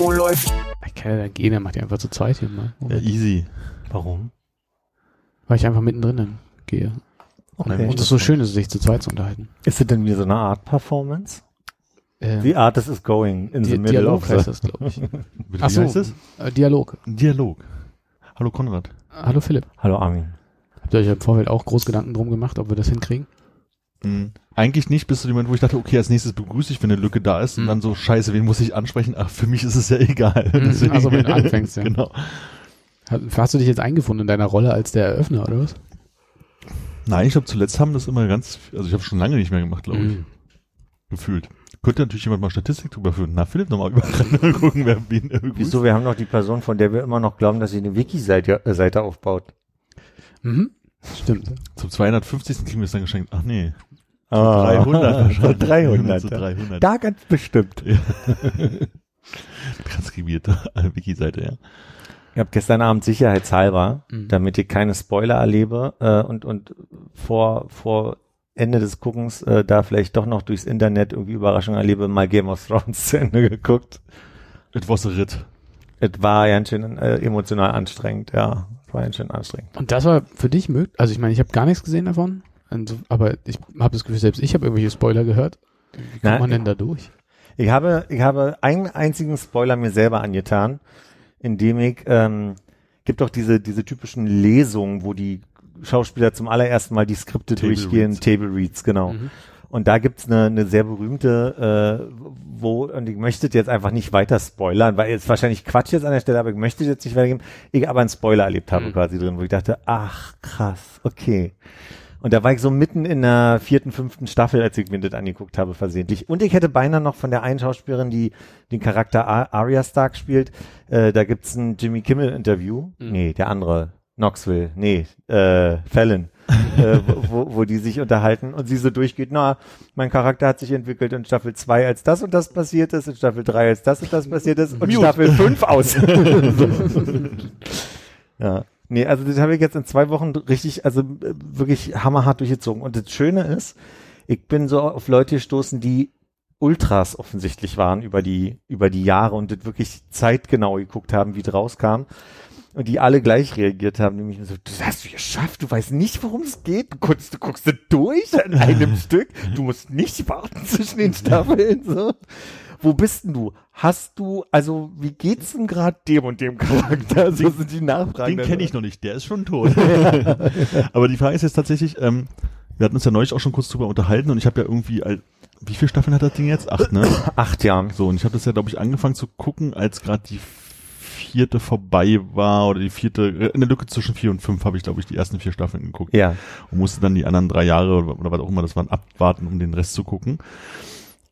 Oh, läuft. Ich kann ja gehen, der macht ja einfach zu zweit hier mal. Ja, easy. Warum? Weil ich einfach mittendrin dann gehe. Okay. Und es so schön ist, sich zu zweit zu unterhalten. Ist es denn wie so eine Art Performance? Äh, The artist is going in the Di middle Dialog of heißt the... das, glaube ich. Ach so. Äh, Dialog. Dialog. Hallo Konrad. Hallo Philipp. Hallo Armin. Habt ihr euch im Vorfeld auch groß Gedanken drum gemacht, ob wir das hinkriegen? Mhm. Eigentlich nicht, bis zu dem Moment, wo ich dachte, okay, als nächstes begrüße ich, wenn eine Lücke da ist und Mhm. dann so, scheiße, wen muss ich ansprechen? Ach, für mich ist es ja egal. Mhm. Also, wenn du anfängst, ja. Genau. Hast, du dich jetzt eingefunden in deiner Rolle als der Eröffner, oder was? Nein, ich glaube, zuletzt haben das immer ganz, also ich habe schon lange nicht mehr gemacht, glaube ich, Mhm. gefühlt. Könnte natürlich jemand mal Statistik drüber führen. Na, Philipp, nochmal überall gucken, wer wen begrüßt. Wieso? Wir haben doch die Person, von der wir immer noch glauben, dass sie eine Wiki-Seite äh, Seite aufbaut. Mhm. Stimmt. Zum 250. kriegen wir es dann geschenkt. Ach nee, Ah, 300 wahrscheinlich. 300. Zu 300. Da ganz bestimmt. Transkribierte Wiki-Seite, ja. Ich habe gestern Abend sicherheitshalber, Mhm. damit ich keine Spoiler erlebe äh, und, und vor, vor Ende des Guckens äh, da vielleicht doch noch durchs Internet irgendwie Überraschungen erlebe, mal Game of Thrones zu Ende geguckt. It was a Ritt. Es war ganz schön äh, emotional anstrengend, ja. Es war ganz schön anstrengend. Und das war für dich möglich? Also ich meine, ich habe gar nichts gesehen davon, also, aber ich habe das Gefühl, selbst ich habe irgendwelche Spoiler gehört. Wie kommt Na, man denn da durch? Ich habe, ich habe einen einzigen Spoiler mir selber angetan, indem ich, ähm, gibt doch diese, diese typischen Lesungen, wo die Schauspieler zum allerersten Mal die Skripte Table durchgehen, Reads. Table Reads, genau. Mhm. Und da gibt's eine, eine sehr berühmte, äh, wo, und ich möchte jetzt einfach nicht weiter spoilern, weil jetzt wahrscheinlich Quatsch jetzt an der Stelle, aber ich möchte jetzt nicht weitergeben, ich aber einen Spoiler erlebt habe Mhm. quasi drin, wo ich dachte, ach krass, okay. Und da war ich so mitten in der vierten, fünften Staffel, als ich mir das angeguckt habe, versehentlich. Und ich hätte beinahe noch von der einen Schauspielerin, die den Charakter Ar- Arya Stark spielt, äh, da gibt's ein Jimmy Kimmel-Interview. Mhm. Nee, der andere. Knoxville. Nee, äh, Fallon. äh, wo, wo, wo die sich unterhalten und sie so durchgeht, na, mein Charakter hat sich entwickelt in Staffel 2, als das und das passiert ist, in Staffel 3, als das und das passiert ist und Mute. Staffel 5 aus. so. Ja. Nee, also das habe ich jetzt in zwei Wochen richtig, also äh, wirklich hammerhart durchgezogen. Und das Schöne ist, ich bin so auf Leute gestoßen, die Ultras offensichtlich waren über die, über die Jahre und das wirklich zeitgenau geguckt haben, wie es rauskam. Und die alle gleich reagiert haben, nämlich so, das hast du geschafft, du weißt nicht, worum es geht, du guckst, du guckst durch an einem Stück, du musst nicht warten zwischen den Staffeln, so. Wo bist denn du? Hast du, also, wie geht's denn gerade dem und dem Charakter? So sind die Nachfragen. Den kenne ich noch nicht, der ist schon tot. Aber die Frage ist jetzt tatsächlich, ähm, wir hatten uns ja neulich auch schon kurz drüber unterhalten und ich habe ja irgendwie, wie viele Staffeln hat das Ding jetzt? Acht, ne? Acht Jahren. So, und ich habe das ja, glaube ich, angefangen zu gucken, als gerade die vierte vorbei war oder die vierte, äh, in der Lücke zwischen vier und fünf habe ich, glaube ich, die ersten vier Staffeln geguckt Ja. und musste dann die anderen drei Jahre oder, oder was auch immer das waren, abwarten, um den Rest zu gucken.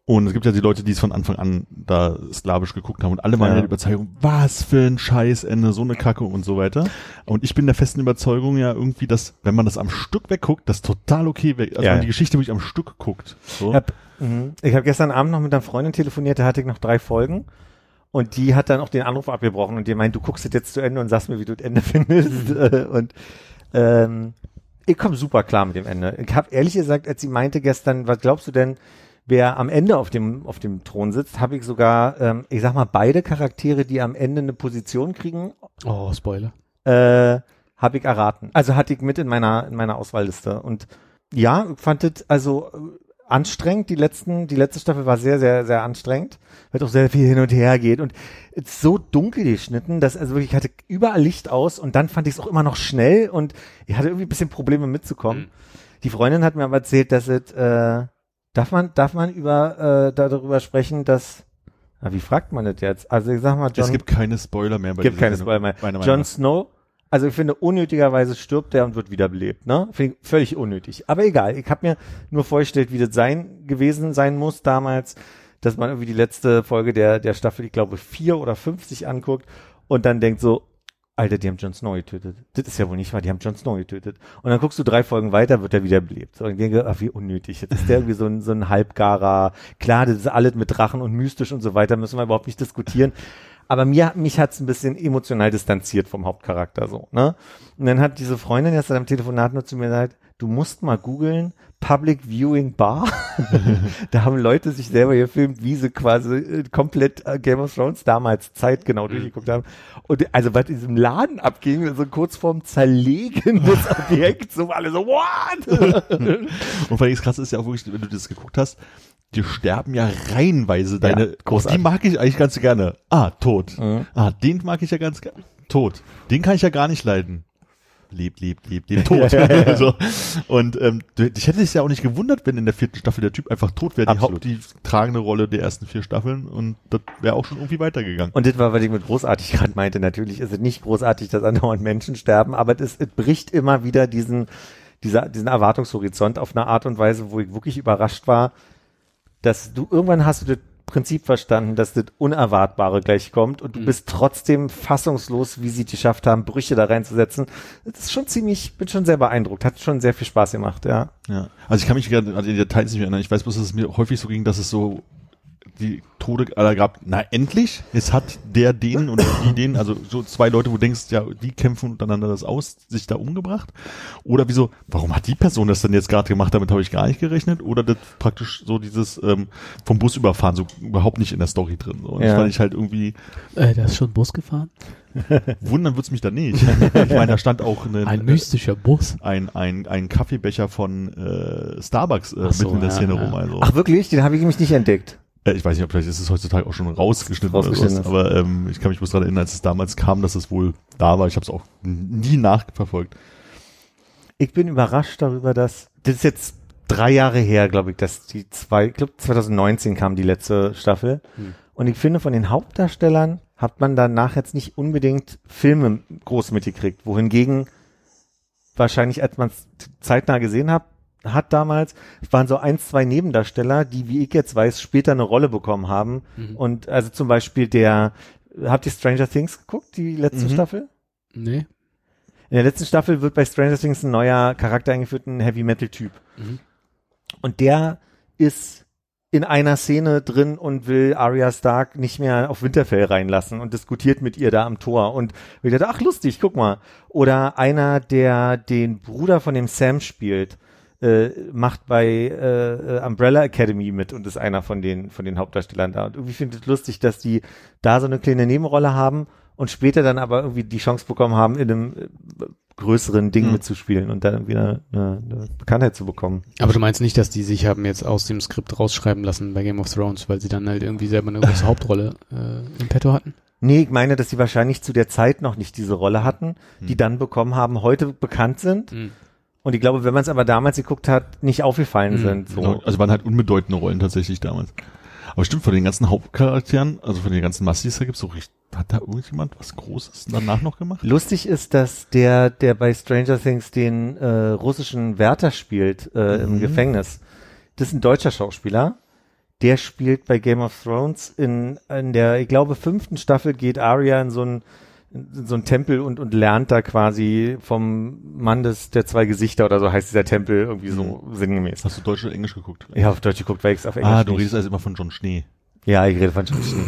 Und es gibt ja die Leute, die es von Anfang an da slawisch geguckt haben und alle waren Ja. ja der Überzeugung, was für ein Scheißende, so eine Kacke und so weiter. Und ich bin der festen Überzeugung ja irgendwie, dass, wenn man das am Stück wegguckt, das total okay weg, also Ja, wenn die Geschichte wirklich am Stück guckt. So. Ich habe hab gestern Abend noch mit einer Freundin telefoniert, da hatte ich noch drei Folgen. Und die hat dann auch den Anruf abgebrochen und die meint, du guckst das jetzt zu Ende und sagst mir, wie du das Ende findest. Äh, und ähm, ich komme super klar mit dem Ende. Ich habe ehrlich gesagt, als sie meinte gestern, was glaubst du denn, wer am Ende auf dem, auf dem Thron sitzt, habe ich sogar, ähm, ich sag mal, beide Charaktere, die am Ende eine Position kriegen, Oh, Spoiler. äh, habe ich erraten. Also hatte ich mit in meiner in meiner Auswahlliste und ja, ich fand es also äh, anstrengend. Die letzten die letzte Staffel war sehr sehr sehr anstrengend, weil auch sehr viel hin und her geht und es ist so dunkel geschnitten, dass also wirklich ich hatte überall Licht aus und dann fand ich es auch immer noch schnell und ich hatte irgendwie ein bisschen Probleme mitzukommen. Mhm. Die Freundin hat mir aber erzählt, dass es äh, darf man darf man über äh, darüber sprechen, dass na, wie fragt man das jetzt? Also ich sag mal, John, es gibt keine Spoiler mehr bei gibt keine Spoiler mehr. Jon nach. Snow, also ich finde, unnötigerweise stirbt er und wird wiederbelebt, ne? Finde ich völlig unnötig. Aber egal, ich habe mir nur vorgestellt, wie das sein gewesen sein muss damals. dass man irgendwie die letzte Folge der, der Staffel, ich glaube, vier oder fünf sich anguckt und dann denkt so, Alter, die haben Jon Snow getötet. Das ist ja wohl nicht wahr, die haben Jon Snow getötet. Und dann guckst du drei Folgen weiter, wird er wieder belebt. Und ich denke, ach, wie unnötig. Jetzt ist der irgendwie so ein, so ein halbgarer, klar, das ist alles mit Drachen und mystisch und so weiter, müssen wir überhaupt nicht diskutieren. Aber mir, mich hat's ein bisschen emotional distanziert vom Hauptcharakter so, ne? Und dann hat diese Freundin jetzt am Telefonat nur zu mir gesagt, du musst mal googeln, Public Viewing Bar. da haben Leute sich selber gefilmt, wie sie quasi äh, komplett äh, Game of Thrones damals zeitgenau durchgeguckt haben. Und also was in diesem Laden abging, so kurz vorm Zerlegen des Objekts, so alle so, what? Und vor allem das Krasse ist ja auch wirklich, wenn du das geguckt hast, die sterben ja reihenweise deine, Ja, großartig. die mag ich eigentlich ganz gerne. Ah, tot. Mhm. Ah, den mag ich ja ganz gerne. Tot. Den kann ich ja gar nicht leiden. Lebt, lebt, lebt, lebt, tot. so. Und ähm, ich hätte es ja auch nicht gewundert, wenn in der vierten Staffel der Typ einfach tot wäre, die. Haupt, die tragende Rolle der ersten vier Staffeln und das wäre auch schon irgendwie weitergegangen. Und das war, was ich mit großartig gerade meinte. Natürlich ist es nicht großartig, dass andauernd Menschen sterben, aber es, es bricht immer wieder diesen, dieser, diesen Erwartungshorizont auf eine Art und Weise, wo ich wirklich überrascht war, dass du irgendwann hast du das Prinzip verstanden, dass das Unerwartbare gleich kommt und du bist trotzdem fassungslos, wie sie es geschafft haben, Brüche da reinzusetzen. Das ist schon ziemlich, bin schon sehr beeindruckt, hat schon sehr viel Spaß gemacht, ja. Ja. Also ich kann mich gerade an die Details nicht mehr erinnern. Ich weiß bloß, dass es mir häufig so ging, dass es so die Tode aller gab. Na endlich, jetzt hat der den und die den, also so zwei Leute, wo du denkst, ja, die kämpfen untereinander das aus, sich da umgebracht. Oder wieso, warum hat die Person das denn jetzt gerade gemacht? Damit habe ich gar nicht gerechnet. Oder das praktisch so dieses ähm, vom Bus überfahren, so überhaupt nicht in der Story drin. So. Und das Ja. fand ich halt irgendwie, Äh, der ist schon Bus gefahren? wundern wird's mich da nicht. ich meine, da stand auch eine, Ein mystischer Bus. ein, ein, ein Kaffeebecher von äh, Starbucks äh, Ach so, mitten in der ja, Szene ja. rum. Also. Ach wirklich? Den habe ich nämlich nicht entdeckt. Äh, ich weiß nicht, ob vielleicht ist es heutzutage auch schon rausgeschnitten, Rausgeschnitten oder sowas, aber ähm, ich kann mich bloß daran erinnern, als es damals kam, dass es wohl da war. Ich habe es auch nie nachverfolgt. Ich bin überrascht darüber, dass das ist jetzt drei Jahre her, glaube ich, dass die zwei, ich glaube 2019 kam die letzte Staffel. Hm. Und ich finde, von den Hauptdarstellern hat man danach jetzt nicht unbedingt Filme groß mitgekriegt, wohingegen wahrscheinlich, als man es zeitnah gesehen hat, hat damals, waren so ein, zwei Nebendarsteller, die, wie ich jetzt weiß, später eine Rolle bekommen haben. Mhm. Und also zum Beispiel der, habt ihr Stranger Things geguckt, die letzte Mhm. Staffel? Nee. In der letzten Staffel wird bei Stranger Things ein neuer Charakter eingeführt, ein Heavy Metal Typ. Mhm. Und der ist in einer Szene drin und will Arya Stark nicht mehr auf Winterfell reinlassen und diskutiert mit ihr da am Tor. Und ich dachte, ach lustig, guck mal. Oder einer, der den Bruder von dem Sam spielt, äh, macht bei äh, Umbrella Academy mit und ist einer von den von den Hauptdarstellern da. Und irgendwie finde ich es lustig, dass die da so eine kleine Nebenrolle haben und später dann aber irgendwie die Chance bekommen haben, in einem äh, größeren Ding Mhm. mitzuspielen und dann irgendwie eine, eine, Bekanntheit zu bekommen. Aber du meinst nicht, dass die sich haben jetzt aus dem Skript rausschreiben lassen bei Game of Thrones, weil sie dann halt irgendwie selber eine große Hauptrolle äh, im Petto hatten? Nee, ich meine, dass sie wahrscheinlich zu der Zeit noch nicht diese Rolle hatten, die Hm. dann bekommen haben, heute bekannt sind. Mhm. Und ich glaube, wenn man es aber damals geguckt hat, nicht aufgefallen Mhm. sind. So. Genau. Also waren halt unbedeutende Rollen tatsächlich damals. Aber stimmt, von den ganzen Hauptcharakteren, also von den ganzen Massis, da gibt's so richtig, hat da irgendjemand was Großes danach noch gemacht? Lustig ist, dass der, der bei Stranger Things den äh, russischen Wärter spielt äh, im Mhm. Gefängnis, das ist ein deutscher Schauspieler. Der spielt bei Game of Thrones in, in der, ich glaube, fünften Staffel geht Arya in so ein in so ein Tempel und, und lernt da quasi vom Mann des, der zwei Gesichter oder so heißt dieser Tempel irgendwie so sinngemäß. Hast du Deutsch oder Englisch geguckt? Habe auf Deutsch geguckt, weil ich es auf Englisch ah, du nicht. redest also immer von John Schnee. Ja, ich rede von John Schnee.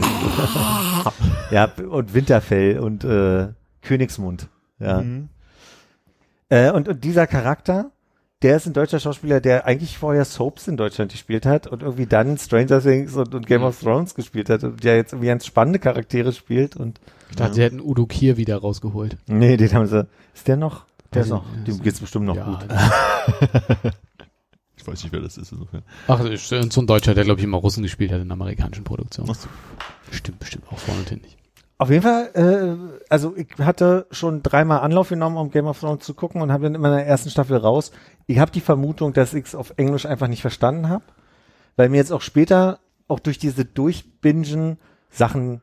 ja, und Winterfell und äh, Königsmund. Ja. Mhm. Äh, und, und dieser Charakter, der ist ein deutscher Schauspieler, der eigentlich vorher Soaps in Deutschland gespielt hat und irgendwie dann Stranger Things und, und Game Mhm. of Thrones gespielt hat und der jetzt irgendwie ganz spannende Charaktere spielt und Ich dachte, sie hätten Udo Kier wieder rausgeholt. nee, den haben sie. Ist der noch? Der ist noch. nicht. Dem geht's bestimmt noch ja, gut. Ich weiß nicht, wer das ist insofern. Ach, das ist so ein Deutscher, der, glaube ich, immer Russen gespielt hat in amerikanischen Produktionen. Ach so. Stimmt bestimmt auch vorne und hinten. Auf jeden Fall, äh, also ich hatte schon dreimal Anlauf genommen, um Game of Thrones zu gucken und habe dann immer in der ersten Staffel raus. Ich habe die Vermutung, dass ich es auf Englisch einfach nicht verstanden habe, weil mir jetzt auch später, auch durch diese Durchbingen, Sachen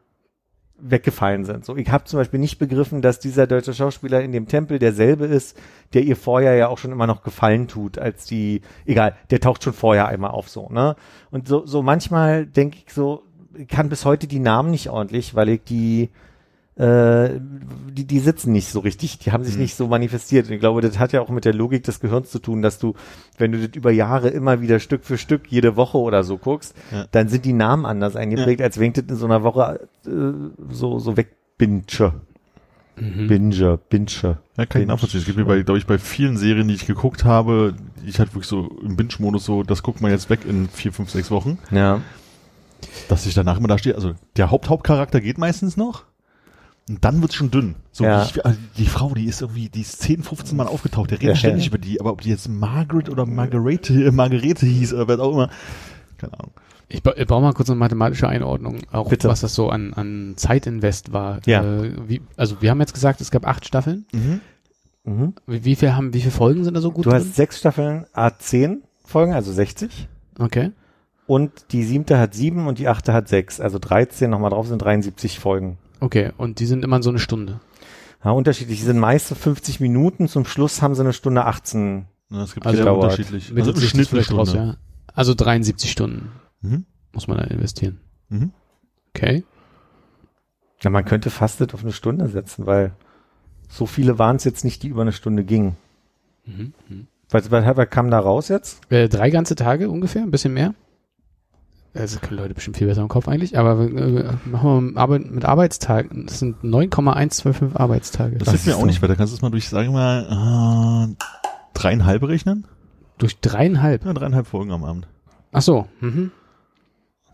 weggefallen sind. So, ich habe zum Beispiel nicht begriffen, dass dieser deutsche Schauspieler in dem Tempel derselbe ist, der ihr vorher ja auch schon immer noch gefallen tut, als die, egal, der taucht schon vorher einmal auf so, ne? Und so, so manchmal denke ich so, ich kann bis heute die Namen nicht ordentlich, weil ich die, äh, die, die sitzen nicht so richtig, die haben sich Mhm. nicht so manifestiert. Und ich glaube, das hat ja auch mit der Logik des Gehirns zu tun, dass du, wenn du das über Jahre immer wieder Stück für Stück jede Woche oder so guckst, Ja. dann sind die Namen anders eingeprägt, als wenn ich das in so einer Woche äh, so, so wegbinge. Mhm. Binge, binge. Ja, kann ich nachvollziehen. Es gibt mir bei, glaube ich, bei vielen Serien, die ich geguckt habe, ich halt wirklich so im Binge-Modus so, das guckt man jetzt weg in vier, fünf, sechs Wochen, Ja. dass ich danach immer da stehe. Also der Haupt-Hauptcharakter geht meistens noch. Und dann wird's schon dünn. So Ja. wie ich, also die Frau, die ist irgendwie, die ist 10, 15 Mal aufgetaucht. Der redet Ja. ständig über die, aber ob die jetzt Margaret oder Margarete, äh, Margarete hieß oder wer auch immer. Keine Ahnung. Ich, ba ich brauche mal kurz eine mathematische Einordnung, auch Bitte. was das so an, an Zeitinvest war. Ja. Äh, wie, also wir haben jetzt gesagt, es gab acht Staffeln. Mhm. Wie, wie viel haben, wie viele Folgen sind da so gut Du drin? hast sechs Staffeln, A10 Folgen, also 60. okay. Und die siebte hat sieben und die achte hat sechs. Also 13 nochmal drauf sind 73 Folgen. Okay, und die sind immer so eine Stunde. Ja, unterschiedlich. Die sind meist so 50 Minuten. Zum Schluss haben sie eine Stunde 18. Ja, Es gibt Also sehr dauert. unterschiedlich. Also Mittelt im Schnitt vielleicht raus, ja. Also 73 Stunden Mhm. muss man da investieren. Mhm. Okay. Ja, man könnte fast das auf eine Stunde setzen, weil so viele waren es jetzt nicht, die über eine Stunde gingen. Mhm. Mhm. Was, was, was kam da raus jetzt? Äh, drei ganze Tage ungefähr, ein bisschen mehr. Also können Leute bestimmt viel besser im Kopf eigentlich, aber äh, machen wir Arbeit, mit Arbeitstagen. Das sind 9,125 Arbeitstage. Das Was hilft mir auch so? nicht weiter. Kannst du es mal durch, sagen wir mal, äh, dreieinhalb rechnen? Durch dreieinhalb. Ja, dreieinhalb Folgen am Abend. Ach so. Mhm.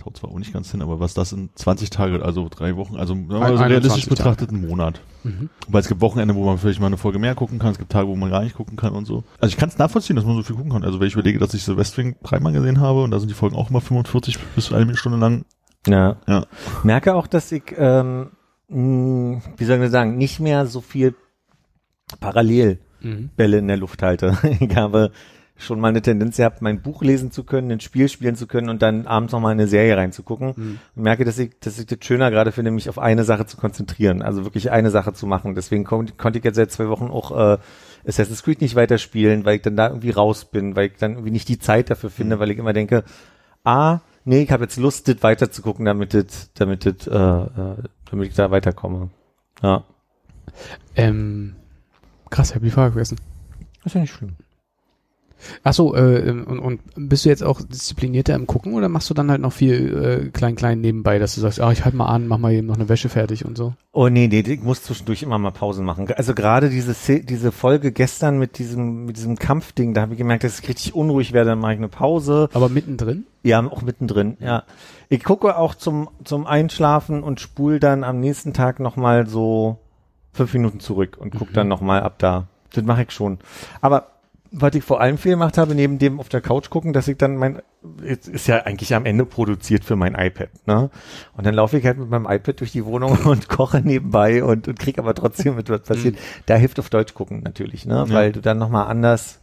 Haut zwar auch nicht ganz hin, aber was das in 20 Tage, also drei Wochen, also sagen wir mal Ein- so realistisch 21 betrachtet einen Monat. Mhm. Weil es gibt Wochenende, wo man vielleicht mal eine Folge mehr gucken kann, es gibt Tage, wo man gar nicht gucken kann und so. Also ich kann es nachvollziehen, dass man so viel gucken kann. Also wenn ich überlege, dass ich Silvestring dreimal gesehen habe und da sind die Folgen auch immer 45 bis eine Stunde lang. Ja. Ja. Merke auch, dass ich, ähm, mh, wie soll ich sagen, nicht mehr so viel parallel Mhm. Bälle in der Luft halte. Ich habe schon mal eine Tendenz gehabt, mein Buch lesen zu können, ein Spiel spielen zu können und dann abends noch mal eine Serie reinzugucken. Mhm. Und merke, dass ich, dass ich das schöner gerade finde, mich auf eine Sache zu konzentrieren, also wirklich eine Sache zu machen. Deswegen kon konnte ich jetzt seit zwei Wochen auch äh, Assassin's Creed nicht weiterspielen, weil ich dann da irgendwie raus bin, weil ich dann irgendwie nicht die Zeit dafür finde, weil ich immer denke, ah, nee, ich habe jetzt Lust, das weiterzugucken, damit das, damit das, äh, äh, damit ich da weiterkomme. Ja. Ähm, krass, ich hab die Frage vergessen. ist ja nicht schlimm. Ach so, äh, und, und bist du jetzt auch disziplinierter im Gucken oder machst du dann halt noch viel äh, klein klein nebenbei, dass du sagst, ah, ich halt mal an, mach mal eben noch eine Wäsche fertig und so? Oh nee, nee, ich muss zwischendurch immer mal Pausen machen. Also gerade diese diese Folge gestern mit diesem mit diesem Kampfding, da habe ich gemerkt, dass ich richtig unruhig werde, dann mache ich eine Pause. Aber mittendrin? Ja, auch mittendrin, ja. Ich gucke auch zum zum Einschlafen und spul dann am nächsten Tag noch mal so fünf Minuten zurück und guck Mhm. dann noch mal ab da. Das mache ich schon. Aber was ich vor allem viel gemacht habe, neben dem auf der Couch gucken, dass ich dann mein, jetzt ist ja eigentlich am Ende produziert für mein iPad, ne? Und dann laufe ich halt mit meinem iPad durch die Wohnung und koche nebenbei und, und krieg aber trotzdem mit, was passiert. Da hilft auf Deutsch gucken natürlich, ne? Ja. Weil du dann nochmal anders,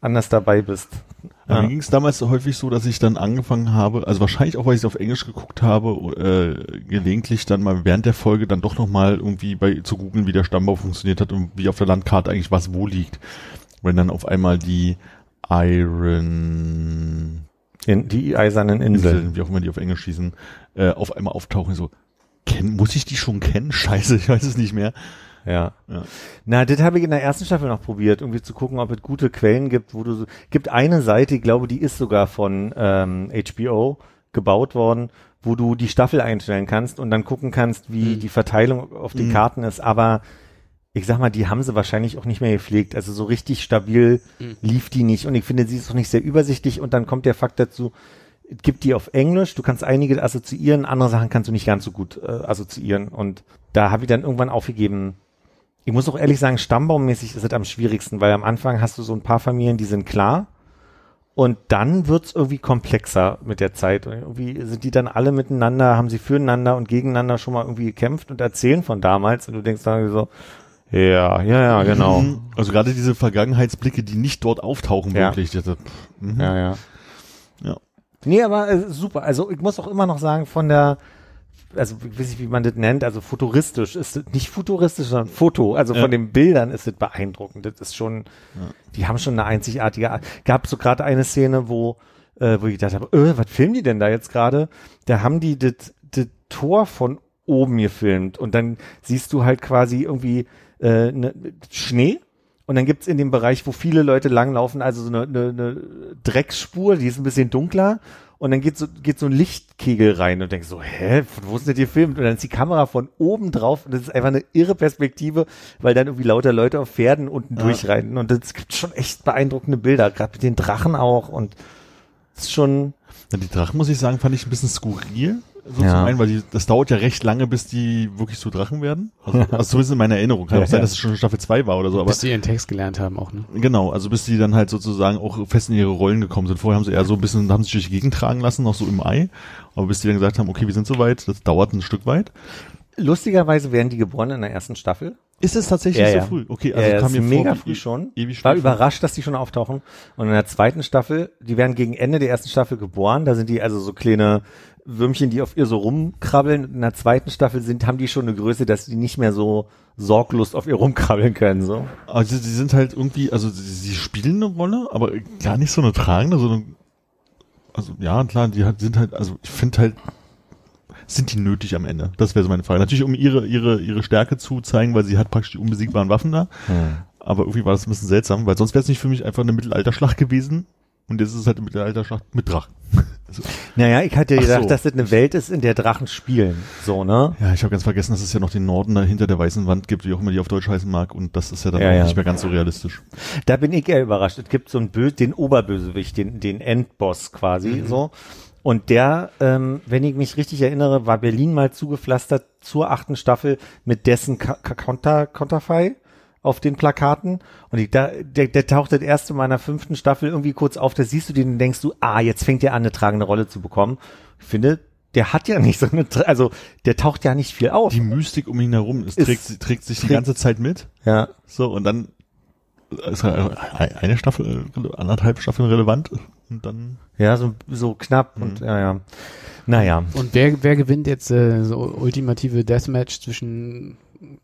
anders dabei bist. Ja. Ja. Mir ging es damals häufig so, dass ich dann angefangen habe, also wahrscheinlich auch, weil ich es auf Englisch geguckt habe, äh, gelegentlich dann mal während der Folge dann doch nochmal irgendwie bei zu googeln, wie der Stammbau funktioniert hat und wie auf der Landkarte eigentlich was wo liegt. Wenn dann auf einmal die Iron In die eisernen Inseln. Inseln, wie auch immer die auf Englisch schießen, äh, auf einmal auftauchen, so, kenn, muss ich die schon kennen? Scheiße, ich weiß es nicht mehr. Ja. Ja. Na, das habe ich in der ersten Staffel noch probiert, irgendwie zu gucken, ob es gute Quellen gibt, wo du so, gibt eine Seite, ich glaube, die ist sogar von ähm, HBO gebaut worden, wo du die Staffel einstellen kannst und dann gucken kannst, wie Mhm. die Verteilung auf den Mhm. Karten ist, aber ich sag mal, die haben sie wahrscheinlich auch nicht mehr gepflegt. Also so richtig stabil Mhm. lief die nicht und ich finde, sie ist auch nicht sehr übersichtlich und dann kommt der Fakt dazu, es gibt die auf Englisch, du kannst einige assoziieren, andere Sachen kannst du nicht ganz so gut äh, assoziieren und da habe ich dann irgendwann aufgegeben. Ich muss auch ehrlich sagen, stammbaummäßig ist es am schwierigsten, weil am Anfang hast du so ein paar Familien, die sind klar und dann wird's irgendwie komplexer mit der Zeit. Und irgendwie sind die dann alle miteinander, haben sie füreinander und gegeneinander schon mal irgendwie gekämpft und erzählen von damals und du denkst dann so, ja, ja, ja, genau. Mhm. Also gerade diese Vergangenheitsblicke, die nicht dort auftauchen, Ja. wirklich. Das, mhm. Ja, ja. Ja. Nee, aber äh, super. Also ich muss auch immer noch sagen, von der also ich weiß nicht, wie man das nennt, also futuristisch ist es nicht futuristisch, sondern Foto, also Ja. von den Bildern ist es beeindruckend. Das ist schon, die haben schon eine einzigartige Art. Gab so gerade eine Szene, wo, äh, wo ich gedacht habe, äh, was filmen die denn da jetzt gerade? Da haben die das das Tor von oben gefilmt und dann siehst du halt quasi irgendwie äh, ne, Schnee. Und dann gibt's in dem Bereich, wo viele Leute langlaufen, also so eine, eine, eine Drecksspur, die ist ein bisschen dunkler. Und dann geht so, geht so ein Lichtkegel rein und denkst so, hä, von wo ist denn das gefilmt? Und dann ist die Kamera von oben drauf und das ist einfach eine irre Perspektive, weil dann irgendwie lauter Leute auf Pferden unten durchreiten. Und es gibt schon echt beeindruckende Bilder, gerade mit den Drachen auch. Und es ist schon, Ja, die Drachen, muss ich sagen, fand ich ein bisschen skurril. So Ja. zum einen, weil die, das dauert ja recht lange, bis die wirklich so Drachen werden. Also, also zumindest in meiner Erinnerung. Kann Ja, auch sein, ja. dass es schon Staffel 2 war oder so, aber Bis die ihren Text gelernt haben auch, ne? genau, also bis die dann halt sozusagen auch fest in ihre Rollen gekommen sind. Vorher haben sie eher so ein bisschen, haben sich durch die Gegend tragen lassen, noch so im Ei. Aber bis die dann gesagt haben, okay, wir sind soweit, das dauert ein Stück weit. lustigerweise werden die geboren in der ersten Staffel. Ist es tatsächlich Ja, so ja. früh? Okay, Also ja, kam mir mega vor, früh schon. Ewig War früh. überrascht, dass die schon auftauchen. Und in der zweiten Staffel, die werden gegen Ende der ersten Staffel geboren. Da sind die also so kleine Würmchen, die auf ihr so rumkrabbeln. In der zweiten Staffel sind, haben die schon eine Größe, dass die nicht mehr so sorglos auf ihr rumkrabbeln können, so. Also sie sind halt irgendwie, also sie, spielen eine Rolle, aber gar nicht so eine tragende, sondern also ja, klar, die hat, sind halt, also ich finde halt, sind die nötig am Ende? Das wäre so meine Frage. Natürlich, um ihre, ihre, ihre Stärke zu zeigen, weil sie hat praktisch die unbesiegbaren Waffen da. Aber irgendwie war das ein bisschen seltsam, weil sonst wäre es nicht für mich einfach eine Mittelalterschlacht gewesen. Und jetzt ist es halt eine Mittelalterschlacht mit Drachen. Also, Naja, ich hatte Ach gedacht, so. dass das eine Welt ist, in der Drachen spielen. So, ne? ja, ich habe ganz vergessen, dass es ja noch den Norden da hinter der weißen Wand gibt, wie auch immer die auf Deutsch heißen mag. Und das ist ja dann Ja, auch ja. nicht mehr ganz so realistisch. Da bin ich eher überrascht. Es gibt so einen Bö den Oberbösewicht, den, den Endboss quasi, so. Und der, ähm, wenn ich mich richtig erinnere, war Berlin mal zugepflastert zur achten Staffel mit dessen Ka- Ka- Konter, Konterfei auf den Plakaten. Und ich, da, der, der taucht das erste Mal in der fünften Staffel irgendwie kurz auf, da siehst du den und denkst du, ah, jetzt fängt er an, eine tragende Rolle zu bekommen. Ich finde, der hat ja nicht so eine, also der taucht ja nicht viel auf. Die Mystik um ihn herum, es Ist- trägt, trägt sich die trägt- ganze Zeit mit. ja. So, und dann ist eine Staffel, anderthalb Staffeln relevant und dann Ja, so, so knapp und ja, ja. Naja. Und wer, wer gewinnt jetzt äh, so ultimative Deathmatch zwischen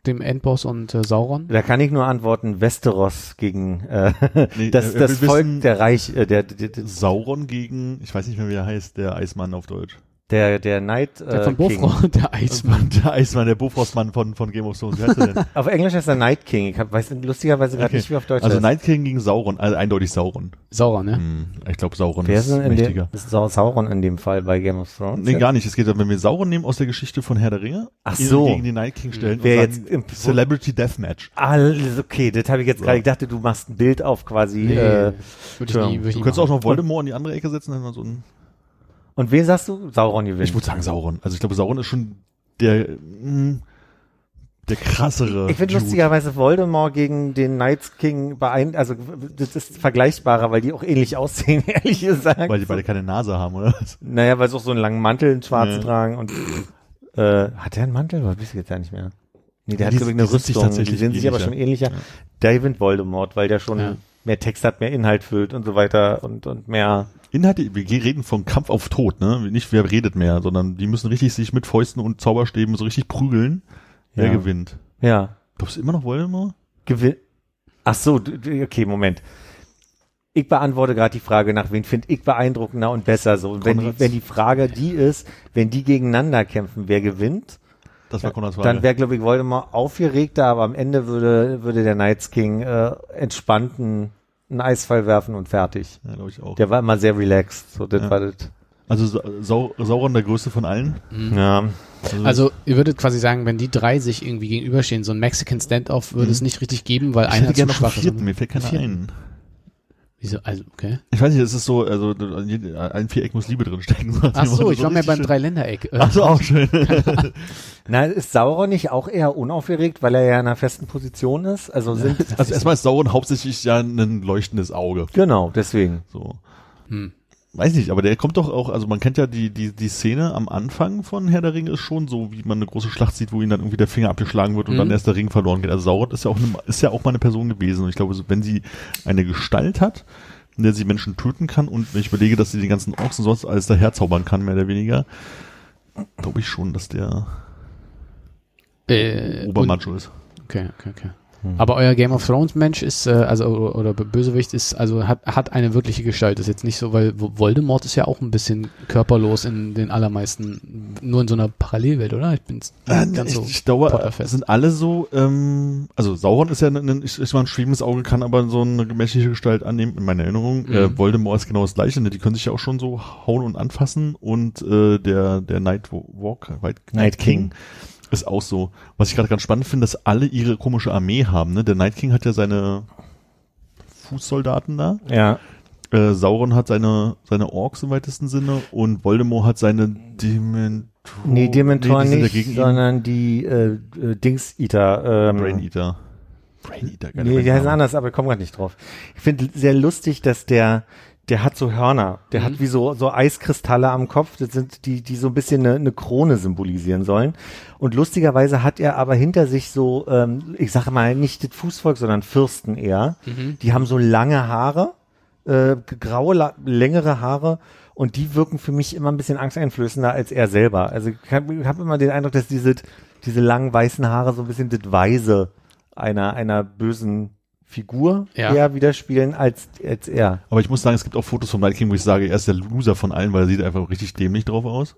dem Endboss und äh, Sauron? Da kann ich nur antworten, Westeros gegen äh, Nee, das, äh, das Volk wissen- der Reich, äh, der, der, der, Sauron gegen, ich weiß nicht mehr, wie er heißt, der Eismann auf Deutsch. Der, der Night Der äh, von King. Der Eismann. Der Eismann, der Bofrostmann von, von Game of Thrones, wie heißt er denn? Auf Englisch heißt er Night King. Ich hab, weiß lustigerweise gerade Okay. nicht, wie auf Deutsch Also heißt. Night King gegen Sauron, also eindeutig Sauron. Sauron, ne? Hm, ich glaube Sauron Wer ist ist denn in dem, mächtiger. ist Sau- Sauron in dem Fall bei Game of Thrones? Nee, gar nicht. Es geht, wenn wir Sauron nehmen aus der Geschichte von Herr der Ringe, Ach ihn so. gegen den Night King stellen Wer und jetzt im- Celebrity Deathmatch. Alles okay, das habe ich jetzt Ja. gerade. Ich dachte, du machst ein Bild auf quasi. Nee, Äh, würde ich nie, würde ich Du könntest auch noch Voldemort in die andere Ecke setzen, dann mal so ein und wen sagst du? Sauron gewinnt. Ich würde sagen Sauron. Also ich glaube, Sauron ist schon der, mh, der krassere. Ich finde lustigerweise Voldemort gegen den Night King beein, also das ist vergleichbarer, weil die auch ähnlich aussehen, ehrlich gesagt. Weil die beide keine Nase haben, oder? was? Naja, weil sie auch so einen langen Mantel, einen schwarzen Ja. tragen und äh, hat der einen Mantel? Was weiß ich jetzt ja nicht mehr. Nee, der hat Die- glaube ich eine Rüstung. tatsächlich die sind sich aber schon ähnlicher. Der gewinnt Voldemort, weil der schon Ja. mehr Text hat, mehr Inhalt füllt und so weiter und und mehr. Inhalte, wir reden von Kampf auf Tod, ne? Nicht wer redet mehr, sondern die müssen richtig sich mit Fäusten und Zauberstäben so richtig prügeln. Wer Ja. gewinnt? Ja, Glaubst du immer noch Voldemort? gewinnt. Ach so, okay, Moment. Ich beantworte gerade die Frage nach, wen finde ich beeindruckender und besser so. Und wenn die, wenn die Frage die ist, wenn die gegeneinander kämpfen, wer gewinnt, Das war Konrads Frage. dann wäre, glaube ich, Voldemort aufgeregter, aber am Ende würde, würde der Night King äh, entspannten einen Eisfall werfen und fertig. ja, glaube ich auch. Der war immer sehr relaxed. So, das Ja. war das. Also Sa Sau Sauron der größte von allen. Ja. Also ihr würdet quasi sagen, wenn die drei sich irgendwie gegenüberstehen, so ein Mexican Standoff würde es nicht richtig geben, weil ich einer hätte zu gerne noch einen schwach ist. mir fällt keiner ein. Wieso? Also, okay. Ich weiß nicht, es ist so, also allen Viereck muss Liebe drin stecken. So nach dem Ach so, ich war mehr richtig beim Dreiländereck. Ach so, auch schön. Na, ist Sauron nicht auch eher unaufgeregt, weil er ja in einer festen Position ist? Also sind, also erstmal ist Sauron hauptsächlich ja ein leuchtendes Auge. genau, deswegen. So. Hm. Weiß nicht, aber der kommt doch auch, also man kennt ja die, die, die Szene am Anfang von Herr der Ringe ist schon so, wie man eine große Schlacht sieht, wo ihm dann irgendwie der Finger abgeschlagen wird und Mhm. dann erst der Ring verloren geht. Also Sauron ist ja auch eine, ist ja auch mal eine Person gewesen. Und ich glaube, wenn sie eine Gestalt hat, in der sie Menschen töten kann und wenn ich überlege, dass sie die ganzen Orks und sonst alles daherzaubern kann, mehr oder weniger, glaube ich schon, dass der Äh, Obermacho ist. Okay, okay, okay. Aber euer Game of Thrones Mensch ist, äh, also oder, oder Bösewicht ist, also hat, hat eine wirkliche Gestalt. ist jetzt nicht so, weil Voldemort ist ja auch ein bisschen körperlos in den allermeisten, nur in so einer Parallelwelt, oder? Ich bin Äh, ganz ich, so ich glaube, sind alle so, ähm, also Sauron ist ja ein, ein, ist mal ein schwiebendes Auge, kann aber so eine menschliche Gestalt annehmen, in meiner Erinnerung. Mhm. Äh, Voldemort ist genau das gleiche, ne? die können sich ja auch schon so hauen und anfassen und äh, der, der Night Walker, Night, Night King. Ist auch so. Was ich gerade ganz spannend finde, dass alle ihre komische Armee haben. Ne? Der Night King hat ja seine Fußsoldaten da. Ja. Äh, Sauron hat seine, seine Orks im weitesten Sinne und Voldemort hat seine Dementoren. Nee, Dementor die sind nicht, sondern die äh, äh, Dings-Eater. Ähm, Brain Eater. Brain Eater, geile Nee, die heißen anders, aber ich komme gerade nicht drauf. Ich finde sehr lustig, dass der, der hat so Hörner. Der Mhm. hat wie so, so Eiskristalle am Kopf. Das sind die, die so ein bisschen eine, eine Krone symbolisieren sollen. Und lustigerweise hat er aber hinter sich so, ähm, ich sage mal, nicht das Fußvolk, sondern Fürsten eher. Mhm. Die haben so lange Haare, äh, graue, längere Haare. Und die wirken für mich immer ein bisschen angsteinflößender als er selber. Also ich habe hab immer den Eindruck, dass diese, diese langen weißen Haare so ein bisschen das Weise einer, einer bösen Figur Ja. eher widerspiegeln als, als er. Aber ich muss sagen, es gibt auch Fotos von Night King, wo ich sage, er ist der Loser von allen, weil er sieht einfach richtig dämlich drauf aus.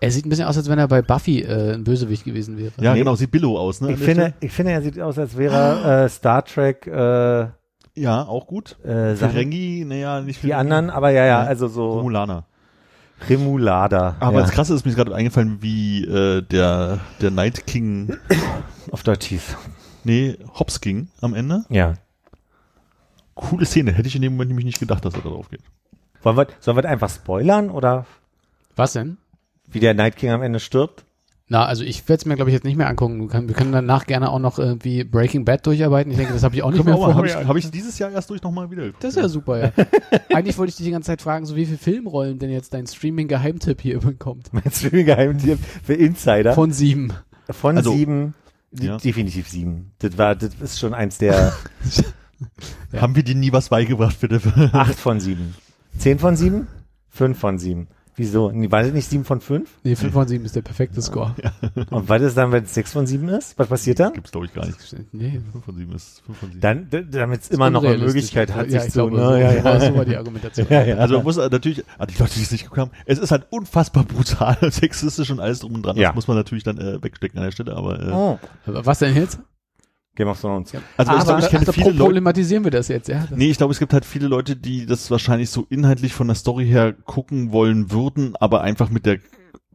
Er sieht ein bisschen aus, als wenn er bei Buffy äh, ein Bösewicht gewesen wäre. Ja, Nee. genau, sieht Billow aus, ne? Ich finde, ich finde, er sieht aus, als wäre er äh, Star Trek, äh, Ja, auch gut. äh, Ferengi, naja, nicht die anderen, aber ja, ja, Ja. also so Romulaner. Remulada. Aber ja, das Krasse ist mir gerade eingefallen, wie äh, der, der Night King, auf Deutsch hieß. Nee, Hobbs King am Ende. Ja. Coole Szene, hätte ich in dem Moment nämlich nicht gedacht, dass er da drauf geht. Wollen wir, sollen wir das einfach spoilern oder Was denn? wie der Night King am Ende stirbt? Na, also ich werde es mir, glaube ich, jetzt nicht mehr angucken. Wir können, wir können danach gerne auch noch irgendwie Breaking Bad durcharbeiten. Ich denke, das habe ich auch nicht mehr vor. Habe ich, hab ich dieses Jahr erst durch nochmal wieder. Das ist ja super, ja. Eigentlich wollte ich dich die ganze Zeit fragen, so wie viele Filmrollen denn jetzt dein Streaming-Geheimtipp hier bekommt. Mein Streaming-Geheimtipp für Insider. Von sieben. Von Also- sieben, Ja. definitiv sieben. Das war, das ist schon eins der Ja. Haben wir dir nie was beigebracht, bitte? acht von sieben. Zehn von sieben? Fünf von sieben. Wieso? Nee, War das nicht sieben von fünf? Nee, fünf von sieben ist der perfekte Score. Und was ist dann, wenn es sechs von sieben ist? Was passiert dann? Gibt's glaube ich gar nicht. Nee. 5 von 7 ist 5 von 7. Dann, damit es immer noch eine. Möglichkeit hat, ja, sich ich so, glaube, ne? so, ja, ja. so war die Argumentation. Ja, ja. Also man muss äh, natürlich, ah, die Leute, die es nicht geguckt haben, es ist halt unfassbar brutal, sexistisch und alles drum und dran. Ja. Das muss man natürlich dann äh, wegstecken an der Stelle, aber äh, Oh. Aber Was denn jetzt? Game of Thrones. also ich glaube, ich kenne ach, viele Leute, problematisieren wir das jetzt, ja? Das, nee, ich glaube, es gibt halt viele Leute, die das wahrscheinlich so inhaltlich von der Story her gucken wollen würden, aber einfach mit der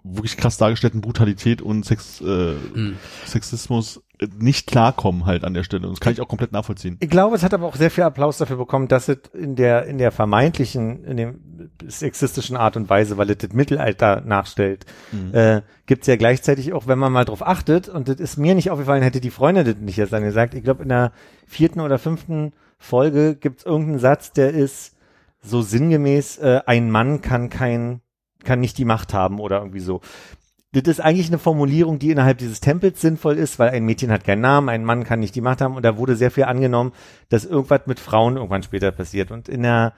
wirklich krass dargestellten Brutalität und Sex, äh, Hm. Sexismus nicht klarkommen halt an der Stelle. Und das kann ich auch komplett nachvollziehen. Ich glaube, es hat aber auch sehr viel Applaus dafür bekommen, dass es in der, in der vermeintlichen, in dem sexistischen Art und Weise, weil es das Mittelalter nachstellt, Mhm. äh, gibt's ja gleichzeitig auch, wenn man mal drauf achtet, und das ist mir nicht aufgefallen, hätte die Freundin das nicht jetzt dann gesagt, ich glaube, in der vierten oder fünften Folge gibt's irgendeinen Satz, der ist so sinngemäß, äh, ein Mann kann kein, kann nicht die Macht haben oder irgendwie so. Das ist eigentlich eine Formulierung, die innerhalb dieses Tempels sinnvoll ist, weil ein Mädchen hat keinen Namen, ein Mann kann nicht die Macht haben und da wurde sehr viel angenommen, dass irgendwas mit Frauen irgendwann später passiert. Und in der,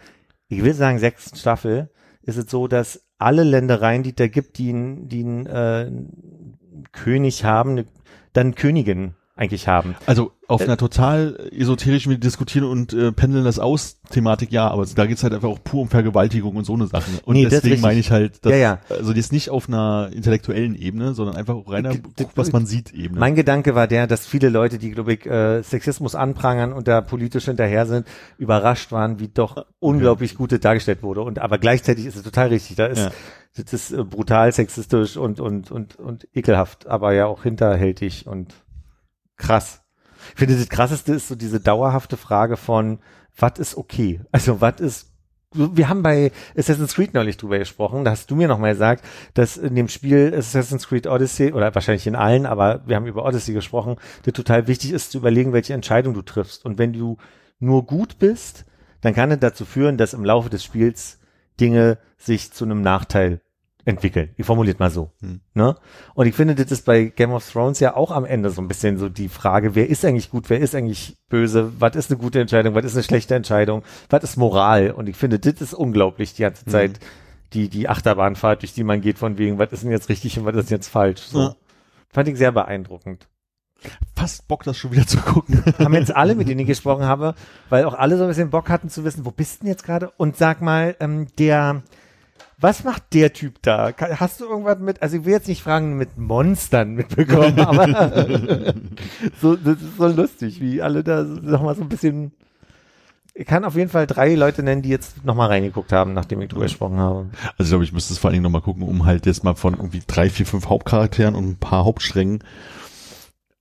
ich will sagen, sechsten Staffel ist es so, dass alle Ländereien, die da gibt, die, einen- die einen äh, König haben, eine, dann Königin eigentlich haben. Also auf Äh, einer total esoterischen, wir diskutieren und äh, pendeln das aus Thematik, ja, aber da geht's halt einfach auch pur um Vergewaltigung und so eine Sachen. Und Nee, deswegen meine ich halt, dass, Ja, ja. also jetzt nicht auf einer intellektuellen Ebene, sondern einfach reiner G- was man sieht Ebene. Mein Gedanke war der, dass viele Leute, die, glaube ich, äh, Sexismus anprangern und da politisch hinterher sind, überrascht waren, wie doch unglaublich gut das dargestellt wurde. Und aber gleichzeitig ist es total richtig. Da ist Ja. das ist äh, brutal sexistisch und und und und ekelhaft, aber ja auch hinterhältig und krass. Ich finde, das krasseste ist so diese dauerhafte Frage von, was ist okay? Also, was ist wir haben bei Assassin's Creed neulich drüber gesprochen, da hast du mir nochmal gesagt, dass in dem Spiel Assassin's Creed Odyssey, oder wahrscheinlich in allen, aber wir haben über Odyssey gesprochen, dir total wichtig ist zu überlegen, welche Entscheidung du triffst. Und wenn du nur gut bist, dann kann es dazu führen, dass im Laufe des Spiels Dinge sich zu einem Nachteil entwickeln. Ich formuliert mal so. Hm. Ne? Und ich finde, das ist bei Game of Thrones ja auch am Ende so ein bisschen so die Frage, wer ist eigentlich gut, wer ist eigentlich böse, was ist eine gute Entscheidung, was ist eine schlechte Entscheidung, was ist Moral? Und ich finde, das ist unglaublich die ganze Zeit die, die Achterbahnfahrt, durch die man geht, von wegen, was ist denn jetzt richtig und was ist jetzt falsch. So. Ja. Fand ich sehr beeindruckend. Fast Bock, das schon wieder zu gucken. Haben jetzt alle, mit denen ich gesprochen habe, weil auch alle so ein bisschen Bock hatten zu wissen, wo bist denn jetzt gerade? Und sag mal, ähm, der, was macht der Typ da? Hast du irgendwas mit, also ich will jetzt nicht fragen, mit Monstern mitbekommen, aber so, das ist so lustig, wie alle da nochmal so ein bisschen, ich kann auf jeden Fall drei Leute nennen, die jetzt nochmal reingeguckt haben, nachdem ich drüber gesprochen habe. Also ich glaube, ich müsste es vor allen Dingen nochmal gucken, um halt jetzt mal von irgendwie drei, vier, fünf Hauptcharakteren und ein paar Hauptsträngen.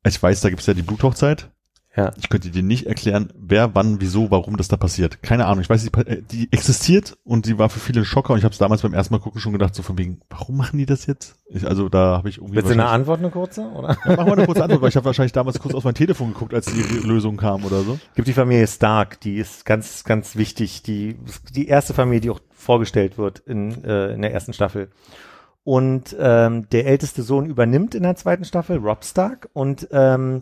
Ich weiß, da gibt's ja die Bluthochzeit. Ja. Ich könnte dir nicht erklären, wer, wann, wieso, warum das da passiert. Keine Ahnung. Ich weiß, die, äh, die existiert und die war für viele ein Schocker und ich habe es damals beim ersten Mal gucken schon gedacht, so von wegen, warum machen die das jetzt? Ich, also da habe ich irgendwie. Willst du eine Antwort, eine kurze? Oder? Ja, mach mal eine kurze Antwort, weil ich habe wahrscheinlich damals kurz auf mein Telefon geguckt, als die Lösung kam oder so. gibt die Familie Stark, die ist ganz, ganz wichtig. Die, die erste Familie, die auch vorgestellt wird in, äh, in der ersten Staffel. Und ähm, der älteste Sohn übernimmt in der zweiten Staffel, Rob Stark. Und ähm,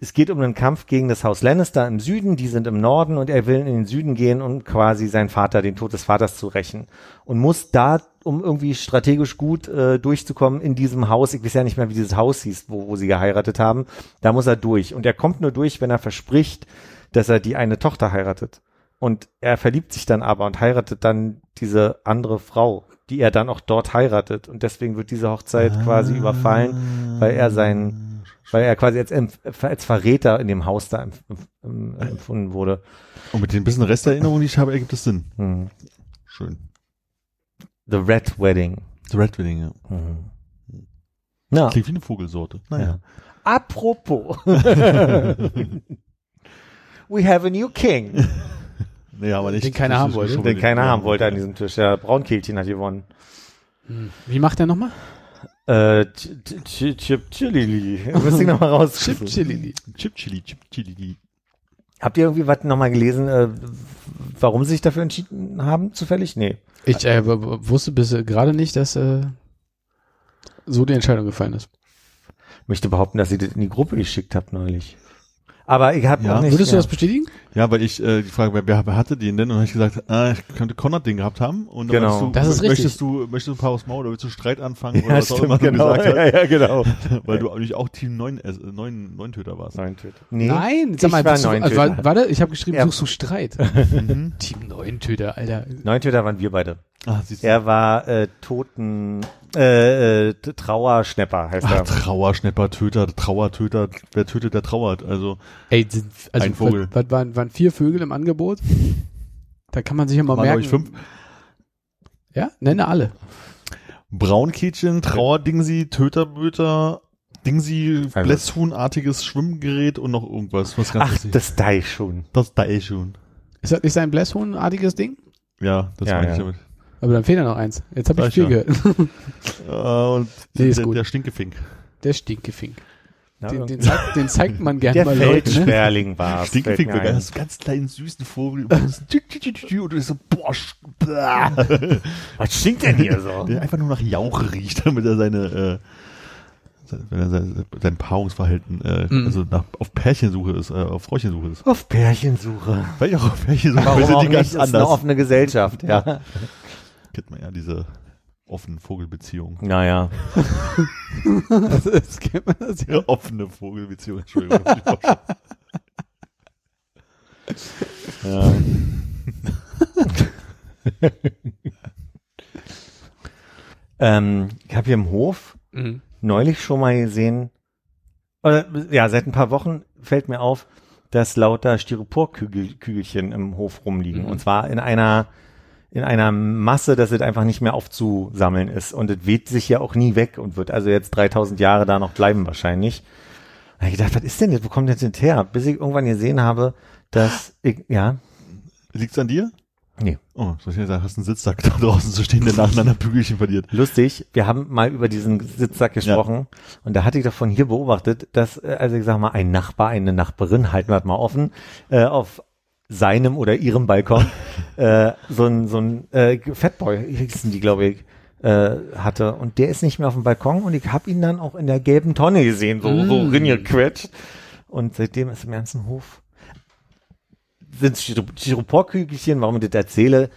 es geht um einen Kampf gegen das Haus Lannister im Süden. Die sind im Norden und er will in den Süden gehen, um quasi seinen Vater, den Tod des Vaters zu rächen. Und muss da, um irgendwie strategisch gut äh, durchzukommen in diesem Haus, ich weiß ja nicht mehr, wie dieses Haus hieß, wo, wo sie geheiratet haben, da muss er durch. Und er kommt nur durch, wenn er verspricht, dass er die eine Tochter heiratet. Und er verliebt sich dann aber und heiratet dann diese andere Frau, die er dann auch dort heiratet. Und deswegen wird diese Hochzeit quasi überfallen, weil er sein, weil er quasi als, als Verräter in dem Haus da empf empfunden wurde. Und mit den bisschen Resterinnerungen, die ich habe, ergibt es Sinn. Hm. Schön. The Red Wedding. The Red Wedding, ja. Hm. Ja. Klingt wie eine Vogelsorte. Naja. ja. Apropos. We have a new king. Nee, aber nicht. Den keiner haben wollte. Den keiner haben wollte an diesem Tisch. Ja, Braunkehlchen hat gewonnen. Wie macht der nochmal? Äh, Ch- Ch- Chip Chili. Müsste ich nochmal raus. Chip Chili. Chip Chili, Chip Chili. Habt ihr irgendwie was nochmal gelesen, äh, warum sie sich dafür entschieden haben, zufällig? Nee. Ich äh, wusste bis äh, gerade nicht, dass äh, so die Entscheidung gefallen ist. Möchte behaupten, dass ihr das in die Gruppe geschickt habt neulich. Aber ich habe Ja. auch nicht. Würdest du ja. das bestätigen? Ja, weil ich äh, die Frage, wer, wer, hatte den denn? Und dann habe ich gesagt, ah, ich könnte Konrad den gehabt haben. Und dann Genau. du, Das ist möchtest richtig. du, möchtest du ein paar aufs Maul oder willst du Streit anfangen oder Ja, was auch stimmt, immer du genau. gesagt hast, Ja, ja, genau. weil du eigentlich auch Team 9, äh, 9, 9 Töter warst. Neun Töter. Nee, Nein, sag ich mal, war du, neun also, warte, ich habe geschrieben, Ja. suchst du Streit. Mhm. Team 9 Töter, Alter. Neun Töter waren wir beide. Ah, siehst du. Er war äh, Toten, äh, äh, Trauerschnepper heißt Ach, er. Trauerschnepper, Töter, Trauertöter, wer tötet, der trauert. Also Ey, sind, also, Ein Vogel. Was, was waren, waren vier Vögel im Angebot? Da kann man sich ja mal waren, merken. ich, fünf. Ja, nenne alle. Braunkätchen, Trauerdingsi, Töterböter, Dingsi, Also- Blässhuhnartiges Schwimmgerät und noch irgendwas. Was ganz Ach, lustig. das da ich schon. das da schon. Ist das nicht ein Blässhuhn-artiges Ding? Ja, das Ja, meine ich ja. damit. Aber dann fehlt ja noch eins. Jetzt habe ich vier gehört. Und Nee, ist der, gut. der Stinkefink. Der Stinkefink. Ja, Den, den, zeigt, den zeigt man gerne der mal Leuten. Ne? Feldsperling war Stinkefink, er so ganz kleinen süßen Vogel und du bist so, boah. Was stinkt denn hier so? der einfach nur nach Jauche riecht, damit er seine, äh, sein- wenn er sein, sein Paarungsverhalten, äh, Mhm. also nach, auf Pärchensuche ist, äh, auf Fräuchensuche ist. Auf Pärchensuche. Weil ich auch auf Pärchensuche Warum wir sind die nicht? ganz Ist eine anders. offene Gesellschaft, ja. Kennt man ja diese offenen Vogelbeziehungen. Naja. das kennt man das ja. Ja, offene Vogelbeziehungen, Entschuldigung. Ja. ähm, ich habe hier im Hof Mhm. neulich schon mal gesehen, oder ja, seit ein paar Wochen fällt mir auf, dass lauter Styroporkügelchen im Hof rumliegen. Mhm. Und zwar in einer in einer Masse, dass es einfach nicht mehr aufzusammeln ist. Und es weht sich ja auch nie weg und wird also jetzt 3000 Jahre da noch bleiben wahrscheinlich. Da ich gedacht, was ist denn jetzt? Wo kommt das jetzt her? Bis ich irgendwann gesehen habe, dass ich, ja, Liegt's an dir? Nee. Oh, soll ich sagen, hast einen Sitzsack da draußen zu stehen, der nacheinander Bügelchen verliert. lustig, wir haben mal über diesen Sitzsack gesprochen und da hatte ich doch von hier beobachtet, dass, äh, also ich sag mal, ein Nachbar, eine Nachbarin, halten wir das mal offen, äh, auf seinem oder ihrem Balkon äh, so ein, so ein äh, Fatboy, hießen die, glaube ich, äh, hatte. Und der ist nicht mehr auf dem Balkon und ich habe ihn dann auch in der gelben Tonne gesehen, so, so Mm. ringequetscht. Und seitdem ist im ganzen Hof sind Styro- Styroporkügelchen, warum ich das erzähle,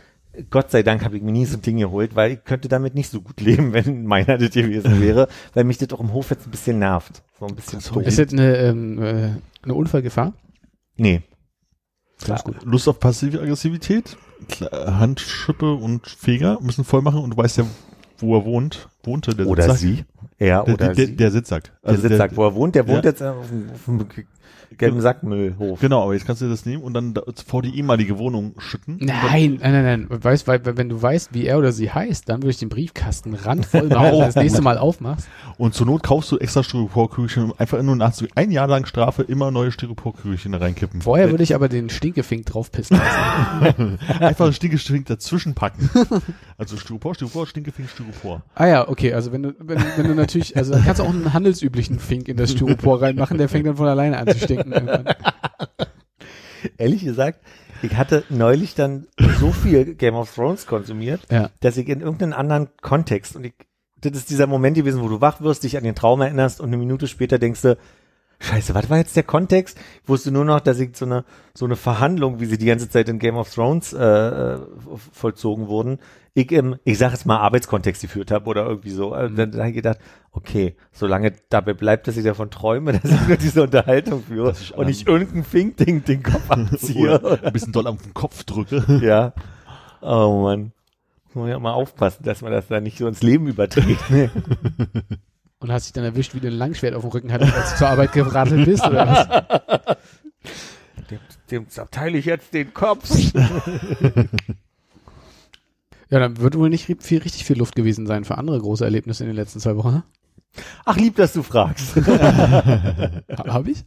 Gott sei Dank habe ich mir nie so ein Ding geholt, weil ich könnte damit nicht so gut leben, wenn meiner das gewesen wäre, weil mich das auch im Hof jetzt ein bisschen nervt. So ein bisschen doof. Ist das eine, ähm, äh, eine Unfallgefahr? Nee. Gut. Lust auf passive Aggressivität, Handschippe und Feger müssen voll machen und du weißt ja, wo er wohnt, wohnte der Oder Sitzsack. sie. Er Der, oder der, der, sie. der Sitzsack. Der Also Sitzsack, wo er wohnt, der wohnt Ja. jetzt auf dem, auf dem gelben Sackmüllhof. Genau, aber jetzt kannst du das nehmen und dann da, vor die ehemalige Wohnung schütten. Nein, nein, nein, nein. Weißt, weil, wenn du weißt, wie er oder sie heißt, dann würde ich den Briefkasten randvoll machen, wenn du das nächste Mal aufmachst. Und zur Not kaufst du extra Styroporkügelchen, einfach nur nach so ein Jahr lang Strafe immer neue Styroporkügelchen da reinkippen. Vorher würde ich aber den Stinkefink draufpissen lassen. einfach ein Stinkestink dazwischen packen. Also Styropor, Styropor, Stinkefink, Styropor. ah ja, okay, also wenn du, wenn, wenn du natürlich, also dann kannst du auch einen handelsüblichen Fink in das Styropor reinmachen, der fängt dann von alleine an zu stinken. Irgendwann. Ehrlich gesagt, ich hatte neulich dann so viel Game of Thrones konsumiert, Ja. dass ich in irgendeinen anderen Kontext und ich, das ist dieser Moment gewesen, wo du wach wirst, dich an den Traum erinnerst und eine Minute später denkst du, Scheiße, was war jetzt der Kontext? Ich wusste nur noch, dass ich so eine so eine Verhandlung, wie sie die ganze Zeit in Game of Thrones äh, äh, vollzogen wurden, ich im, ich sag jetzt mal Arbeitskontext geführt habe oder irgendwie so. Also, dann da habe ich gedacht, okay, solange dabei bleibt, dass ich davon träume, dass ich nur diese Unterhaltung führe ich und nicht irgendein Fink-Ding den Kopf abziehe. Ein bisschen doll am Kopf drücke. ja. Oh Mann. Muss man ja mal aufpassen, dass man das da nicht so ins Leben überträgt. Ne? Und hast dich dann erwischt, wie du ein Langschwert auf dem Rücken hattest, als du zur Arbeit geradelt bist, oder was? Dem, dem zerteile ich jetzt den Kopf. Ja, dann wird wohl nicht viel, richtig viel Luft gewesen sein für andere große Erlebnisse in den letzten zwei Wochen, ne? Ach, lieb, dass du fragst. Ha, hab ich?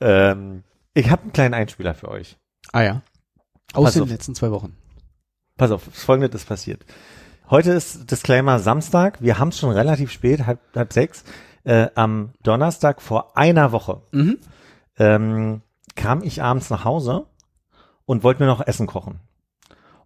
ähm, ich habe einen kleinen Einspieler für euch. Ah ja. Aus Pass den auf. letzten zwei Wochen. Pass auf, folgendes ist passiert. Heute ist Disclaimer Samstag. Wir haben es schon relativ spät, halb, halb sechs. Äh, am Donnerstag vor einer Woche Mhm. ähm, kam ich abends nach Hause und wollte mir noch Essen kochen.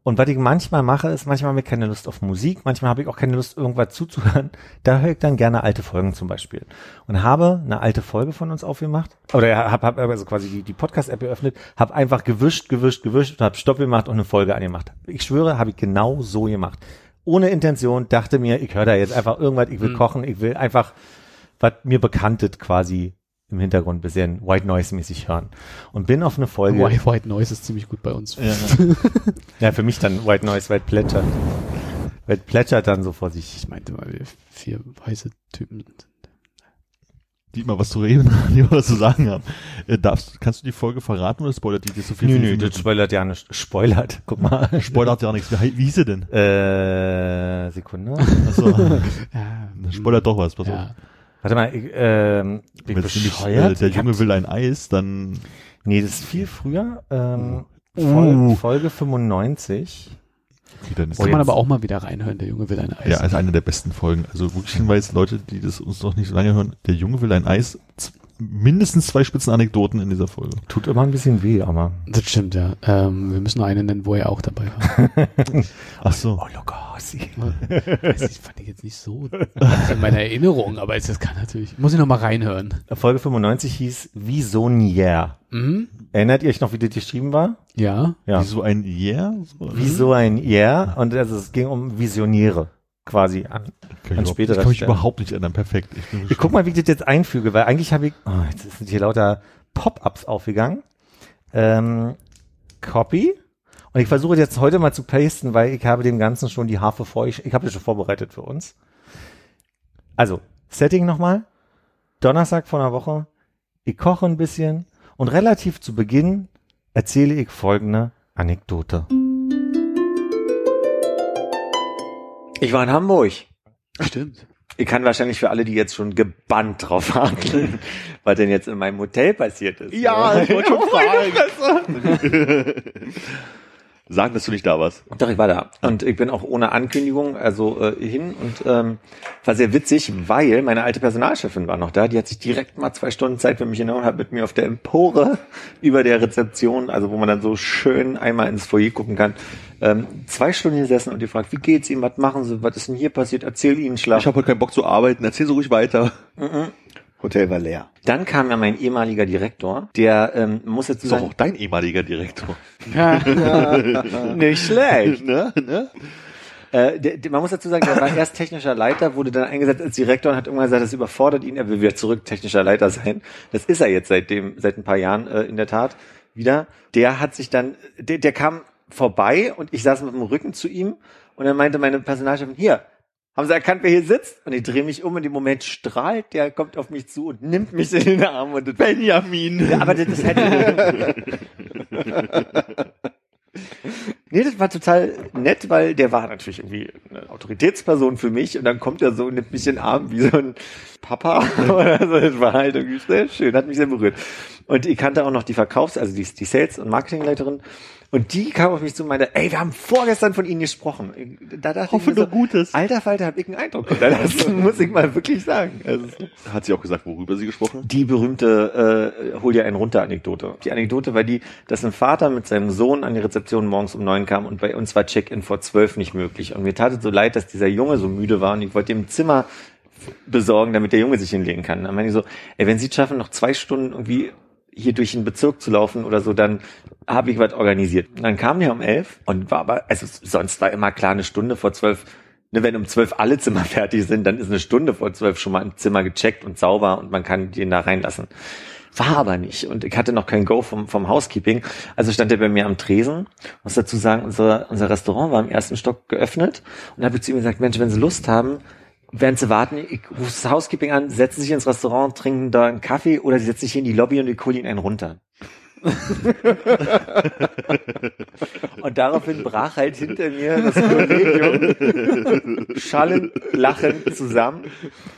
Und was ich manchmal mache, ist, manchmal habe ich keine Lust auf Musik, manchmal habe ich auch keine Lust, irgendwas zuzuhören. Da höre ich dann gerne alte Folgen zum Beispiel. Und habe eine alte Folge von uns aufgemacht, oder habe hab also quasi die, die Podcast-App geöffnet, habe einfach gewischt, gewischt, gewischt und habe Stopp gemacht und eine Folge angemacht. Ich schwöre, habe ich genau so gemacht. Ohne Intention, dachte mir, ich höre da jetzt einfach irgendwas, ich will Mhm. kochen, ich will einfach, was mir bekanntet quasi im Hintergrund ein bisschen White Noise mäßig hören. Und bin auf eine Folge. White, White Noise ist ziemlich gut bei uns. Ja, für mich dann White Noise, plätschert. Weil es plätschert dann so vor sich. Ich meinte mal, wir vier weiße Typen sind. Die immer was zu reden haben, die was zu sagen haben. Äh, darfst, kannst du die Folge verraten oder spoilert die dir so viel? Nö, nö, das spoilert ja nicht. Spoilert, guck mal. Spoilert ja nichts. Wie, wie hieß sie denn? Äh, Sekunde. Achso, Ja, spoilert doch was. Pass auf. Warte mal, ich, ähm, bin nämlich, äh, der Ich Junge will ein Eis, dann Nee, das ist viel früher. Ähm, Uh. Folge, Folge 95. okay, dann ist Kann Oh, man aber auch mal wieder reinhören, der Junge will ein Eis. ja, ist eine der besten Folgen. Also wirklich Hinweis, Leute, die das uns noch nicht so lange hören, der Junge will ein Eis. Mindestens zwei spitzen Anekdoten in dieser Folge. Tut immer ein bisschen weh, aber. Das stimmt, ja. Ähm, wir müssen noch eine nennen, wo er auch dabei war. Ach so. Oh, Logossi. Weiß ich, fand ich jetzt nicht so in meiner Erinnerung, aber es- das kann natürlich. Muss ich noch mal reinhören. Folge 95 hieß Visonier. Mhm. Erinnert ihr euch noch, wie das geschrieben war? Ja. Ja. Wie so ein Yeah? So, Wie so ein Yeah. Und also es ging um Visionäre quasi an. Kann ich, an späterer ich kann mich Stelle. überhaupt nicht ändern. Perfekt. Ich, Ich guck mal, wie ich das jetzt einfüge, weil eigentlich habe ich, oh, jetzt sind hier lauter Pop-ups aufgegangen. Ähm, Copy. Und ich versuche jetzt heute mal zu pasten, weil ich habe dem Ganzen schon die Harfe vor. Ich, ich habe das schon vorbereitet für uns. Also, Setting nochmal. Donnerstag vor einer Woche. Ich koche ein bisschen und relativ zu Beginn erzähle ich folgende Anekdote. Ich war in Hamburg. Stimmt. Ich kann wahrscheinlich für alle, die jetzt schon gebannt drauf warten, was denn jetzt in meinem Hotel passiert ist. Ja, ne? ich wollte schon fragen. Sagen, dass du nicht da warst. Doch, ich war da. Und ich bin auch ohne Ankündigung also äh, hin und ähm, war sehr witzig, weil meine alte Personalchefin war noch da. Die hat sich direkt mal zwei Stunden Zeit für mich genommen und hat mit mir auf der Empore über der Rezeption, also wo man dann so schön einmal ins Foyer gucken kann, ähm, zwei Stunden gesessen und die fragt, wie geht's Ihnen, was machen Sie, was ist denn hier passiert, erzähl Ihnen Schlaf. Ich habe heute keinen Bock zu arbeiten. Erzähl so ruhig weiter. Hotel war leer. Dann kam ja mein ehemaliger Direktor, der ähm, muss jetzt Das ist doch auch dein ehemaliger Direktor. nicht schlecht. ne? Ne? Äh, der, der, man muss dazu sagen, der war erst technischer Leiter, wurde dann eingesetzt als Direktor und hat irgendwann gesagt, das überfordert ihn, er will wieder zurück technischer Leiter sein. Das ist er jetzt seitdem, seit ein paar Jahren äh, in der Tat wieder. Der hat sich dann, der, der kam vorbei und ich saß mit dem Rücken zu ihm und dann meinte meine Personalchefin, hier, haben Sie erkannt, wer hier sitzt? Und ich drehe mich um und im Moment strahlt, der kommt auf mich zu und nimmt mich in den Arm und das, Benjamin. ja, aber das, das hätte. nee, das war total nett, weil der war natürlich irgendwie eine Autoritätsperson für mich und dann kommt er so und nimmt mich in den Arm wie so ein Papa oder so. Das war halt irgendwie sehr schön, hat mich sehr berührt. Und ich kannte auch noch die Verkaufs-, also die, die Sales- und Marketingleiterin. Und die kam auf mich zu und meinte, ey, wir haben vorgestern von Ihnen gesprochen. Da dachte Hoffe ich mir nur Gutes. Alter Falter, hab ich einen Eindruck hinterlassen, muss ich mal wirklich sagen. Also, Hat sie auch gesagt, worüber sie gesprochen hat? die berühmte äh, Hol dir einen runter Anekdote. Die Anekdote war die, dass ein Vater mit seinem Sohn an die Rezeption morgens um neun kam und bei uns war Check-in vor zwölf nicht möglich. Und mir tat es so leid, dass dieser Junge so müde war und ich wollte ihm Zimmer besorgen, damit der Junge sich hinlegen kann. Dann meine ich so, ey, wenn Sie es schaffen, noch zwei Stunden irgendwie hier durch den Bezirk zu laufen oder so, dann habe ich was organisiert. Und dann kam der um elf und war aber, also sonst war immer klar, eine Stunde vor zwölf, ne, wenn um zwölf alle Zimmer fertig sind, dann ist eine Stunde vor zwölf schon mal ein Zimmer gecheckt und sauber und man kann den da reinlassen. War aber nicht. Und ich hatte noch kein Go vom, vom Housekeeping. Also stand er bei mir am Tresen. Muss dazu sagen, unser, unser Restaurant war im ersten Stock geöffnet. Und da habe ich zu ihm gesagt, Mensch, wenn Sie Lust haben, während Sie warten, ich rufe das Housekeeping an, setzen sich ins Restaurant, trinken da einen Kaffee oder Sie setzen sich hier in die Lobby und ich hole Ihnen einen runter. Und daraufhin brach halt hinter mir das Kollegium schallend, lachend zusammen.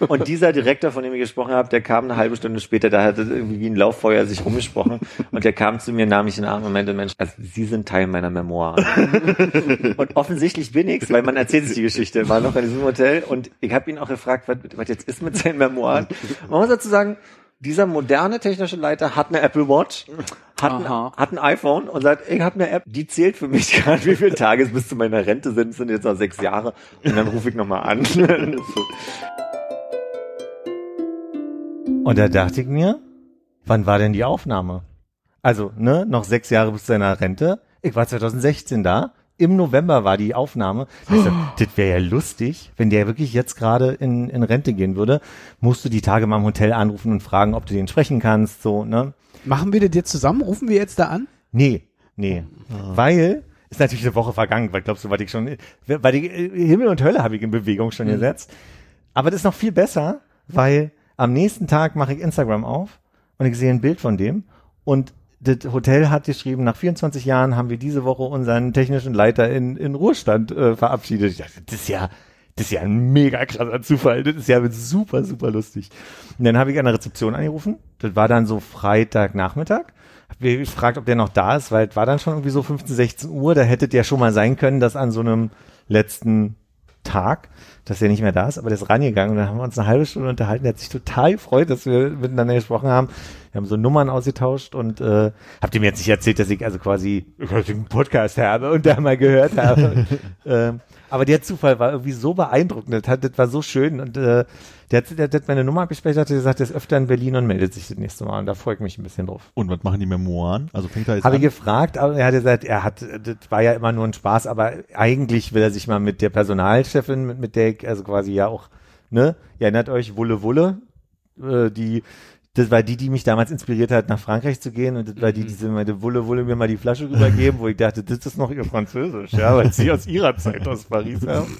Und dieser Direktor, von dem ich gesprochen habe, der kam eine halbe Stunde später, da hat es irgendwie wie ein Lauffeuer sich rumgesprochen und der kam zu mir, nahm mich in den Arm und meinte, Mensch, also Sie sind Teil meiner Memoiren. und offensichtlich bin ich's, weil man erzählt sich die Geschichte, war noch in diesem Hotel und ich habe ihn auch gefragt, was, was jetzt ist mit seinen Memoiren. Man muss dazu sagen, dieser moderne technische Leiter hat eine Apple Watch, hat, ein, hat ein iPhone und sagt, ich habe eine App, die zählt für mich gerade, wie viele Tage es bis zu meiner Rente sind. Es sind jetzt noch sechs Jahre und dann rufe ich nochmal an. Und da dachte ich mir, wann war denn die Aufnahme? Also, ne, noch sechs Jahre bis zu seiner Rente. Ich war 2016 da. Im November war die Aufnahme. Das, heißt, das wäre ja lustig, wenn der wirklich jetzt gerade in, in Rente gehen würde. Musst du die Tage mal im Hotel anrufen und fragen, ob du den sprechen kannst, so, ne? Machen wir das jetzt zusammen? Rufen wir jetzt da an? Nee, nee. Weil, ist natürlich eine Woche vergangen, weil glaubst du, was ich schon, weil die äh, Himmel und Hölle habe ich in Bewegung schon gesetzt. Aber das ist noch viel besser, weil am nächsten Tag mache ich Instagram auf und ich sehe ein Bild von dem und das Hotel hat geschrieben, nach 24 Jahren haben wir diese Woche unseren technischen Leiter in, in Ruhestand äh, verabschiedet. Ich dachte, das ist ja, das ist ja ein mega krasser Zufall. Das ist ja super, super lustig. Und dann habe ich an der Rezeption angerufen. Das war dann so Freitagnachmittag. Hab mir gefragt, ob der noch da ist, weil es war dann schon irgendwie so 15, 16 Uhr. Da hätte der schon mal sein können, dass an so einem letzten Tag, dass er nicht mehr da ist, aber der ist rangegangen und dann haben wir uns eine halbe Stunde unterhalten. Der hat sich total gefreut, dass wir miteinander gesprochen haben. Wir haben so Nummern ausgetauscht und äh, habt ihr mir jetzt nicht erzählt, dass ich also quasi einen Podcast habe und da mal gehört habe. ähm, aber der Zufall war irgendwie so beeindruckend, das, hat, das war so schön und äh, der, hat, der, der hat meine Nummer abgespeichert, hat gesagt, der ist öfter in Berlin und meldet sich das nächste Mal und da freue ich mich ein bisschen drauf. Und was machen die Memoiren? Also fängt er jetzt Habe ich gefragt, aber er hat gesagt, er hat, das war ja immer nur ein Spaß, aber eigentlich will er sich mal mit der Personalchefin, mit, mit der ich, also quasi ja auch, ne, ihr erinnert euch, Wulle Wulle, äh, die, das war die, die mich damals inspiriert hat, nach Frankreich zu gehen und das war die, die so meinte, Wulle Wulle mir mal die Flasche rübergeben, wo ich dachte, das ist noch ihr Französisch, ja, weil sie aus ihrer Zeit aus Paris haben.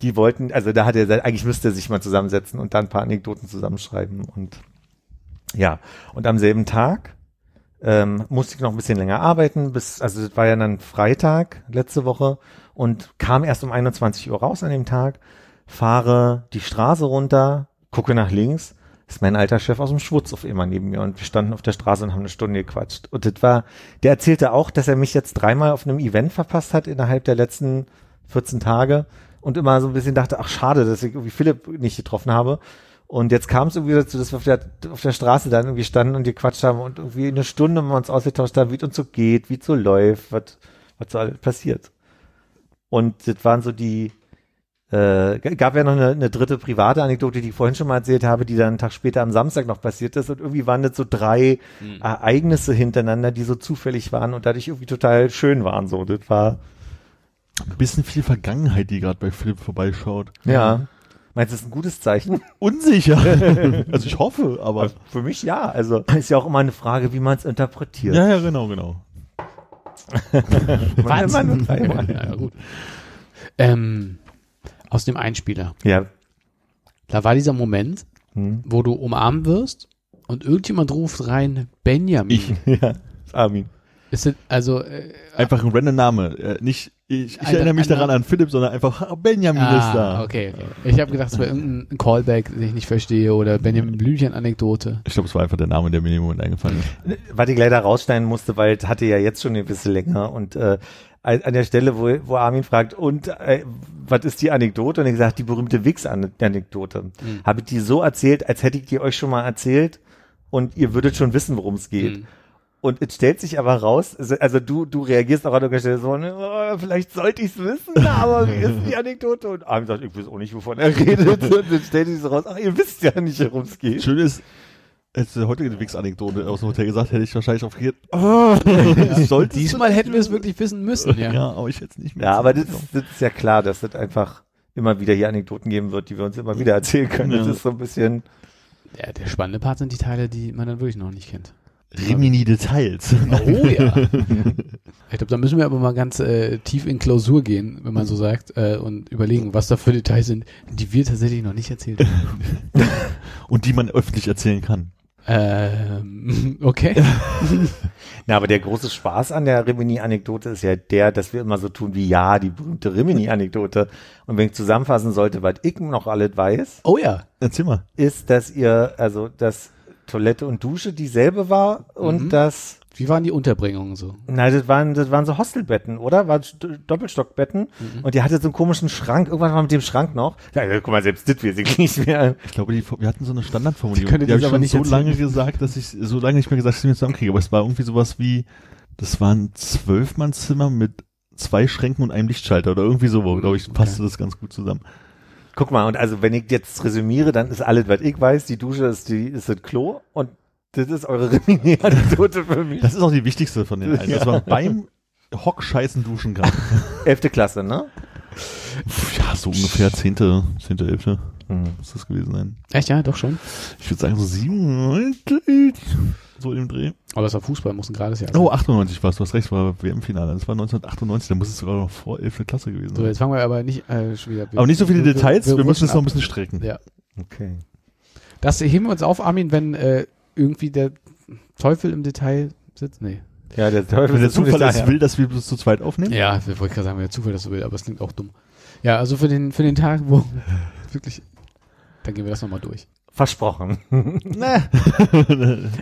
Die wollten, also da hat er gesagt, eigentlich müsste er sich mal zusammensetzen und dann ein paar Anekdoten zusammenschreiben und ja, und am selben Tag ähm, musste ich noch ein bisschen länger arbeiten, bis, also das war ja dann Freitag letzte Woche und kam erst um 21 Uhr raus an dem Tag, fahre die Straße runter, gucke nach links, ist mein alter Chef aus dem Schwutz auf immer neben mir und wir standen auf der Straße und haben eine Stunde gequatscht. Und das war, der erzählte auch, dass er mich jetzt dreimal auf einem Event verpasst hat innerhalb der letzten 14 Tage und immer so ein bisschen dachte, ach schade, dass ich irgendwie Philipp nicht getroffen habe. Und jetzt kam es irgendwie dazu, dass wir auf der, auf der Straße dann irgendwie standen und gequatscht haben und irgendwie eine Stunde mal uns ausgetauscht haben, wie es uns so geht, wie es so läuft, was, was so alles passiert. Und das waren so die, äh, gab ja noch eine, eine dritte private Anekdote, die ich vorhin schon mal erzählt habe, die dann einen Tag später am Samstag noch passiert ist und irgendwie waren das so drei Ereignisse hintereinander, die so zufällig waren und dadurch irgendwie total schön waren. So, das war Ein bisschen viel Vergangenheit, die gerade bei Philipp vorbeischaut. ja. Meinst du, das ist ein gutes Zeichen? Unsicher. also ich hoffe, aber. Für mich ja. Also ist ja auch immer eine Frage, wie man es interpretiert. Ja, ja, genau, genau. Man- man- man- man- ja, ja, gut. Ähm, aus dem Einspieler. ja. Da war dieser Moment, Hm. wo du umarmt wirst und irgendjemand ruft rein Benjamin. Ich. ja. Armin. Ist das, also, äh, Einfach ein random Name. Äh, nicht, ich, ich Alter, erinnere mich daran an Philipp, sondern einfach ah, Benjamin ist da. ah, okay, okay. Ich habe gedacht, es wäre irgendein Callback, den ich nicht verstehe oder Benjamin Blümchen-Anekdote. Ich glaube, es war einfach der Name, der mir in dem Moment eingefallen ist. Was ich leider rausschneiden musste, weil es hatte ja jetzt schon eine bisschen länger und äh, an der Stelle, wo, wo Armin fragt, und äh, was ist die Anekdote? Und ich gesagt, die berühmte Wix-Anekdote. Mhm. Habe ich die so erzählt, als hätte ich die euch schon mal erzählt und ihr würdet schon wissen, worum es geht. Mhm. Und es stellt sich aber raus, also, also du, du reagierst auch an der Stelle so, ne, oh, vielleicht sollte ich es wissen, aber wie ist die Anekdote? Und Armin sagt, ich weiß auch nicht, wovon er redet. Und dann stellt sich so raus, ach, ihr wisst ja nicht, worum es geht. Schön ist, hättest du heute eine Wix-Anekdote aus dem Hotel gesagt, hätte ich wahrscheinlich auf reagiert. Oh, Diesmal hätten wir es wirklich wissen müssen, ja. Ja, aber ich hätte es nicht mehr. Ja, aber das, ist- das ist ja klar, dass das einfach immer wieder hier Anekdoten geben wird, die wir uns immer wieder erzählen können. Das Ja. ist so ein bisschen, Der, der spannende Part sind die Teile, die man dann wirklich noch nicht kennt. Rimini Details. Oh ja. ich glaube, da müssen wir aber mal ganz äh, tief in Klausur gehen, wenn man so sagt, äh, und überlegen, was da für Details sind, die wir tatsächlich noch nicht erzählt haben. Und die man öffentlich erzählen kann. Ähm, okay. na, aber der große Spaß an der Rimini-Anekdote ist ja der, dass wir immer so tun wie, ja, die berühmte Rimini-Anekdote. Und wenn ich zusammenfassen sollte, was ich noch alles weiß, Oh ja. Erzähl mal. ist, dass ihr, also, dass Toilette und Dusche dieselbe war und Mhm. dass Wie waren die Unterbringungen so? Nein, das waren, das waren so Hostelbetten, oder? War St- Doppelstockbetten. Mhm. Und die hatte so einen komischen Schrank. Irgendwann war mit dem Schrank noch. Ja, guck mal, selbst das weiß ich nicht mehr. Ich glaube, die, wir hatten so eine Standardformulierung. Die könnte Die habe ich aber schon nicht so erzählen. lange gesagt, dass ich, so lange nicht mehr gesagt, dass ich mir zusammenkriege. Aber es war irgendwie sowas wie, das war ein Zwölfmannzimmer mit zwei Schränken und einem Lichtschalter oder irgendwie so, glaube ich, passte das ganz gut zusammen. Guck mal, und also wenn ich jetzt resümiere, dann ist alles, was ich weiß. Die Dusche ist die, ist das Klo und das ist eure Rimini-Anekdote für mich. Das ist auch die wichtigste von den allen, dass Ja. man beim Hockscheißen duschen kann. Elfte Klasse, ne? ja, so ungefähr zehnte, zehnte, elfte Hm. muss das gewesen sein. Echt, ja, doch schon. Ich würde sagen so sieben, so im Dreh. Aber es war Fußball, muss ein gerades Jahr Oh, sein. 98 war es, du hast recht, war WM-Finale. Das war 1998, da muss es sogar noch vor 11. Klasse gewesen So, sein. jetzt fangen wir aber nicht äh, schon wieder. Aber nicht so viele Details, wir, müssen es noch ein bisschen strecken. Ja. Okay. Das heben wir uns auf, Armin, wenn äh, irgendwie der Teufel im Detail sitzt. Nee. Ja, der Teufel Wenn der ist ziemlich Zufall es daher. will, dass wir das zu zweit aufnehmen. Ja, wir wollte gerade sagen, der Zufall das so will, aber es klingt auch dumm. Ja, also für den, für den Tag, wo wirklich, dann gehen wir das nochmal durch. Versprochen. Ne.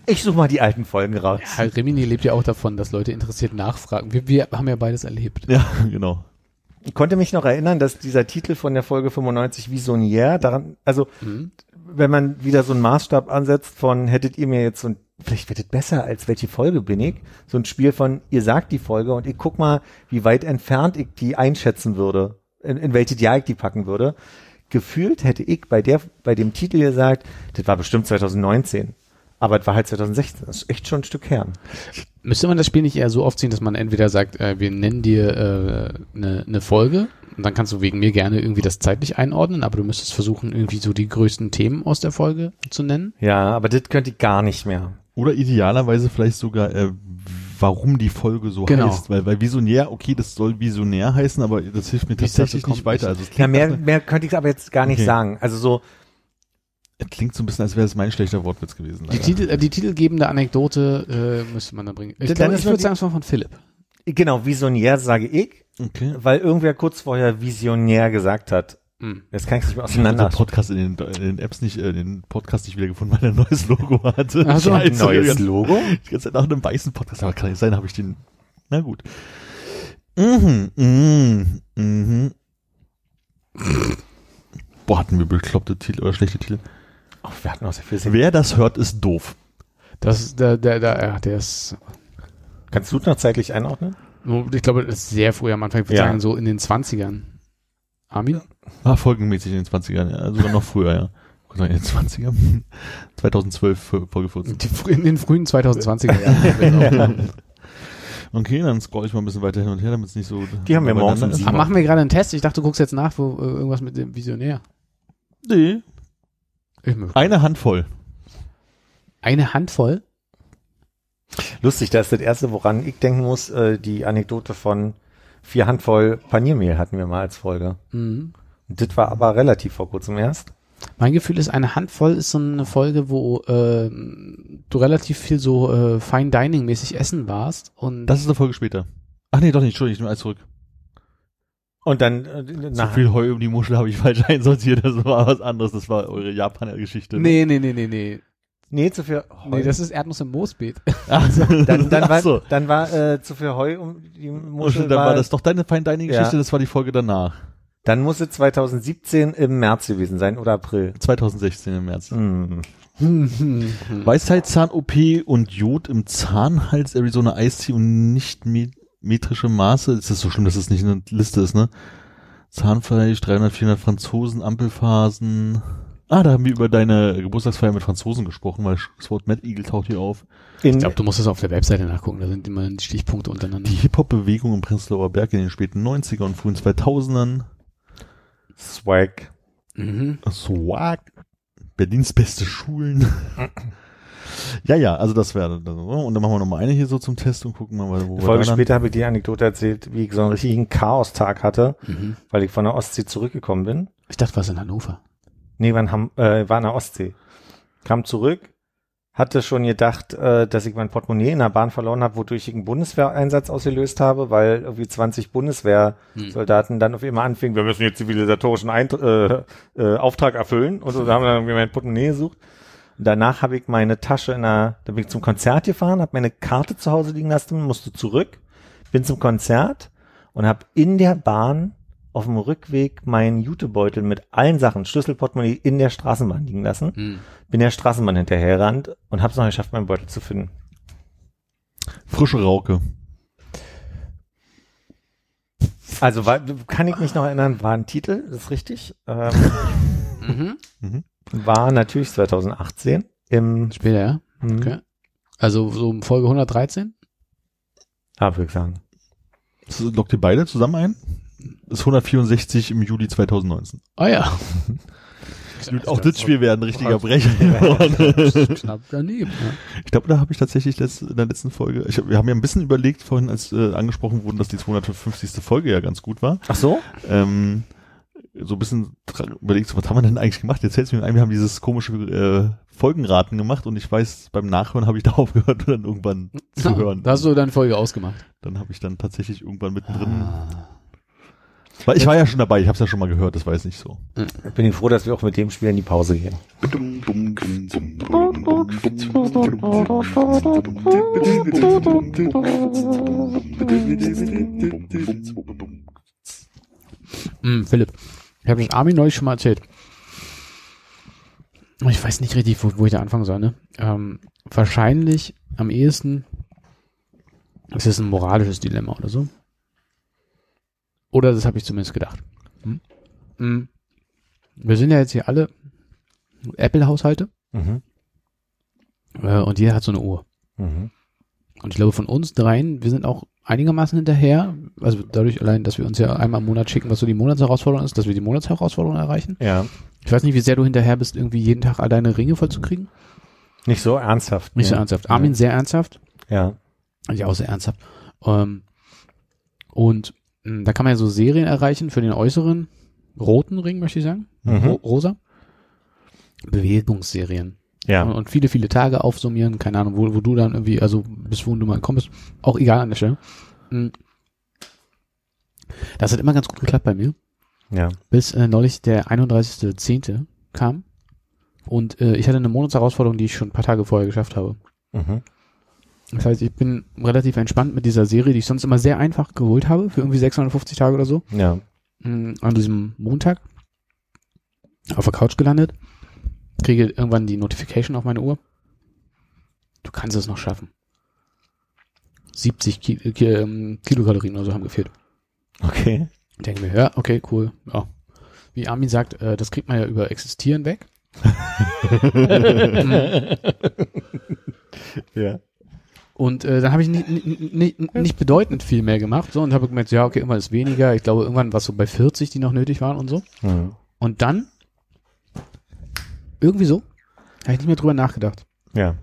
Ich suche mal die alten Folgen raus. Ja, Remini lebt ja auch davon, dass Leute interessiert nachfragen. Wir, wir haben ja beides erlebt. ja, genau. Ich konnte mich noch erinnern, dass dieser Titel von der Folge 95 Visionär daran, also Mhm. wenn man wieder so einen Maßstab ansetzt von, hättet ihr mir jetzt so ein, vielleicht wird es besser, als welche Folge bin ich, so ein Spiel von, ihr sagt die Folge und ich guck mal, wie weit entfernt ich die einschätzen würde, in, in welche Jahr ich die packen würde. Gefühlt hätte ich bei der, bei dem Titel gesagt, das war bestimmt 2019. Aber es war halt 2016. Das ist echt schon ein Stück her. Müsste man das Spiel nicht eher so aufziehen, dass man entweder sagt, äh, wir nennen dir eine äh, ne- ne Folge und dann kannst du wegen mir gerne irgendwie das zeitlich einordnen, aber du müsstest versuchen, irgendwie so die größten Themen aus der Folge zu nennen. Ja, aber das könnte ich gar nicht mehr. Oder idealerweise vielleicht sogar, äh, warum die Folge so Genau. heißt. Weil, weil Visionär, okay, das soll Visionär heißen, aber das hilft mir tatsächlich nicht weiter. Also Ja, mehr, mehr könnte ich aber jetzt gar nicht Okay. sagen. Also so, es klingt so ein bisschen, als wäre es mein schlechter Wortwitz gewesen. Die. Titel, äh, die titelgebende Anekdote äh, müsste man dann bringen. Ich, Dann glaub, ist ich würde sagen, es war von Philipp. genau, Visionär sage ich, Okay. weil irgendwer kurz vorher Visionär gesagt hat. Hm. Jetzt kann ich es nicht mehr auseinander. Podcast in den, in den Apps nicht, äh, den Podcast nicht wiedergefunden, weil er ein neues Logo hatte. Ach so, Scheiße, neues die Logo? ganze Zeit nach einem weißen Podcast, aber kann nicht sein, habe ich den. Na gut. Mhm, mhm, mhm. Boah, hatten wir bekloppte Titel oder schlechte Titel. Oh, wir hatten auch sehr viel Sinn. Wer das hört, ist doof. Das ist der, der, der, ja, der ist, Kannst du noch zeitlich einordnen? ich glaube, das ist sehr früh am Anfang. Ich würde Ja. sagen, so in den 20ern. Armin? Ah, folgenmäßig in den 20ern, ja. sogar noch früher, ja. In den 20ern? 2012, Folge 14. Die, frü- in den frühen 2020er Jahren. Okay, dann scroll ich mal ein bisschen weiter hin und her, damit es nicht so... Die haben wir sieben. Ah, machen wir gerade einen Test? Ich dachte, du guckst jetzt nach, wo äh, irgendwas mit dem Visionär. Nee, eine Handvoll. Eine Handvoll? Lustig, das ist das erste, woran ich denken muss, äh, die Anekdote von vier Handvoll Paniermehl hatten wir mal als Folge. Mhm. Und das war aber relativ vor kurzem erst. Mein Gefühl ist, eine Handvoll ist so eine Folge, wo äh, du relativ viel so äh, Fine Dining mäßig essen warst und Das ist eine Folge später. Ach nee, doch nicht, Entschuldigung, ich nehme alles zurück. Und dann äh, Zu nach, viel Heu um die Muschel habe ich falsch einsortiert, das war was anderes, das war eure Japaner-Geschichte. nee, nee, nee, nee, nee. nee, zu viel Heu. Nee, das ist Erdnuss im Moosbeet. Ach, so. dann, dann, Ach war, so. dann war äh, zu viel Heu um die Muschel, dann war das doch deine Fine Dining Geschichte, Ja. das war die Folge danach. Dann muss es 2017 im März gewesen sein oder April. 2016 im März. Hm. Weisheitszahn-OP und Jod im Zahnhals, Arizona Eistee und nicht me- metrische Maße. Ist das so schlimm, dass es nicht eine Liste ist, ne? Zahnfleisch, 300, 400 Franzosen, Ampelphasen. Ah, da haben wir über deine Geburtstagsfeier mit Franzosen gesprochen, weil das Wort Mad Eagle taucht hier auf. In, Ich glaube, du musst das auf der Webseite nachgucken, da sind immer die Stichpunkte untereinander. Die Hip-Hop-Bewegung im Prenzlauer Berg in den späten 90er und frühen 2000ern. Swag. Mhm. Swag. Berlins beste Schulen. ja, ja, also das wäre das. Und dann machen wir noch mal eine hier so zum Test und gucken mal, wo Eine wir Folge später habe ich die Anekdote erzählt, wie ich so einen richtigen Chaostag hatte, Mhm. weil ich von der Ostsee zurückgekommen bin. Ich dachte, was in Hannover. Nee, war in, Ham äh, war in der Ostsee. Kam zurück, hatte schon gedacht, äh, dass ich mein Portemonnaie in der Bahn verloren habe, wodurch ich einen Bundeswehreinsatz ausgelöst habe, weil irgendwie 20 Bundeswehrsoldaten dann auf einmal anfingen, wir müssen jetzt zivilisatorischen Eint äh, äh, Auftrag erfüllen und so, da haben wir dann irgendwie mein Portemonnaie gesucht. Und danach habe ich meine Tasche in der, da bin ich zum Konzert gefahren, habe meine Karte zu Hause liegen lassen, musste zurück, bin zum Konzert und habe in der Bahn auf dem Rückweg meinen Jutebeutel mit allen Sachen, Schlüssel, Portemonnaie in der Straßenbahn liegen lassen. Mhm. Bin der Straßenbahn hinterhergerannt und habe es noch geschafft, meinen Beutel zu finden. Frische Rauke. Also war, kann ich mich noch erinnern, war ein Titel, das ist richtig. Ähm, Mhm. War natürlich 2018 im Später, ja. hm, Okay. Also so Folge 113? ah, würde ich sagen. Das lockt ihr beide zusammen ein? Das ist 164 im Juli 2019. Ah ja. Auch das Spiel wäre ein richtiger Brecher. Knapp daneben. Ja. Ich glaube, da habe ich tatsächlich letzt, in der letzten Folge, ich hab, wir haben ja ein bisschen überlegt vorhin, als äh, angesprochen wurden, dass die 250. Folge ja ganz gut war. Ach so? Ähm, so ein bisschen überlegt, was haben wir denn eigentlich gemacht? Jetzt fällt mir ein, wir haben dieses komische äh, Folgenraten gemacht und ich weiß, beim Nachhören habe ich da aufgehört, dann irgendwann zu hören. Da hast du deine Folge ausgemacht. Dann habe ich dann tatsächlich irgendwann mittendrin, Ah. weil ich war ja schon dabei, ich habe es ja schon mal gehört, das war jetzt nicht so. Bin ich froh, dass wir auch mit dem Spiel in die Pause gehen. Hm, Philipp, ich habe das Armin neulich schon mal erzählt. Ich weiß nicht richtig, wo, wo ich da anfangen soll. Ne? Ähm, wahrscheinlich am ehesten ist es ein moralisches Dilemma oder so. Oder das habe ich zumindest gedacht. Hm? Hm. Wir sind ja jetzt hier alle Apple-Haushalte Mhm. äh, und jeder hat so eine Uhr. Mhm. Und ich glaube, von uns dreien, wir sind auch einigermaßen hinterher. Also dadurch allein, dass wir uns ja einmal im Monat schicken, was so die Monatsherausforderung ist, dass wir die Monatsherausforderung erreichen. Ja. Ich weiß nicht, wie sehr du hinterher bist, irgendwie jeden Tag all deine Ringe vollzukriegen. Nicht so ernsthaft. Nicht so ne? ernsthaft. Armin sehr ernsthaft. Ja. Ja, auch sehr ernsthaft. Ähm, und mh, da kann man ja so Serien erreichen für den äußeren roten Ring, möchte ich sagen. Mhm. Ro rosa. Bewegungsserien. Ja. Und, und viele, viele Tage aufsummieren. Keine Ahnung, wo, wo du dann irgendwie, also bis wohin du mal kommst. Auch egal an der Stelle. Mhm. Das hat immer ganz gut geklappt bei mir. Ja. bis äh, neulich der 31.10. kam. Und äh, ich hatte eine Monatsherausforderung, die ich schon ein paar Tage vorher geschafft habe. Mhm. Das heißt, ich bin relativ entspannt mit dieser Serie, die ich sonst immer sehr einfach geholt habe, für irgendwie 650 Tage oder so. Ja. Mm, An diesem Montag auf der Couch gelandet, kriege irgendwann die Notification auf meine Uhr. Du kannst es noch schaffen. 70 Ki Ki ähm, Kilokalorien oder so haben gefehlt. Okay. Ich denke mir, ja, okay, cool. Ja, wie Armin sagt, äh, das kriegt man ja über Existieren weg. Ja. Und äh, dann habe ich nicht, nicht, nicht, bedeutend viel mehr gemacht so und habe gemerkt, ja, okay, irgendwann ist weniger. Ich glaube, irgendwann war es so bei 40, die noch nötig waren und so. Mhm. Und dann, irgendwie so, habe ich nicht mehr drüber nachgedacht. Ja.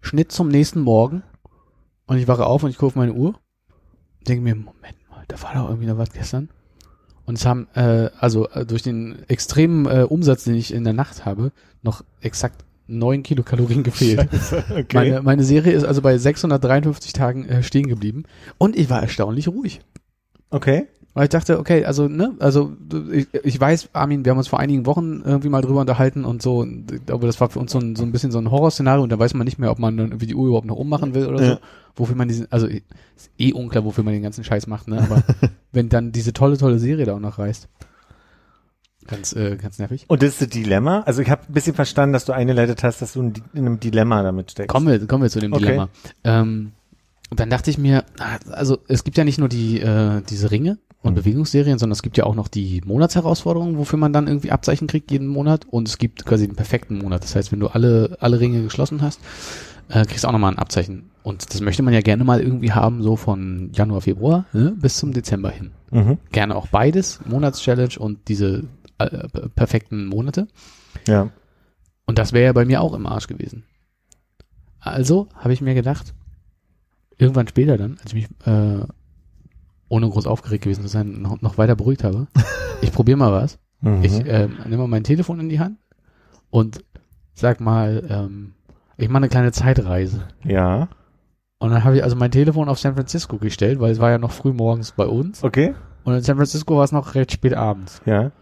Schnitt zum nächsten Morgen und ich wache auf und ich gucke auf meine Uhr und denke mir, Moment mal, da war doch irgendwie noch was gestern. Und es haben, äh, also äh, durch den extremen äh, Umsatz, den ich in der Nacht habe, noch exakt neun Kilokalorien gefehlt. Okay. Meine, meine Serie ist also bei 653 Tagen äh, stehen geblieben und ich war erstaunlich ruhig. okay. Weil ich dachte, okay, also, ne, also du- ich, ich weiß, Armin, wir haben uns vor einigen Wochen irgendwie mal drüber unterhalten und so, und ich glaube, das war für uns so ein, so ein bisschen so ein Horrorszenario und da weiß man nicht mehr, ob man dann irgendwie die Uhr überhaupt noch ummachen will oder Ja. so. Wofür man diesen, also ist eh unklar, wofür man den ganzen Scheiß macht, ne? Aber wenn dann diese tolle, tolle Serie da auch noch reißt. Ganz, äh, ganz nervig. Und das ist das Dilemma? Also ich habe ein bisschen verstanden, dass du eingeleitet hast, dass du in, in einem Dilemma damit steckst. Kommen wir, kommen wir zu dem Okay. Dilemma. Ähm, und dann dachte ich mir, also es gibt ja nicht nur die äh, diese Ringe und Mhm. Bewegungsserien, sondern es gibt ja auch noch die Monatsherausforderungen, wofür man dann irgendwie Abzeichen kriegt jeden Monat. Und es gibt quasi den perfekten Monat. Das heißt, wenn du alle alle Ringe geschlossen hast, äh, kriegst du auch nochmal ein Abzeichen. Und das möchte man ja gerne mal irgendwie haben, so von Januar, Februar ne, bis zum Dezember hin. Mhm. Gerne auch beides, Monatschallenge und diese äh, perfekten Monate. Ja. Und das wäre ja bei mir auch im Arsch gewesen. Also habe ich mir gedacht, irgendwann später dann, als ich mich äh, ohne groß aufgeregt gewesen zu sein, noch, noch weiter beruhigt habe, ich probiere mal was. Mhm. Ich äh, nehme mal mein Telefon in die Hand und sag mal, ähm, ich mache eine kleine Zeitreise. ja. Und dann habe ich also mein Telefon auf San Francisco gestellt, weil es war ja noch früh morgens bei uns. Okay. Und in San Francisco war es noch recht spät abends. Ja.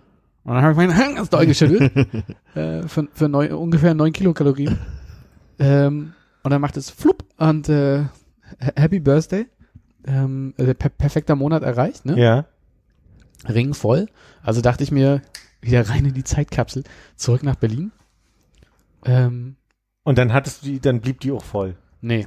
Und dann habe ich meinen Hang ganz doll geschüttelt. äh, für für neun, ungefähr 9 Kilokalorien. ähm, und dann macht es flupp und äh, Happy Birthday. Ähm, also per perfekter Monat erreicht, ne? Ja. Ring voll. Also dachte ich mir, wieder rein in die Zeitkapsel, zurück nach Berlin. Ähm, Und dann hattest du die, dann blieb die auch voll. nee,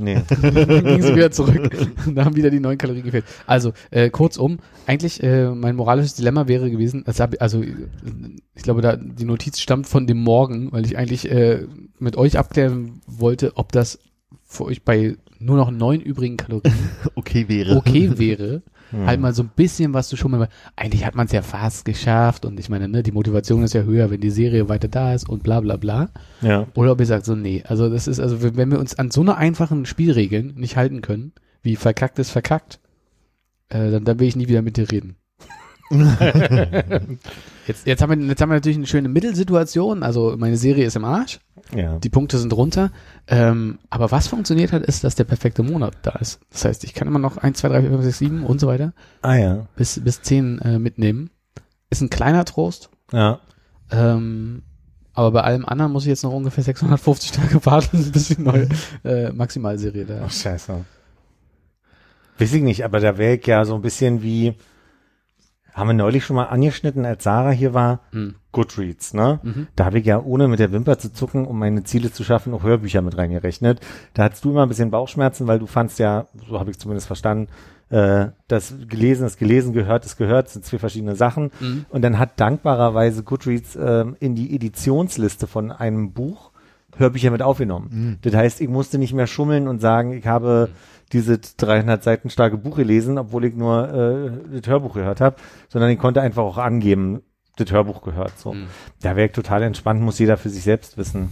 Nee. dann ging sie wieder zurück. Und da haben wieder die neun Kalorien gefehlt. Also, äh, kurzum, eigentlich äh, mein moralisches Dilemma wäre gewesen, also, ich glaube, da die Notiz stammt von dem Morgen, weil ich eigentlich äh, mit euch abklären wollte, ob das für euch bei nur noch neun übrigen Kalorien Okay wäre. okay wäre, Hm. halt mal so ein bisschen was zu schummeln. weil Eigentlich hat man es ja fast geschafft und ich meine, ne, die Motivation ist ja höher, wenn die Serie weiter da ist und bla bla bla. Ja. Oder ob ihr sagt so, nee, also das ist, also wenn wir uns an so einer einfachen Spielregeln nicht halten können, wie verkackt ist verkackt, äh, dann, dann will ich nie wieder mit dir reden. jetzt, jetzt, haben wir, jetzt haben wir natürlich eine schöne Mittelsituation, also meine Serie ist im Arsch, Ja. die Punkte sind runter, ähm, aber was funktioniert hat, ist, dass der perfekte Monat da ist. Das heißt, ich kann immer noch 1, 2, 3, 4, 5, 6, 7 und so weiter Ah ja. bis, bis 10 äh, mitnehmen. Ist ein kleiner Trost, Ja. ähm, aber bei allem anderen muss ich jetzt noch ungefähr 650 Tage warten, bis die neue äh, Maximalserie da Ach, scheiße. Weiß ich nicht, aber da wäre ich ja so ein bisschen wie, haben wir neulich schon mal angeschnitten, als Sarah hier war, Hm. Goodreads, ne? Mhm. Da habe ich ja, ohne mit der Wimper zu zucken, um meine Ziele zu schaffen, auch Hörbücher mit reingerechnet. Da hattest du immer ein bisschen Bauchschmerzen, weil du fandst ja, so habe ich zumindest verstanden, äh, das gelesen ist gelesen, gehört ist gehört, sind zwei verschiedene Sachen. Mhm. Und dann hat dankbarerweise Goodreads ähm, in die Editionsliste von einem Buch Hörbücher mit aufgenommen. Das heißt, ich musste nicht mehr schummeln und sagen, ich habe dieses 300 Seiten starke Buch gelesen, obwohl ich nur äh, das Hörbuch gehört habe, sondern ich konnte einfach auch angeben, das Hörbuch gehört. So, Mhm. da wäre ich total entspannt, muss jeder für sich selbst wissen.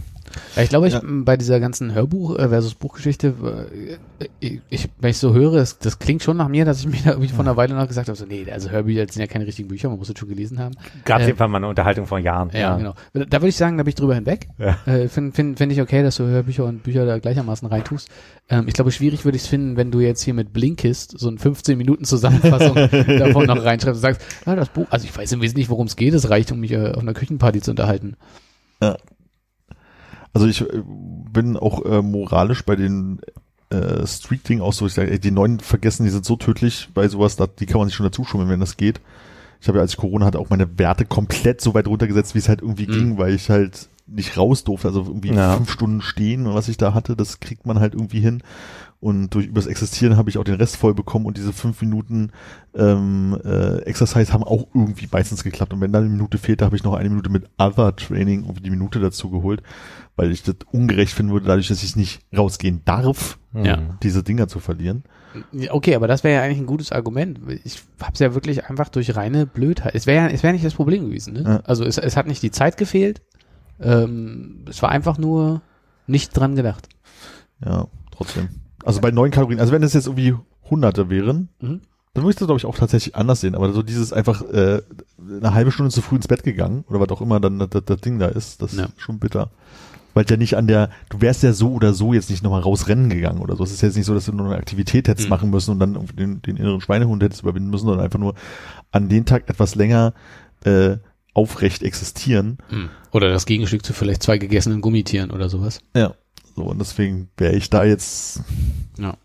Ja, ich glaube, ich Ja. bei dieser ganzen Hörbuch äh, versus Buchgeschichte, äh, ich, ich, wenn ich so höre, das, das klingt schon nach mir, dass ich mir da irgendwie von einer Weile noch gesagt habe, so, nee, also Hörbücher sind ja keine richtigen Bücher, man muss das schon gelesen haben. Gab es Äh, jedenfalls mal eine Unterhaltung vor Jahren. Ja, genau. Da würde ich sagen, da bin ich drüber hinweg. Ja. Äh, Finde find, find ich okay, dass du Hörbücher und Bücher da gleichermaßen reintust. Ähm, ich glaube, schwierig würde ich es finden, wenn du jetzt hier mit Blinkist so ein 15 Minuten Zusammenfassung davon noch reinschreibst und sagst, ja, das Buch, also ich weiß im Wesentlichen, worum es geht, es reicht, um mich äh, auf einer Küchenparty zu unterhalten. Also ich äh, bin auch äh, moralisch bei den äh, Street-Ding auch so, ich sage, ey, die neuen vergessen, die sind so tödlich bei sowas, da, die kann man sich schon dazu schummeln, wenn das geht. Ich habe ja, als ich Corona hatte, auch meine Werte komplett so weit runtergesetzt, wie es halt irgendwie Mhm. ging, weil ich halt nicht raus durfte, also irgendwie Ja. fünf Stunden stehen und was ich da hatte, das kriegt man halt irgendwie hin. Und durch übers Existieren habe ich auch den Rest voll bekommen und diese fünf Minuten ähm, äh, Exercise haben auch irgendwie meistens geklappt. Und wenn dann eine Minute fehlte, habe ich noch eine Minute mit Other Training irgendwie die Minute dazu geholt, weil ich das ungerecht finden würde, dadurch, dass ich nicht rausgehen darf, Ja. diese Dinger zu verlieren. Okay, aber das wäre ja eigentlich ein gutes Argument. Ich habe es ja wirklich einfach durch reine Blödheit. Es wäre ja, es wäre nicht das Problem gewesen. Ne? Ja. Also es, es hat nicht die Zeit gefehlt. Ähm, es war einfach nur nicht dran gedacht. Ja, trotzdem. Also bei neun Kalorien, also wenn es jetzt irgendwie Hunderte wären, Mhm. dann würde ich das, glaube ich, auch tatsächlich anders sehen. Aber so dieses einfach äh, eine halbe Stunde zu früh ins Bett gegangen oder was auch immer dann das, das Ding da ist, das Ja. ist schon bitter. Weil ja nicht an der, du wärst ja so oder so jetzt nicht nochmal rausrennen gegangen oder so. Es ist jetzt nicht so, dass du nur eine Aktivität hättest Mhm. machen müssen und dann den, den inneren Schweinehund hättest überwinden müssen, sondern einfach nur an den Tag etwas länger äh, aufrecht existieren. Mhm. Oder das Gegenstück zu vielleicht zwei gegessenen Gummitieren oder sowas. Ja. So, und deswegen wäre ich da jetzt. Ja.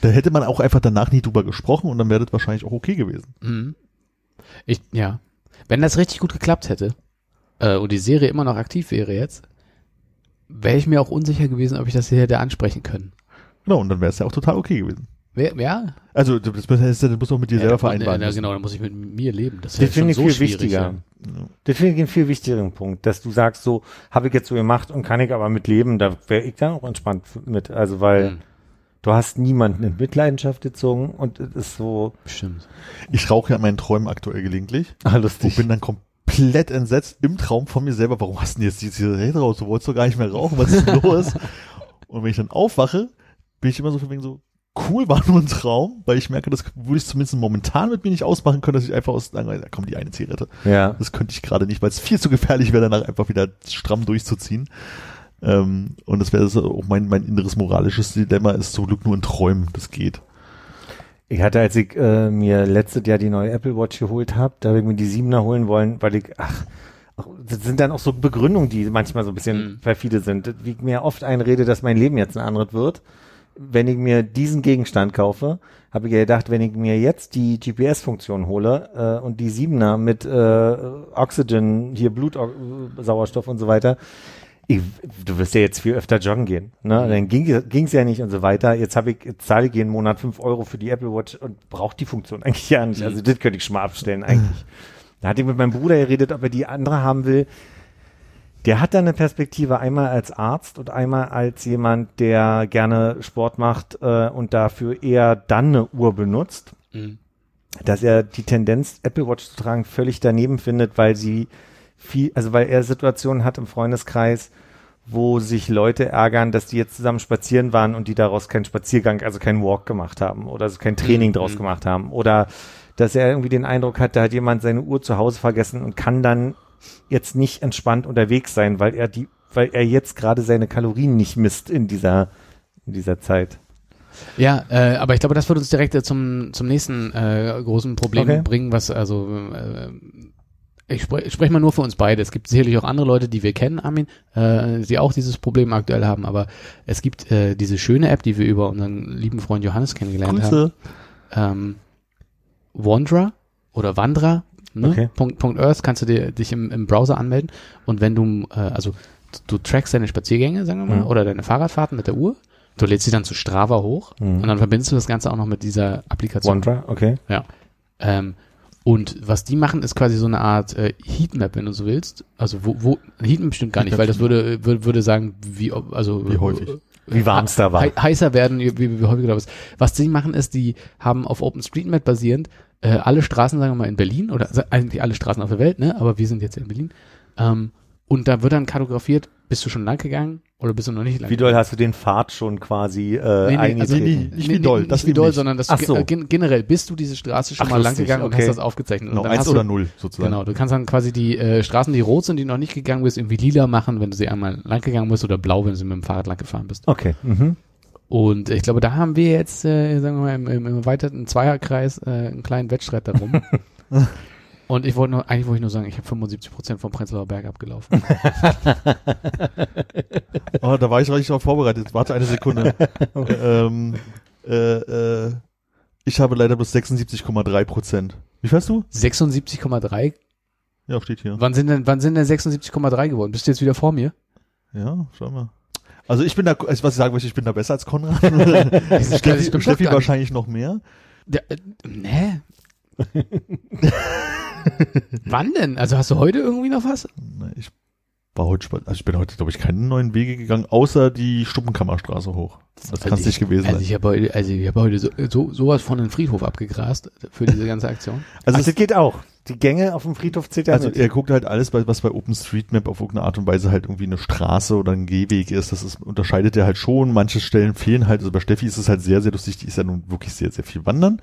Da hätte man auch einfach danach nie drüber gesprochen und dann wäre das wahrscheinlich auch okay gewesen. Mhm. Ich, ja. Wenn das richtig gut geklappt hätte äh, und die Serie immer noch aktiv wäre jetzt, wäre ich mir auch unsicher gewesen, ob ich das hier hätte ansprechen können. Genau, und dann wäre es ja auch total okay gewesen. Wer, ja? Also, das, das, das, du auch mit dir selber vereinbaren. Ja, genau, dann muss ich mit mir leben. Das Das finde ich so viel wichtiger. Ja. Das finde ich einen viel wichtigeren Punkt, dass du sagst, so habe ich jetzt so gemacht und kann ich aber mit leben, da wäre ich dann auch entspannt mit. Also weil Mhm. du hast niemanden in Mitleidenschaft gezogen und es ist so Bestimmt. Ich rauche ja in meinen Träumen aktuell gelegentlich ah, und lustig. bin dann komplett entsetzt im Traum von mir selber. Warum hast du denn jetzt die Zigarette raus? Du wolltest doch gar nicht mehr rauchen. Was ist denn los? und wenn ich dann aufwache, bin ich immer so von wegen so, cool, war nur ein Traum, weil ich merke, das würde ich zumindest momentan mit mir nicht ausmachen können, dass ich einfach aus, ja, komm, die eine Zigarette. Ja. Das könnte ich gerade nicht, weil es viel zu gefährlich wäre, danach einfach wieder stramm durchzuziehen. Ähm, und das wäre so auch mein, mein inneres moralisches Dilemma, ist zum Glück nur in Träumen, das geht. Ich hatte, als ich äh, mir letztes Jahr die neue Apple Watch geholt habe, da habe ich mir die Siebener holen wollen, weil ich, ach, ach, das sind dann auch so Begründungen, die manchmal so ein bisschen Mhm. perfide sind. Wie ich mir oft einrede, dass mein Leben jetzt ein anderes wird. Wenn ich mir diesen Gegenstand kaufe, habe ich ja gedacht, wenn ich mir jetzt die GPS-Funktion hole äh, und die Siebener mit äh, Oxygen, hier Blutsauerstoff und so weiter, ich, du wirst ja jetzt viel öfter joggen gehen. Ne? Mhm. Dann ging es ja nicht und so weiter. Jetzt habe ich, jetzt zahle ich jeden Monat fünf Euro für die Apple Watch und braucht die Funktion eigentlich ja nicht. Mhm. Also das könnte ich schon mal abstellen eigentlich. Da hatte ich mit meinem Bruder geredet, ob er die andere haben will. Der hat da eine Perspektive einmal als Arzt und einmal als jemand, der gerne Sport macht äh, und dafür eher dann eine Uhr benutzt Mhm. dass er die Tendenz, Apple Watch zu tragen, völlig daneben findet, weil sie viel, also weil er Situationen hat im Freundeskreis, wo sich Leute ärgern, dass die jetzt zusammen spazieren waren und die daraus keinen Spaziergang, also keinen Walk gemacht haben oder so kein Training Mhm. draus gemacht haben oder dass er irgendwie den Eindruck hat, da hat jemand seine Uhr zu Hause vergessen und kann dann jetzt nicht entspannt unterwegs sein, weil er die, weil er jetzt gerade seine Kalorien nicht misst in dieser, in dieser Zeit. Ja, äh, aber ich glaube, das wird uns direkt äh, zum, zum nächsten äh, großen Problem Okay. bringen, was also äh, ich spreche sprech mal nur für uns beide. Es gibt sicherlich auch andere Leute, die wir kennen, Armin, äh, die auch dieses Problem aktuell haben, aber es gibt äh, diese schöne App, die wir über unseren lieben Freund Johannes kennengelernt haben. Grüße. Ähm, Wanderer oder Wanderer, ne? Okay. Punkt, Punkt Earth, kannst du dir, dich im, im Browser anmelden und wenn du, äh, also du trackst deine Spaziergänge, sagen wir mal, Mhm. oder deine Fahrradfahrten mit der Uhr, du lädst sie dann zu Strava hoch Mhm. und dann verbindest du das Ganze auch noch mit dieser Applikation. Wanderer, okay. Ja. Ähm, und was die machen, ist quasi so eine Art äh, Heatmap, wenn du so willst. Also wo, wo Heatmap stimmt gar nicht, weil das würde, würde, würde sagen, wie, also Wie häufig. Wie warm es da war. Hei- heißer werden, wie, wie, wie häufig oder was. Was die machen ist, die haben auf OpenStreetMap basierend äh, alle Straßen, sagen wir mal, in Berlin oder eigentlich alle Straßen auf der Welt, ne? Aber wir sind jetzt in Berlin. Ähm, und da wird dann kartografiert, bist du schon lang gegangen oder bist du noch nicht lang Wie doll hast du den Pfad schon quasi äh, Nee, nee, also nee, Nicht wie doll, nicht das wie eben doll, nicht. sondern das Ach so. äh, gen generell bist du diese Straße schon Ach, mal lang gegangen und okay. hast das aufgezeichnet. Genau, und dann eins oder du, null sozusagen. Genau, du kannst dann quasi die äh, Straßen, die rot sind, die noch nicht gegangen bist, irgendwie lila machen, wenn du sie einmal lang gegangen bist oder blau, wenn du sie mit dem Fahrrad lang gefahren bist. Okay. Mhm. Und ich glaube, da haben wir jetzt, äh, sagen wir mal, im, im, im erweiterten Zweierkreis äh, einen kleinen Wettstreit darum. Und ich wollte nur, eigentlich wollte ich nur sagen, ich habe 75 Prozent vom Prenzlauer Berg abgelaufen. Oh, da war ich richtig darauf vorbereitet. Warte eine Sekunde. ähm, äh, äh, ich habe leider bis 76,3 Prozent. Wie fährst du? 76,3. Ja, steht hier. Wann sind denn, wann sind denn 76,3 geworden? Bist du jetzt wieder vor mir? Ja, schau mal. Also ich bin da, also was ich sagen möchte, ich bin da besser als Konrad. Steffi, Steffi wahrscheinlich noch mehr. Der, äh, nee. Wann denn? Also hast du heute irgendwie noch was? Ich war heute, spa- also ich bin heute, glaube ich, keine neuen Wege gegangen, außer die Stuppenkammerstraße hoch. Das kann es nicht gewesen Also sein. ich habe heute, also ich habe heute so, so, sowas von den Friedhof abgegrast für diese ganze Aktion. Also Also, das geht auch. Die Gänge auf dem Friedhof zählt ja also mit. er guckt halt alles, was bei OpenStreetMap auf irgendeine Art und Weise halt irgendwie eine Straße oder ein Gehweg ist. Das ist, unterscheidet er halt schon. Manche Stellen fehlen halt. Also bei Steffi ist es halt sehr, sehr lustig. Die ist ja nun wirklich sehr, sehr viel wandern.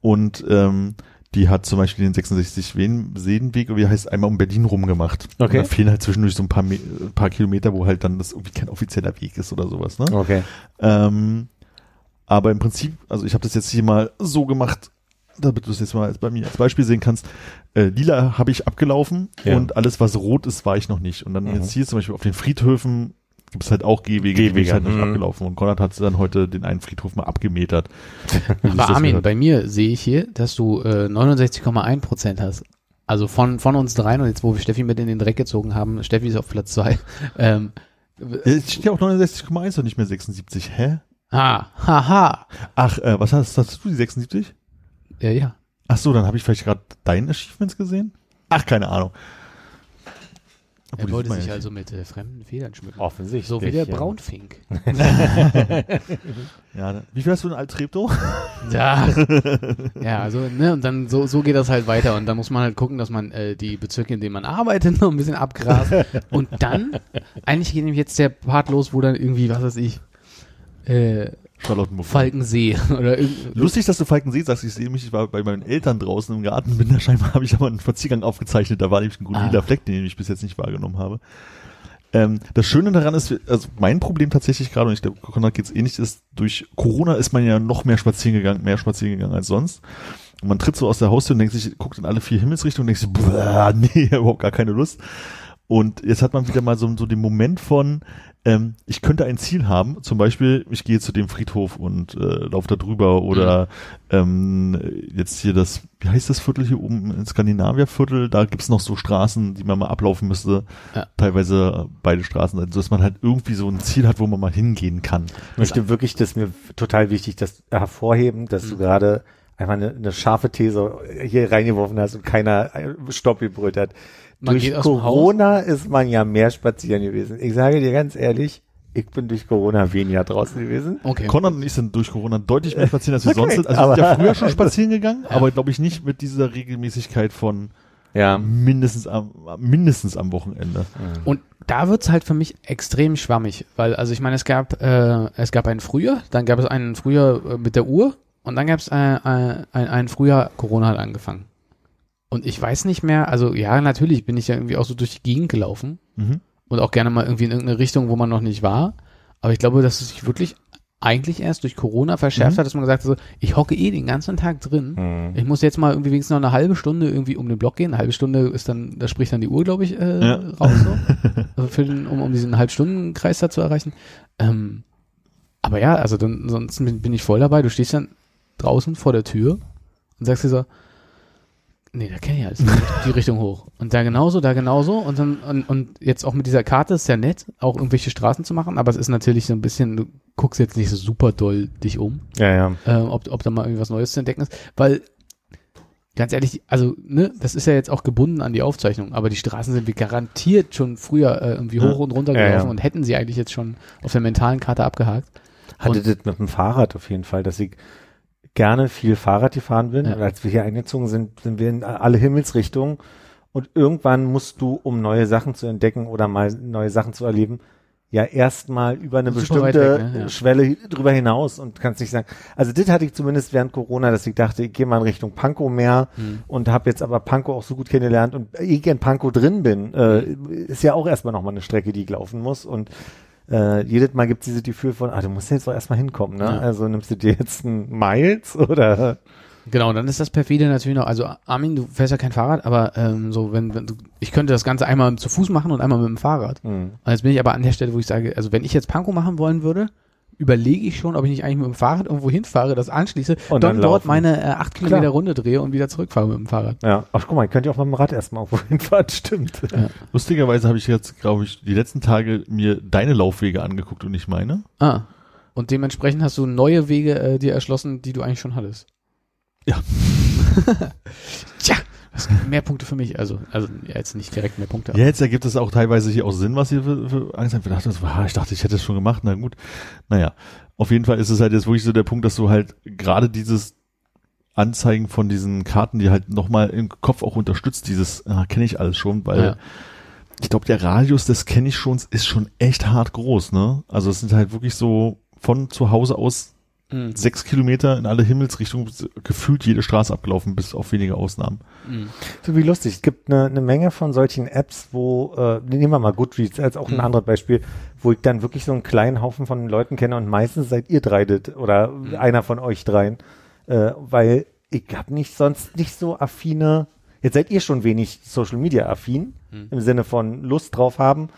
Und ähm, die hat zum Beispiel den 66 Wen- Seenweg, wie heißt, einmal um Berlin rum gemacht. Okay. Und da fehlen halt zwischendurch so ein paar, Me äh, paar Kilometer, wo halt dann das irgendwie kein offizieller Weg ist oder sowas. Ne? Okay. Ähm, aber im Prinzip, also ich habe das jetzt hier mal so gemacht, damit du es jetzt mal als bei mir als Beispiel sehen kannst. Äh, lila habe ich abgelaufen Ja. und alles, was rot ist, war ich noch nicht. Und dann Mhm. jetzt hier zum Beispiel auf den Friedhöfen gibt es halt auch Gehwege, die bin ich Gehwege, halt nicht mhm. abgelaufen. Und Konrad hat dann heute den einen Friedhof mal abgemetert. Aber Armin, bei mir sehe ich hier, dass du äh, 69,1 Prozent hast. Also von, von uns dreien und jetzt, wo wir Steffi mit in den Dreck gezogen haben, Steffi ist auf Platz zwei. Ähm, Äh, Es steht ja auch 69,1 und nicht mehr 76. Hä? ah, haha. Ach, äh, was hast, hast du, die 76? Ja, ja. Ach so, dann habe ich vielleicht gerade deine Achievements gesehen? Ach, keine Ahnung. Obwohl, Er wollte sich also mit äh, fremden Federn schmücken. Offensichtlich. So wie der ja. Braunfink. Ja, ne? wie viel hast du in Altrepto? Ja. ja, also, ne, und dann so, so geht das halt weiter. Und dann muss man halt gucken, dass man äh, die Bezirke, in denen man arbeitet, noch ein bisschen abgrast. Und dann, eigentlich geht nämlich jetzt der Part los, wo dann irgendwie, was weiß ich, äh, Charlottenburg. Falkensee oder. Lustig, dass du Falkensee sagst. Ich sehe mich, ich war bei meinen Eltern draußen im Garten, bin da scheinbar, habe ich aber einen Spaziergang aufgezeichnet. Da war nämlich ein grüner Ah. Fleck, den ich bis jetzt nicht wahrgenommen habe. Ähm, das Schöne daran ist, also mein Problem tatsächlich gerade, und ich glaube, Konrad geht's ähnlich, ist, durch Corona ist man ja noch mehr spazieren gegangen, mehr spazieren gegangen als sonst. Und man tritt so aus der Haustür und denkt sich, guckt in alle vier Himmelsrichtungen und denkt sich, nee, überhaupt gar keine Lust. Und jetzt hat man wieder mal so, so den Moment von, ähm, ich könnte ein Ziel haben, zum Beispiel, ich gehe zu dem Friedhof und äh, laufe da drüber oder ähm, jetzt hier das, wie heißt das Viertel hier oben, in Skandinavierviertel, da gibt's noch so Straßen, die man mal ablaufen müsste, Ja. teilweise beide Straßen, so dass man halt irgendwie so ein Ziel hat, wo man mal hingehen kann. Ich möchte wirklich, das ist mir total wichtig, das hervorheben, dass du Mhm. gerade einfach eine, eine scharfe These hier reingeworfen hast und keiner äh, Stopp gebrüllt hat. Man durch Corona ist man ja mehr spazieren gewesen. Ich sage dir ganz ehrlich, ich bin durch Corona weniger draußen gewesen. Okay. Konrad und ich sind durch Corona deutlich mehr spazieren, als wir Okay, sonst sind. Also wir sind ja früher schon spazieren gegangen, aber glaube ich nicht mit dieser Regelmäßigkeit von Ja. mindestens am, mindestens am Wochenende. Und da wird's halt für mich extrem schwammig, weil, also ich meine, es gab, äh, es gab einen Frühjahr, dann gab es einen Frühjahr äh, mit der Uhr und dann gab es äh, äh, ein, einen Frühjahr, Corona hat angefangen. Und ich weiß nicht mehr, also ja, natürlich bin ich ja irgendwie auch so durch die Gegend gelaufen Mhm. und auch gerne mal irgendwie in irgendeine Richtung, wo man noch nicht war. Aber ich glaube, dass es sich wirklich eigentlich erst durch Corona verschärft Mhm. hat, dass man gesagt hat, so, ich hocke eh den ganzen Tag drin. Hm. Ich muss jetzt mal irgendwie wenigstens noch eine halbe Stunde irgendwie um den Block gehen. Eine halbe Stunde ist dann, da spricht dann die Uhr, glaube ich, äh, Ja. raus, so. also für den, um, um diesen Halbstundenkreis da zu erreichen. Ähm, aber ja, also dann, ansonsten bin, bin ich voll dabei. Du stehst dann draußen vor der Tür und sagst dir so, nee, da kenne ich alles. die Richtung hoch. Und da genauso, da genauso. Und dann, und, und jetzt auch mit dieser Karte ist ja nett, auch irgendwelche Straßen zu machen, aber es ist natürlich so ein bisschen, du guckst jetzt nicht so super doll dich um Ja, ja. äh, ob, ob da mal irgendwas Neues zu entdecken ist, weil ganz ehrlich, also ne, das ist ja jetzt auch gebunden an die Aufzeichnung, aber die Straßen sind wie garantiert schon früher äh, irgendwie Ja. hoch und runter Ja, gelaufen ja. und hätten sie eigentlich jetzt schon auf der mentalen Karte abgehakt. Hatte Und- das mit dem Fahrrad auf jeden Fall, dass ich gerne viel Fahrrad gefahren bin. Ja. Und als wir hier eingezogen sind, sind wir in alle Himmelsrichtungen. Und irgendwann musst du, um neue Sachen zu entdecken oder mal neue Sachen zu erleben, ja erstmal über eine bestimmte weg, ne? Ja. Schwelle drüber hinaus und kannst nicht sagen. Also das hatte ich zumindest während Corona, dass ich dachte, ich gehe mal in Richtung Pankow mehr Hm. und habe jetzt aber Pankow auch so gut kennengelernt und ich in Pankow drin bin, äh, ist ja auch erstmal nochmal eine Strecke, die ich laufen muss und äh, jedes Mal gibt es dieses Gefühl von, ah, du musst jetzt doch erstmal hinkommen, ne? Ja. Also nimmst du dir jetzt ein Miles oder Genau, dann ist das perfide natürlich noch, also Armin, du fährst ja kein Fahrrad, aber ähm, so, wenn, wenn du, ich könnte das Ganze einmal zu Fuß machen und einmal mit dem Fahrrad. hm. Und jetzt bin ich aber an der Stelle, wo ich sage, also wenn ich jetzt Pankow machen wollen würde, überlege ich schon, ob ich nicht eigentlich mit dem Fahrrad irgendwo hinfahre, das anschließe, Und dann, dann dort meine äh, acht Kilometer Klar. Runde drehe und wieder zurückfahre mit dem Fahrrad. Ja. Ach, guck mal, ich könnte ja auch mit dem Rad erstmal irgendwo hinfahren, stimmt. Lustigerweise habe ich jetzt, glaube ich, die letzten Tage mir deine Laufwege angeguckt und nicht meine. Ah. Und dementsprechend hast du neue Wege äh, dir erschlossen, die du eigentlich schon hattest. Ja. Tja, das gibt mehr Punkte für mich. Also, also jetzt nicht direkt mehr Punkte. Ja, jetzt ergibt es auch teilweise hier auch Sinn, was ihr für, für Angst habt. Ich dachte, ich dachte, ich hätte es schon gemacht. Na gut. Naja, auf jeden Fall ist es halt jetzt wirklich so der Punkt, dass du halt gerade dieses Anzeigen von diesen Karten, die halt nochmal im Kopf auch unterstützt, dieses, ah, kenne ich alles schon, weil Ja. ich glaube, der Radius des kenne ich schon, ist schon echt hart groß, ne? Also es sind halt wirklich so von zu Hause aus Mhm. sechs Kilometer in alle Himmelsrichtungen gefühlt jede Straße abgelaufen, bis auf wenige Ausnahmen. Mhm. So wie lustig. Es gibt eine, eine Menge von solchen Apps, wo, äh, nehmen wir mal Goodreads als auch ein Mhm. anderes Beispiel, wo ich dann wirklich so einen kleinen Haufen von Leuten kenne und meistens seid ihr drei das oder einer von euch dreien, äh, weil ich habe nicht sonst nicht so affine, jetzt seid ihr schon wenig Social Media affin, im Sinne von Lust drauf haben,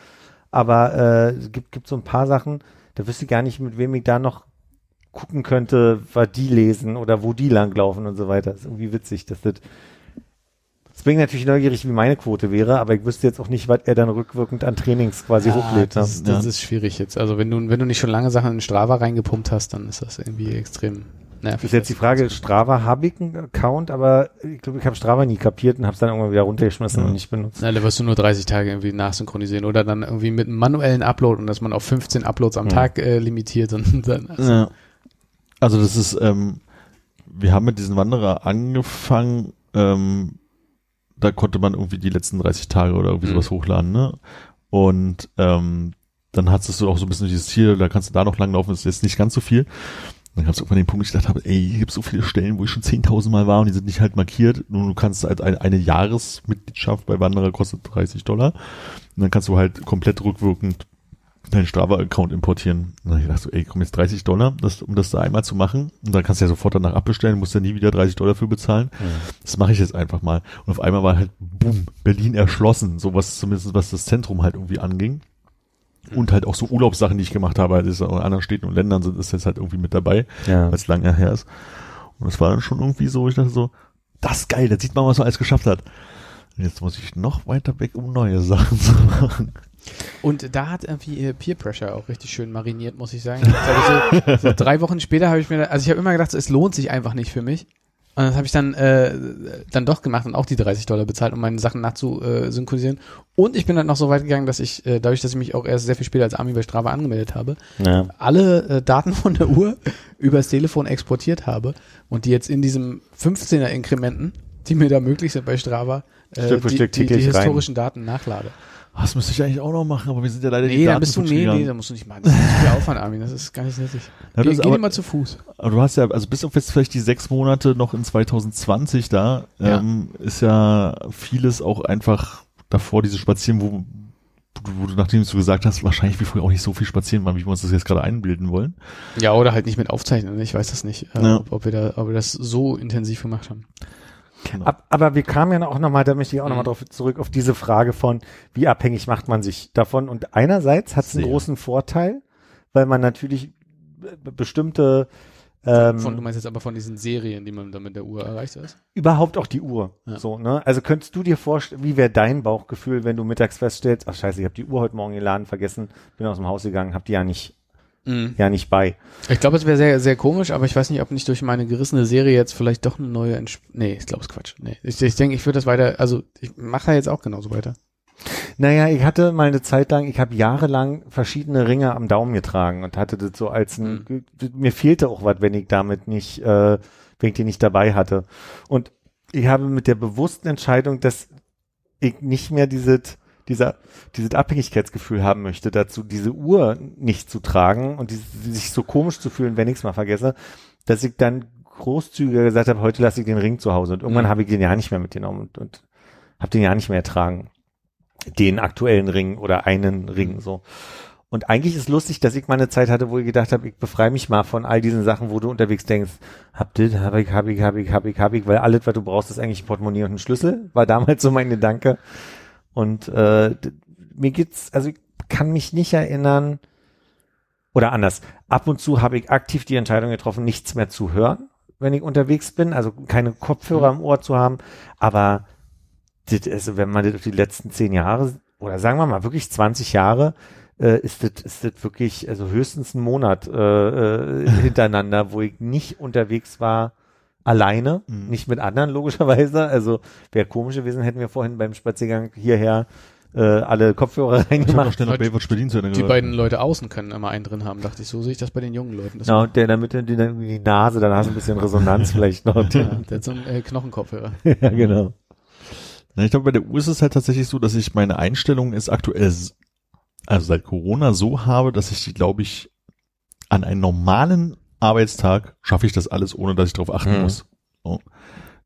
aber äh, es gibt, gibt so ein paar Sachen, da wüsste ich gar nicht, mit wem ich da noch gucken könnte, was die lesen oder wo die langlaufen und so weiter. ist irgendwie witzig, dass das das bin ich natürlich neugierig, wie meine Quote wäre, aber ich wüsste jetzt auch nicht, was er dann rückwirkend an Trainings quasi Ja, hochlädt. ne? das, ist- das Ja. ist schwierig jetzt. Also wenn du, wenn du nicht schon lange Sachen in Strava reingepumpt hast, dann ist das irgendwie extrem nervig. ist jetzt die Frage, Strava habe ich einen Account, aber ich glaube, ich habe Strava nie kapiert und habe es dann irgendwann wieder runtergeschmissen Ja. und nicht benutzt. Na, da wirst du nur 30 Tage irgendwie nachsynchronisieren oder dann irgendwie mit einem manuellen Upload und dass man auf 15 Uploads am Hm. Tag äh, limitiert und dann also, Ja. Also das ist, ähm, wir haben mit diesem Wanderer angefangen, ähm, da konnte man irgendwie die letzten 30 Tage oder irgendwie Mhm. sowas hochladen, ne? Und ähm, dann hattest du auch so ein bisschen dieses Ziel, da kannst du da noch langlaufen, das ist jetzt nicht ganz so viel. Dann gab es irgendwann den Punkt, wo ich gedacht habe, ey, hier gibt so viele Stellen, wo ich schon 10.000 Mal war und die sind nicht halt markiert. Nun, du kannst halt eine, eine Jahresmitgliedschaft bei Wanderer kostet 30 Dollar. Und dann kannst du halt komplett rückwirkend deinen Strava-Account importieren. Und dann ich gedacht so, ey, komm jetzt 30 Dollar, das, um das da einmal zu machen. Und dann kannst du ja sofort danach abbestellen, musst ja nie wieder 30 Dollar für bezahlen. Das mache ich jetzt einfach mal. Und auf einmal war halt, boom, Berlin erschlossen, so was zumindest was das Zentrum halt irgendwie anging. Und halt auch so Urlaubssachen, die ich gemacht habe, halt ist in anderen Städten und Ländern sind ist jetzt halt irgendwie mit dabei, Ja. weil es lange her ist. Und es war dann schon irgendwie so, ich dachte so, das ist geil, da sieht man, was man alles geschafft hat. Und jetzt muss ich noch weiter weg, um neue Sachen zu machen. Und da hat irgendwie äh, Peer Pressure auch richtig schön mariniert, muss ich sagen. Ich so, so drei Wochen später habe ich mir, also ich habe immer gedacht, so, es lohnt sich einfach nicht für mich. Und das habe ich dann äh, dann doch gemacht und auch die 30 Dollar bezahlt, um meine Sachen nachzusynchronisieren. Und ich bin dann noch so weit gegangen, dass ich, äh, dadurch, dass ich mich auch erst sehr viel später als Army bei Strava angemeldet habe, Ja. alle äh, Daten von der Uhr übers Telefon exportiert habe und die jetzt in diesem 15er Inkrementen, die mir da möglich sind bei Strava, äh, die, Stück die, die täglich rein. historischen Daten nachlade. Das müsste ich eigentlich auch noch machen, aber wir sind ja leider die Nee, dann Daten bist du, nee, nee, da musst du nicht machen. Das ist viel Aufwand, Armin, das ist gar nicht nötig. Ja, ist geh mal zu Fuß. Aber du hast ja, also bis auf jetzt vielleicht die sechs Monate noch in 2020 da, Ja. ähm, ist ja vieles auch einfach davor, diese Spazieren, wo, wo, du- wo du, nachdem du gesagt hast, wahrscheinlich wie früher auch nicht so viel spazieren waren, wie wir uns das jetzt gerade einbilden wollen. Ja, oder halt nicht mit aufzeichnen, ich weiß das nicht, äh, Ja. ob, ob, wir da, ob wir das so intensiv gemacht haben. Genau. Ab, aber wir kamen ja auch nochmal, da möchte ich auch nochmal Mhm. drauf zurück, auf diese Frage von, wie abhängig macht man sich davon? Und einerseits hat es einen großen Vorteil, weil man natürlich be- bestimmte ähm, Von, du meinst jetzt aber von diesen Serien, die man da mit der Uhr erreicht ist? überhaupt auch die Uhr. Ja. So, ne? Also könntest du dir vorstellen, wie wäre dein Bauchgefühl, wenn du mittags feststellst, ach scheiße, ich habe die Uhr heute Morgen geladen, vergessen, bin aus dem Haus gegangen, hab die ja nicht, ja nicht bei. Ich glaube, es wäre sehr, sehr komisch, aber ich weiß nicht, ob nicht durch meine gerissene Serie jetzt vielleicht doch eine neue Entsp Nee, ich glaube, es ist Quatsch. Nee. Ich, ich denke, ich würde das weiter, also ich mache da jetzt auch genauso weiter. Naja, ich hatte mal eine Zeit lang, ich habe jahrelang verschiedene Ringe am Daumen getragen und hatte das so als ein, mir fehlte auch was, wenn ich damit nicht, äh, wenn ich die nicht dabei hatte. Und ich habe mit der bewussten Entscheidung, dass ich nicht mehr dieses, dieser, dieses Abhängigkeitsgefühl haben möchte, dazu diese Uhr nicht zu tragen und dieses, sich so komisch zu fühlen, wenn ich es mal vergesse, dass ich dann großzügiger gesagt habe, heute lasse ich den Ring zu Hause und irgendwann Mhm. habe ich den ja nicht mehr mitgenommen und, und habe den ja nicht mehr ertragen den aktuellen Ring oder einen Ring so. Und eigentlich ist lustig, dass ich mal eine Zeit hatte, wo ich gedacht habe, ich befreie mich mal von all diesen Sachen, wo du unterwegs denkst, hab das, hab ich, hab ich, hab ich, hab ich, hab ich, weil alles, was du brauchst, ist eigentlich ein Portemonnaie und ein Schlüssel, war damals so mein Gedanke. Und äh, mir geht's, also ich kann mich nicht erinnern, oder anders. Ab und zu habe ich aktiv die Entscheidung getroffen, nichts mehr zu hören, wenn ich unterwegs bin, also keine Kopfhörer im Ohr zu haben. Aber das, also wenn man das auf die letzten zehn Jahre oder sagen wir mal wirklich 20 Jahre, äh, ist das ist das wirklich also höchstens ein Monat äh, äh, hintereinander, wo ich nicht unterwegs war alleine, Mhm. nicht mit anderen logischerweise. Also wäre komisch gewesen, hätten wir vorhin beim Spaziergang hierher äh, alle Kopfhörer Ich reingemacht. schnell noch Baywatch Berlin zu Ende Die gehört. beiden Leute außen können immer einen drin haben, dachte ich. So sehe ich das bei den jungen Leuten. Das Genau, und der in der Mitte, die, dann die Nase, dann hast du ein bisschen Resonanz vielleicht noch. ja, der hat so einen äh, Knochenkopfhörer. ja, genau. Na, ich glaube, bei der Uhr ist es halt tatsächlich so, dass ich meine Einstellung ist aktuell, also seit Corona so habe, dass ich die, glaube ich, an einen normalen Arbeitstag schaffe ich das alles, ohne dass ich darauf achten Mhm. muss. So.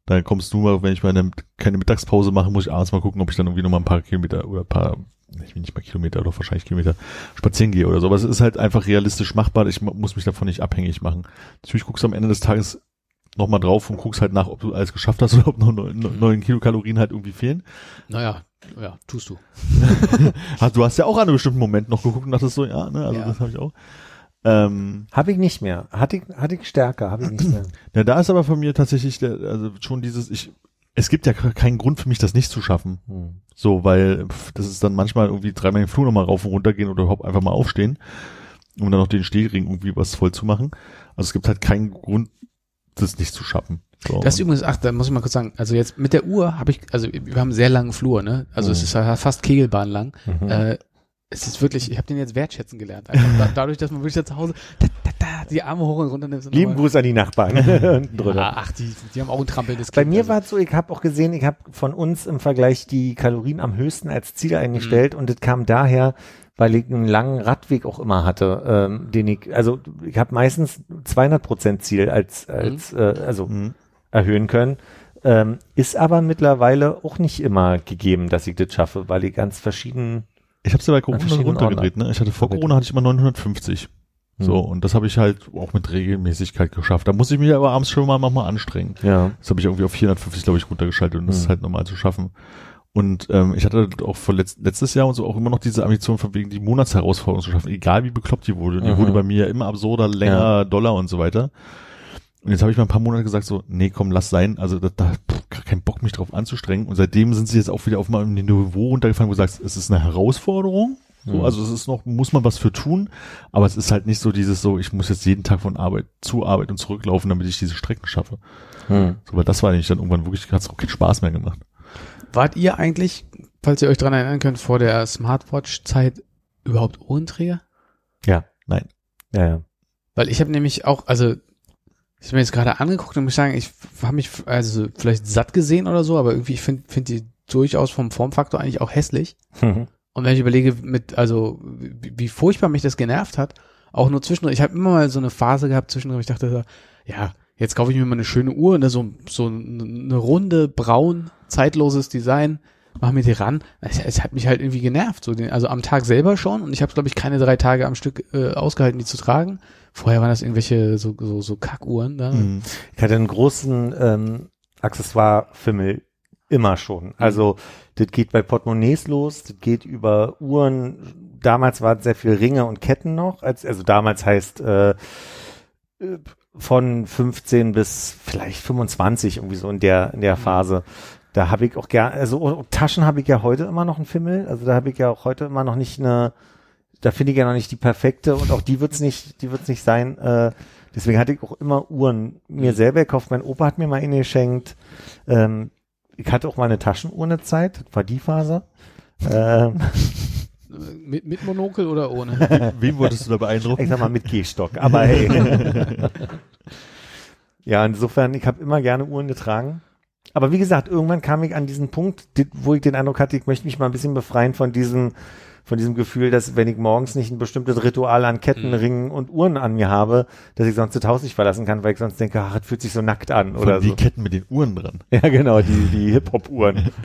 Da kommst du mal, wenn ich meine keine Mittagspause mache, muss ich abends mal gucken, ob ich dann irgendwie noch mal ein paar Kilometer oder ein paar, ich will nicht mal Kilometer, doch wahrscheinlich Kilometer spazieren gehe oder so. Aber es ist halt einfach realistisch machbar. Ich mu- muss mich davon nicht abhängig machen. Natürlich guckst du am Ende des Tages noch mal drauf und guckst halt nach, ob du alles geschafft hast oder ob noch neun, Kilokalorien halt irgendwie fehlen. Naja, ja, tust du. Du hast ja auch an einem bestimmten Moment noch geguckt und dachtest so, ja, ne, also Ja. das habe ich auch. Ähm, Habe ich nicht mehr. Hatte ich, hatte ich stärker, habe ich nicht mehr. ja, da ist aber von mir tatsächlich der, also schon dieses, ich, es gibt ja keinen Grund für mich, das nicht zu schaffen. Hm. So, weil pff, das ist dann manchmal irgendwie dreimal den Flur nochmal rauf und runter gehen oder überhaupt einfach mal aufstehen, um dann noch den Stehring irgendwie was voll zu machen. Also es gibt halt keinen Grund, das nicht zu schaffen. So, Das ist übrigens, ach, da muss ich mal kurz sagen, also jetzt mit der Uhr habe ich, also wir haben einen sehr langen Flur, ne? Also es Mhm. ist ja fast Kegelbahn lang. Mhm. Äh, es ist wirklich, ich habe den jetzt wertschätzen gelernt. Einfach da, dadurch, dass man wirklich da zu Hause da, da, da, die Arme hoch und runter nimmt. Lieben nochmal- Gruß an die Nachbarn. Ja, ach, die, die haben auch ein trampelndes Bei Kind, mir also. war es so, ich habe auch gesehen, ich habe von uns im Vergleich die Kalorien am höchsten als Ziel eingestellt und das kam daher, weil ich einen langen Radweg auch immer hatte, ähm, den ich, also ich habe meistens 200 Prozent Ziel als, als äh, also Mhm. erhöhen können. Ähm, ist aber mittlerweile auch nicht immer gegeben, dass ich das schaffe, weil ich ganz verschieden Ich habe es ja bei Corona runtergedreht, ne? Ich hatte vor. Corona hatte ich immer 950. So, Hm. und das habe ich halt auch mit Regelmäßigkeit geschafft. Da muss ich mich aber abends schon mal nochmal anstrengen. ja. Das habe ich irgendwie auf 450, glaube ich, runtergeschaltet und das Hm. ist halt normal zu schaffen. Und ähm, ich hatte auch vor letzt, letztes Jahr und so auch immer noch diese Ambition von wegen die Monatsherausforderung zu schaffen, egal wie bekloppt die wurde. Und die Mhm. wurde bei mir ja immer absurder, länger, doller und so weiter. Und jetzt habe ich mal ein paar Monate gesagt so, nee, komm, lass sein. Also da, da pff, gar keinen Bock, mich drauf anzustrengen. Und seitdem sind sie jetzt auch wieder auf mal ein Niveau runtergefallen, wo du sagst, es ist eine Herausforderung. So, Mhm. also es ist noch, muss man was für tun, aber es ist halt nicht so dieses so, ich muss jetzt jeden Tag von Arbeit zu Arbeit und zurücklaufen, damit ich diese Strecken schaffe. Hm. So, weil das war nämlich dann irgendwann wirklich, hat es auch keinen Spaß mehr gemacht. Wart ihr eigentlich, falls ihr euch dran erinnern könnt, vor der Smartwatch-Zeit überhaupt Ohrenträger? Ja. Nein. Ja, ja. Weil ich habe nämlich auch, also ich habe mir jetzt gerade angeguckt und muss sagen, ich habe mich also vielleicht satt gesehen oder so, aber irgendwie ich finde find die durchaus vom Formfaktor eigentlich auch hässlich. Mhm. Und wenn ich überlege, mit, also wie, wie furchtbar mich das genervt hat, auch nur zwischendurch, ich habe immer mal so eine Phase gehabt zwischendurch, ich dachte, ja, jetzt kaufe ich mir mal eine schöne Uhr, ne, so, so eine runde, braun, zeitloses Design, mach mir die ran. Es, es hat mich halt irgendwie genervt, so den, also am Tag selber schon und ich habe glaube ich keine drei Tage am Stück äh, ausgehalten, die zu tragen. Vorher waren das irgendwelche so so, so Kackuhren da. Mhm. Ich hatte einen großen ähm, Accessoire-Fimmel immer schon. Also das geht bei Portemonnaies los, das geht über Uhren. Damals waren sehr viel Ringe und Ketten noch. Als, also damals heißt äh, äh, von 15 bis vielleicht 25 irgendwie so in der in der Phase. Da habe ich auch gerne, also und Taschen habe ich ja heute immer noch einen Fimmel. Also da habe ich ja auch heute immer noch nicht eine, da finde ich ja noch nicht die perfekte und auch die wird's nicht, die wird's nicht sein. Äh, deswegen hatte ich auch immer Uhren mir selber gekauft. Mein Opa hat mir mal eine geschenkt. Ähm, ich hatte auch mal eine Taschenuhr eine Zeit, das war die Phase. Ähm, Mit, mit Monokel oder ohne? Wen wolltest du da beeindrucken? ich sag mal mit Gehstock, aber hey. ja, insofern, ich habe immer gerne Uhren getragen. Aber wie gesagt, irgendwann kam ich an diesen Punkt, die- wo ich den Eindruck hatte, ich möchte mich mal ein bisschen befreien von diesem, von diesem Gefühl, dass wenn ich morgens nicht ein bestimmtes Ritual an Ketten, Mhm. Ringen und Uhren an mir habe, dass ich sonst das Haus nicht verlassen kann, weil ich sonst denke, ach, das fühlt sich so nackt an Von oder die so. Ketten mit den Uhren dran. Ja, genau, die, die Hip-Hop-Uhren.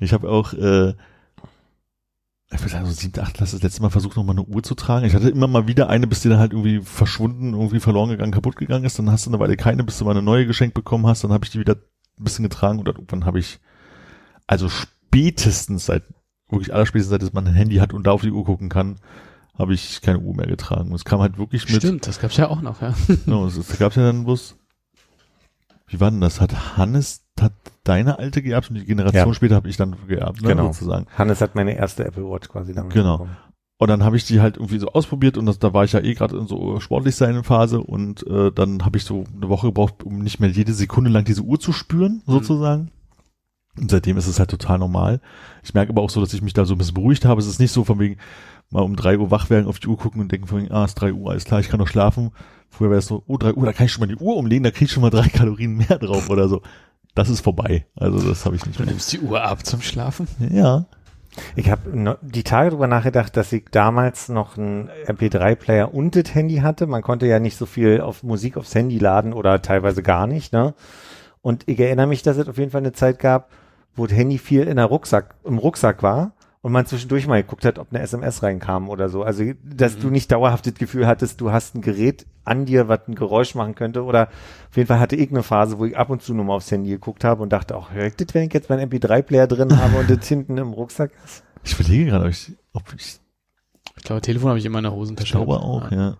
Ich habe auch, äh, ich würde sagen, so siebte, acht das letzte Mal versucht, noch mal eine Uhr zu tragen. Ich hatte immer mal wieder eine, bis die dann halt irgendwie verschwunden, irgendwie verloren gegangen, kaputt gegangen ist. Dann hast du eine Weile keine, bis du mal eine neue geschenkt bekommen hast. Dann habe ich die wieder ein bisschen getragen und dann irgendwann habe ich, also spätestens seit, wirklich allerspätestens seit man ein Handy hat und da auf die Uhr gucken kann, habe ich keine Uhr mehr getragen. Und es kam halt wirklich mit. Stimmt, das gab's ja auch noch, ja. No, es, es gab ja dann bloß. Wie war denn das? Hat Hannes, hat deine alte geerbt und die Generation Ja. später habe ich dann geerbt, ne, Genau. sozusagen. Hannes hat meine erste Apple Watch quasi damit Genau. bekommen. Und dann habe ich die halt irgendwie so ausprobiert und das, da war ich ja eh gerade in so sportlich sein Phase und äh, dann habe ich so eine Woche gebraucht, um nicht mehr jede Sekunde lang diese Uhr zu spüren, sozusagen. Und seitdem ist es halt total normal. Ich merke aber auch so, dass ich mich da so ein bisschen beruhigt habe. Es ist nicht so von wegen mal um drei Uhr wach werden, auf die Uhr gucken und denken von wegen, ah, es ist drei Uhr, alles klar, ich kann noch schlafen. Früher wäre es so, oh, drei Uhr, da kann ich schon mal die Uhr umlegen, da krieg ich schon mal drei Kalorien mehr drauf oder so. Das ist vorbei. Also das habe ich nicht Du mehr. nimmst die Uhr ab zum Schlafen. Ja. Ich habe die Tage drüber nachgedacht, dass ich damals noch einen MP3-Player und das Handy hatte. Man konnte ja nicht so viel auf Musik aufs Handy laden oder teilweise gar nicht. Ne? Und ich erinnere mich, dass es auf jeden Fall eine Zeit gab, wo das Handy viel in der Rucksack, im Rucksack war und man zwischendurch mal geguckt hat, ob eine SMS reinkam oder so. Also, dass du nicht dauerhaft das Gefühl hattest, du hast ein Gerät an dir, was ein Geräusch machen könnte. Oder auf jeden Fall hatte ich eine Phase, wo ich ab und zu nur mal aufs Handy geguckt habe und dachte, auch hör ich das, wenn ich jetzt meinen MP3-Player drin habe und das hinten im Rucksack ist? Ich überlege gerade, ob ich, ob ich Ich glaube, Telefon habe ich immer in der Hosentasche. Ich glaube auch, ja.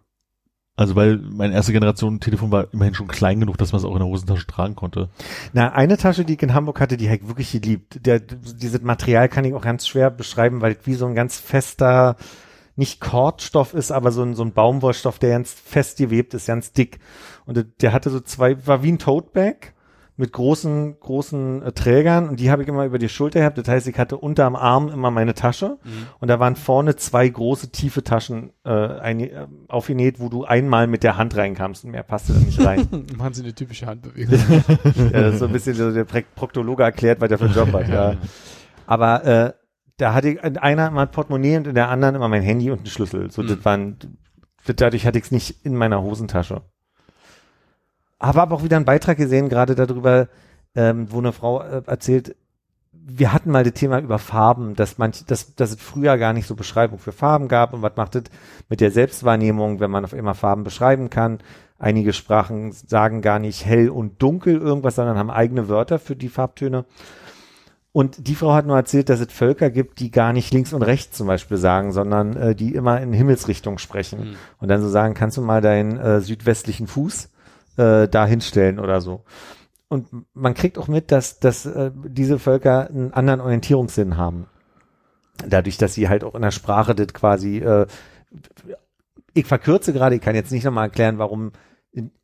Also weil meine erste Generation Telefon war immerhin schon klein genug, dass man es auch in der Hosentasche tragen konnte. Na, eine Tasche, die ich in Hamburg hatte, die habe ich wirklich geliebt. Der, dieses Material kann ich auch ganz schwer beschreiben, weil wie so ein ganz fester, nicht Kordstoff ist, aber so ein, so ein Baumwollstoff, der ganz fest gewebt ist, ganz dick. Und der- hatte so zwei, war wie ein Tote-Bag mit großen, großen äh, Trägern und die habe ich immer über die Schulter gehabt. Das heißt, ich hatte unterm Arm immer meine Tasche und da waren vorne zwei große, tiefe Taschen äh, ein, äh, aufgenäht, wo du einmal mit der Hand reinkamst und mehr passte da nicht rein. Machen Sie eine typische Handbewegung. Ja, das ist so ein bisschen so der Proktologe erklärt, was der für einen Job hat. Ja. Aber äh, da hatte ich in einer immer ein Portemonnaie und in der anderen immer mein Handy und einen Schlüssel. So, das waren, das, dadurch hatte ich es nicht in meiner Hosentasche. Habe aber auch wieder einen Beitrag gesehen, gerade darüber, ähm, wo eine Frau äh, erzählt, wir hatten mal das Thema über Farben, dass manch, dass, dass es früher gar nicht so Beschreibung für Farben gab und was macht es mit der Selbstwahrnehmung, wenn man auf einmal Farben beschreiben kann. Einige Sprachen sagen gar nicht hell und dunkel irgendwas, sondern haben eigene Wörter für die Farbtöne. Und die Frau hat nur erzählt, dass es Völker gibt, die gar nicht links und rechts zum Beispiel sagen, sondern äh, die immer in Himmelsrichtung sprechen. Mhm. Und dann so sagen, kannst du mal deinen äh, südwestlichen Fuß äh, da hinstellen oder so. Und man kriegt auch mit, dass, dass äh, diese Völker einen anderen Orientierungssinn haben. Dadurch, dass sie halt auch in der Sprache das quasi, äh, ich verkürze gerade, ich kann jetzt nicht nochmal erklären, warum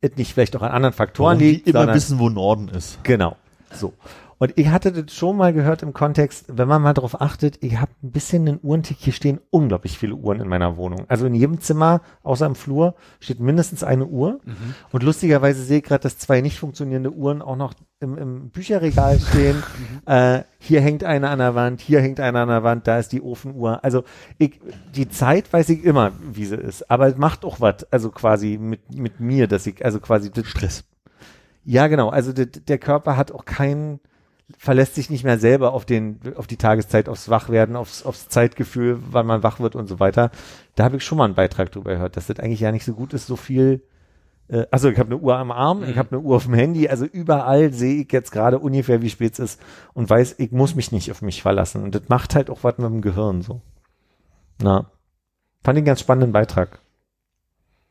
es nicht vielleicht auch an anderen Faktoren Warum die liegt. immer sondern- wissen, wo Norden ist. Genau. So. Und ich hatte das schon mal gehört im Kontext, wenn man mal darauf achtet, ich habe ein bisschen einen Uhrentick, hier stehen unglaublich viele Uhren in meiner Wohnung. Also in jedem Zimmer, außer im Flur, steht mindestens eine Uhr. Und lustigerweise sehe ich gerade, dass zwei nicht funktionierende Uhren auch noch im, im Bücherregal stehen. äh, hier hängt eine an der Wand, hier hängt eine an der Wand, da ist die Ofenuhr. Also ich, die Zeit weiß ich immer, wie sie ist. Aber es macht auch was, also quasi mit, mit mir, dass ich, also quasi das, Stress. ja, genau. Also der, der Körper hat auch keinen, verlässt sich nicht mehr selber auf den, auf die Tageszeit, aufs Wachwerden, aufs, aufs Zeitgefühl, wann man wach wird und so weiter. Da habe ich schon mal einen Beitrag drüber gehört, dass das eigentlich ja nicht so gut ist, so viel. Äh, also ich habe eine Uhr am Arm, ich habe eine Uhr auf dem Handy, also überall sehe ich jetzt gerade ungefähr, wie spät es ist und weiß, ich muss mich nicht auf mich verlassen. Und das macht halt auch was mit dem Gehirn so. Na. Fand ich einen ganz spannenden Beitrag.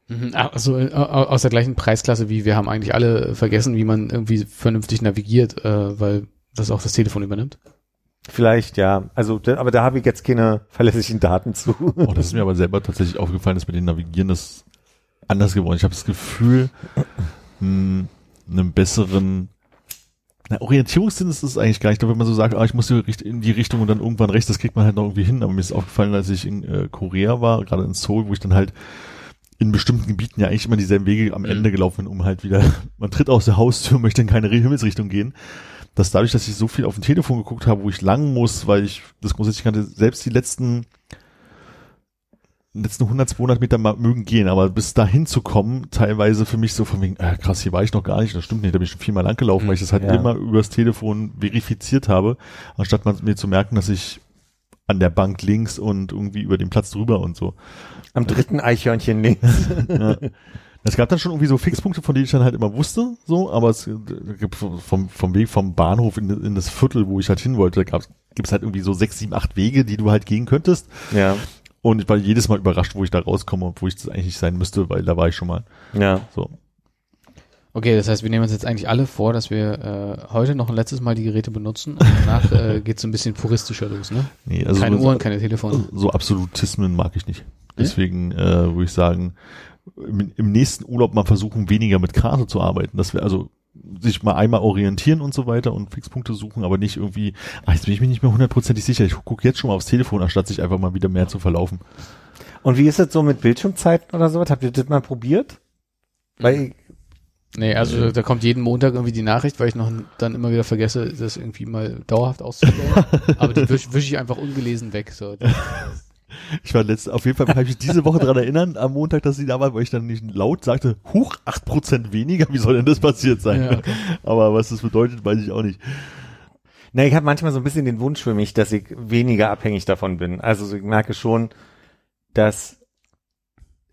Mhm, Also äh, aus der gleichen Preisklasse wie wir haben eigentlich alle vergessen, wie man irgendwie vernünftig navigiert, äh, weil das auch das Telefon übernimmt. Vielleicht, ja. Also, aber da habe ich jetzt keine verlässlichen Daten zu. Oh, das ist mir aber selber tatsächlich aufgefallen, dass mit den Navigieren das anders geworden. ist. Ich habe das Gefühl, mh, einen besseren na, Orientierungssinn ist es eigentlich gar nicht. Ich glaube, wenn man so sagt, ah, ich muss in die Richtung und dann irgendwann rechts, das kriegt man halt noch irgendwie hin. Aber mir ist aufgefallen, als ich in äh, Korea war, gerade in Seoul, wo ich dann halt in bestimmten Gebieten ja eigentlich immer dieselben Wege am Mhm. Ende gelaufen bin, um halt wieder, man tritt aus der Haustür, möchte in keine Himmelsrichtung gehen. Dass dadurch, dass ich so viel auf dem Telefon geguckt habe, wo ich lang muss, weil ich das grundsätzlich kannte, selbst die letzten letzten 100, 200 Meter mal mögen gehen, aber bis dahin zu kommen, teilweise für mich so von wegen, äh, krass, hier war ich noch gar nicht, das stimmt nicht, da bin ich schon viermal lang gelaufen, weil ich das halt Ja. immer übers Telefon verifiziert habe, anstatt man mir zu merken, dass ich an der Bank links und irgendwie über den Platz drüber und so. Am dritten Eichhörnchen links. Ja. Es gab dann schon irgendwie so Fixpunkte, von denen ich dann halt immer wusste, so, aber es äh, gibt vom, vom Weg vom Bahnhof in, in das Viertel, wo ich halt hin wollte, gab es halt irgendwie so sechs, sieben, acht Wege, die du halt gehen könntest. Ja. Und ich war jedes Mal überrascht, wo ich da rauskomme und wo ich das eigentlich nicht sein müsste, weil da war ich schon mal. Ja. So. Okay, das heißt, wir nehmen uns jetzt eigentlich alle vor, dass wir äh, heute noch ein letztes Mal die Geräte benutzen und danach äh, geht es ein bisschen puristischer los, ne? Nee, also keine so, Uhren, keine Telefone. so Absolutismen mag ich nicht. Deswegen äh, würde ich sagen, im, im nächsten Urlaub mal versuchen, weniger mit Karte zu arbeiten. Das wäre also sich mal einmal orientieren und so weiter und Fixpunkte suchen, aber nicht irgendwie, ach, jetzt bin ich mir nicht mehr hundertprozentig sicher. Ich gucke jetzt schon mal aufs Telefon, anstatt sich einfach mal wieder mehr zu verlaufen. Und wie ist es so mit Bildschirmzeiten oder sowas? Habt ihr das mal probiert? Weil, Nee, also da kommt jeden Montag irgendwie die Nachricht, weil ich noch dann immer wieder vergesse, das irgendwie mal dauerhaft auszustellen. Aber die wische wisch ich einfach ungelesen weg. So. Ich war letzt, auf jeden Fall kann ich mich diese Woche dran erinnern, am Montag, dass sie da war, weil ich dann nicht laut sagte, huch, acht Prozent weniger, wie soll denn das passiert sein? Ja, okay. Aber was das bedeutet, weiß ich auch nicht. na, ich habe manchmal so ein bisschen den Wunsch für mich, dass ich weniger abhängig davon bin. Also so, ich merke schon, dass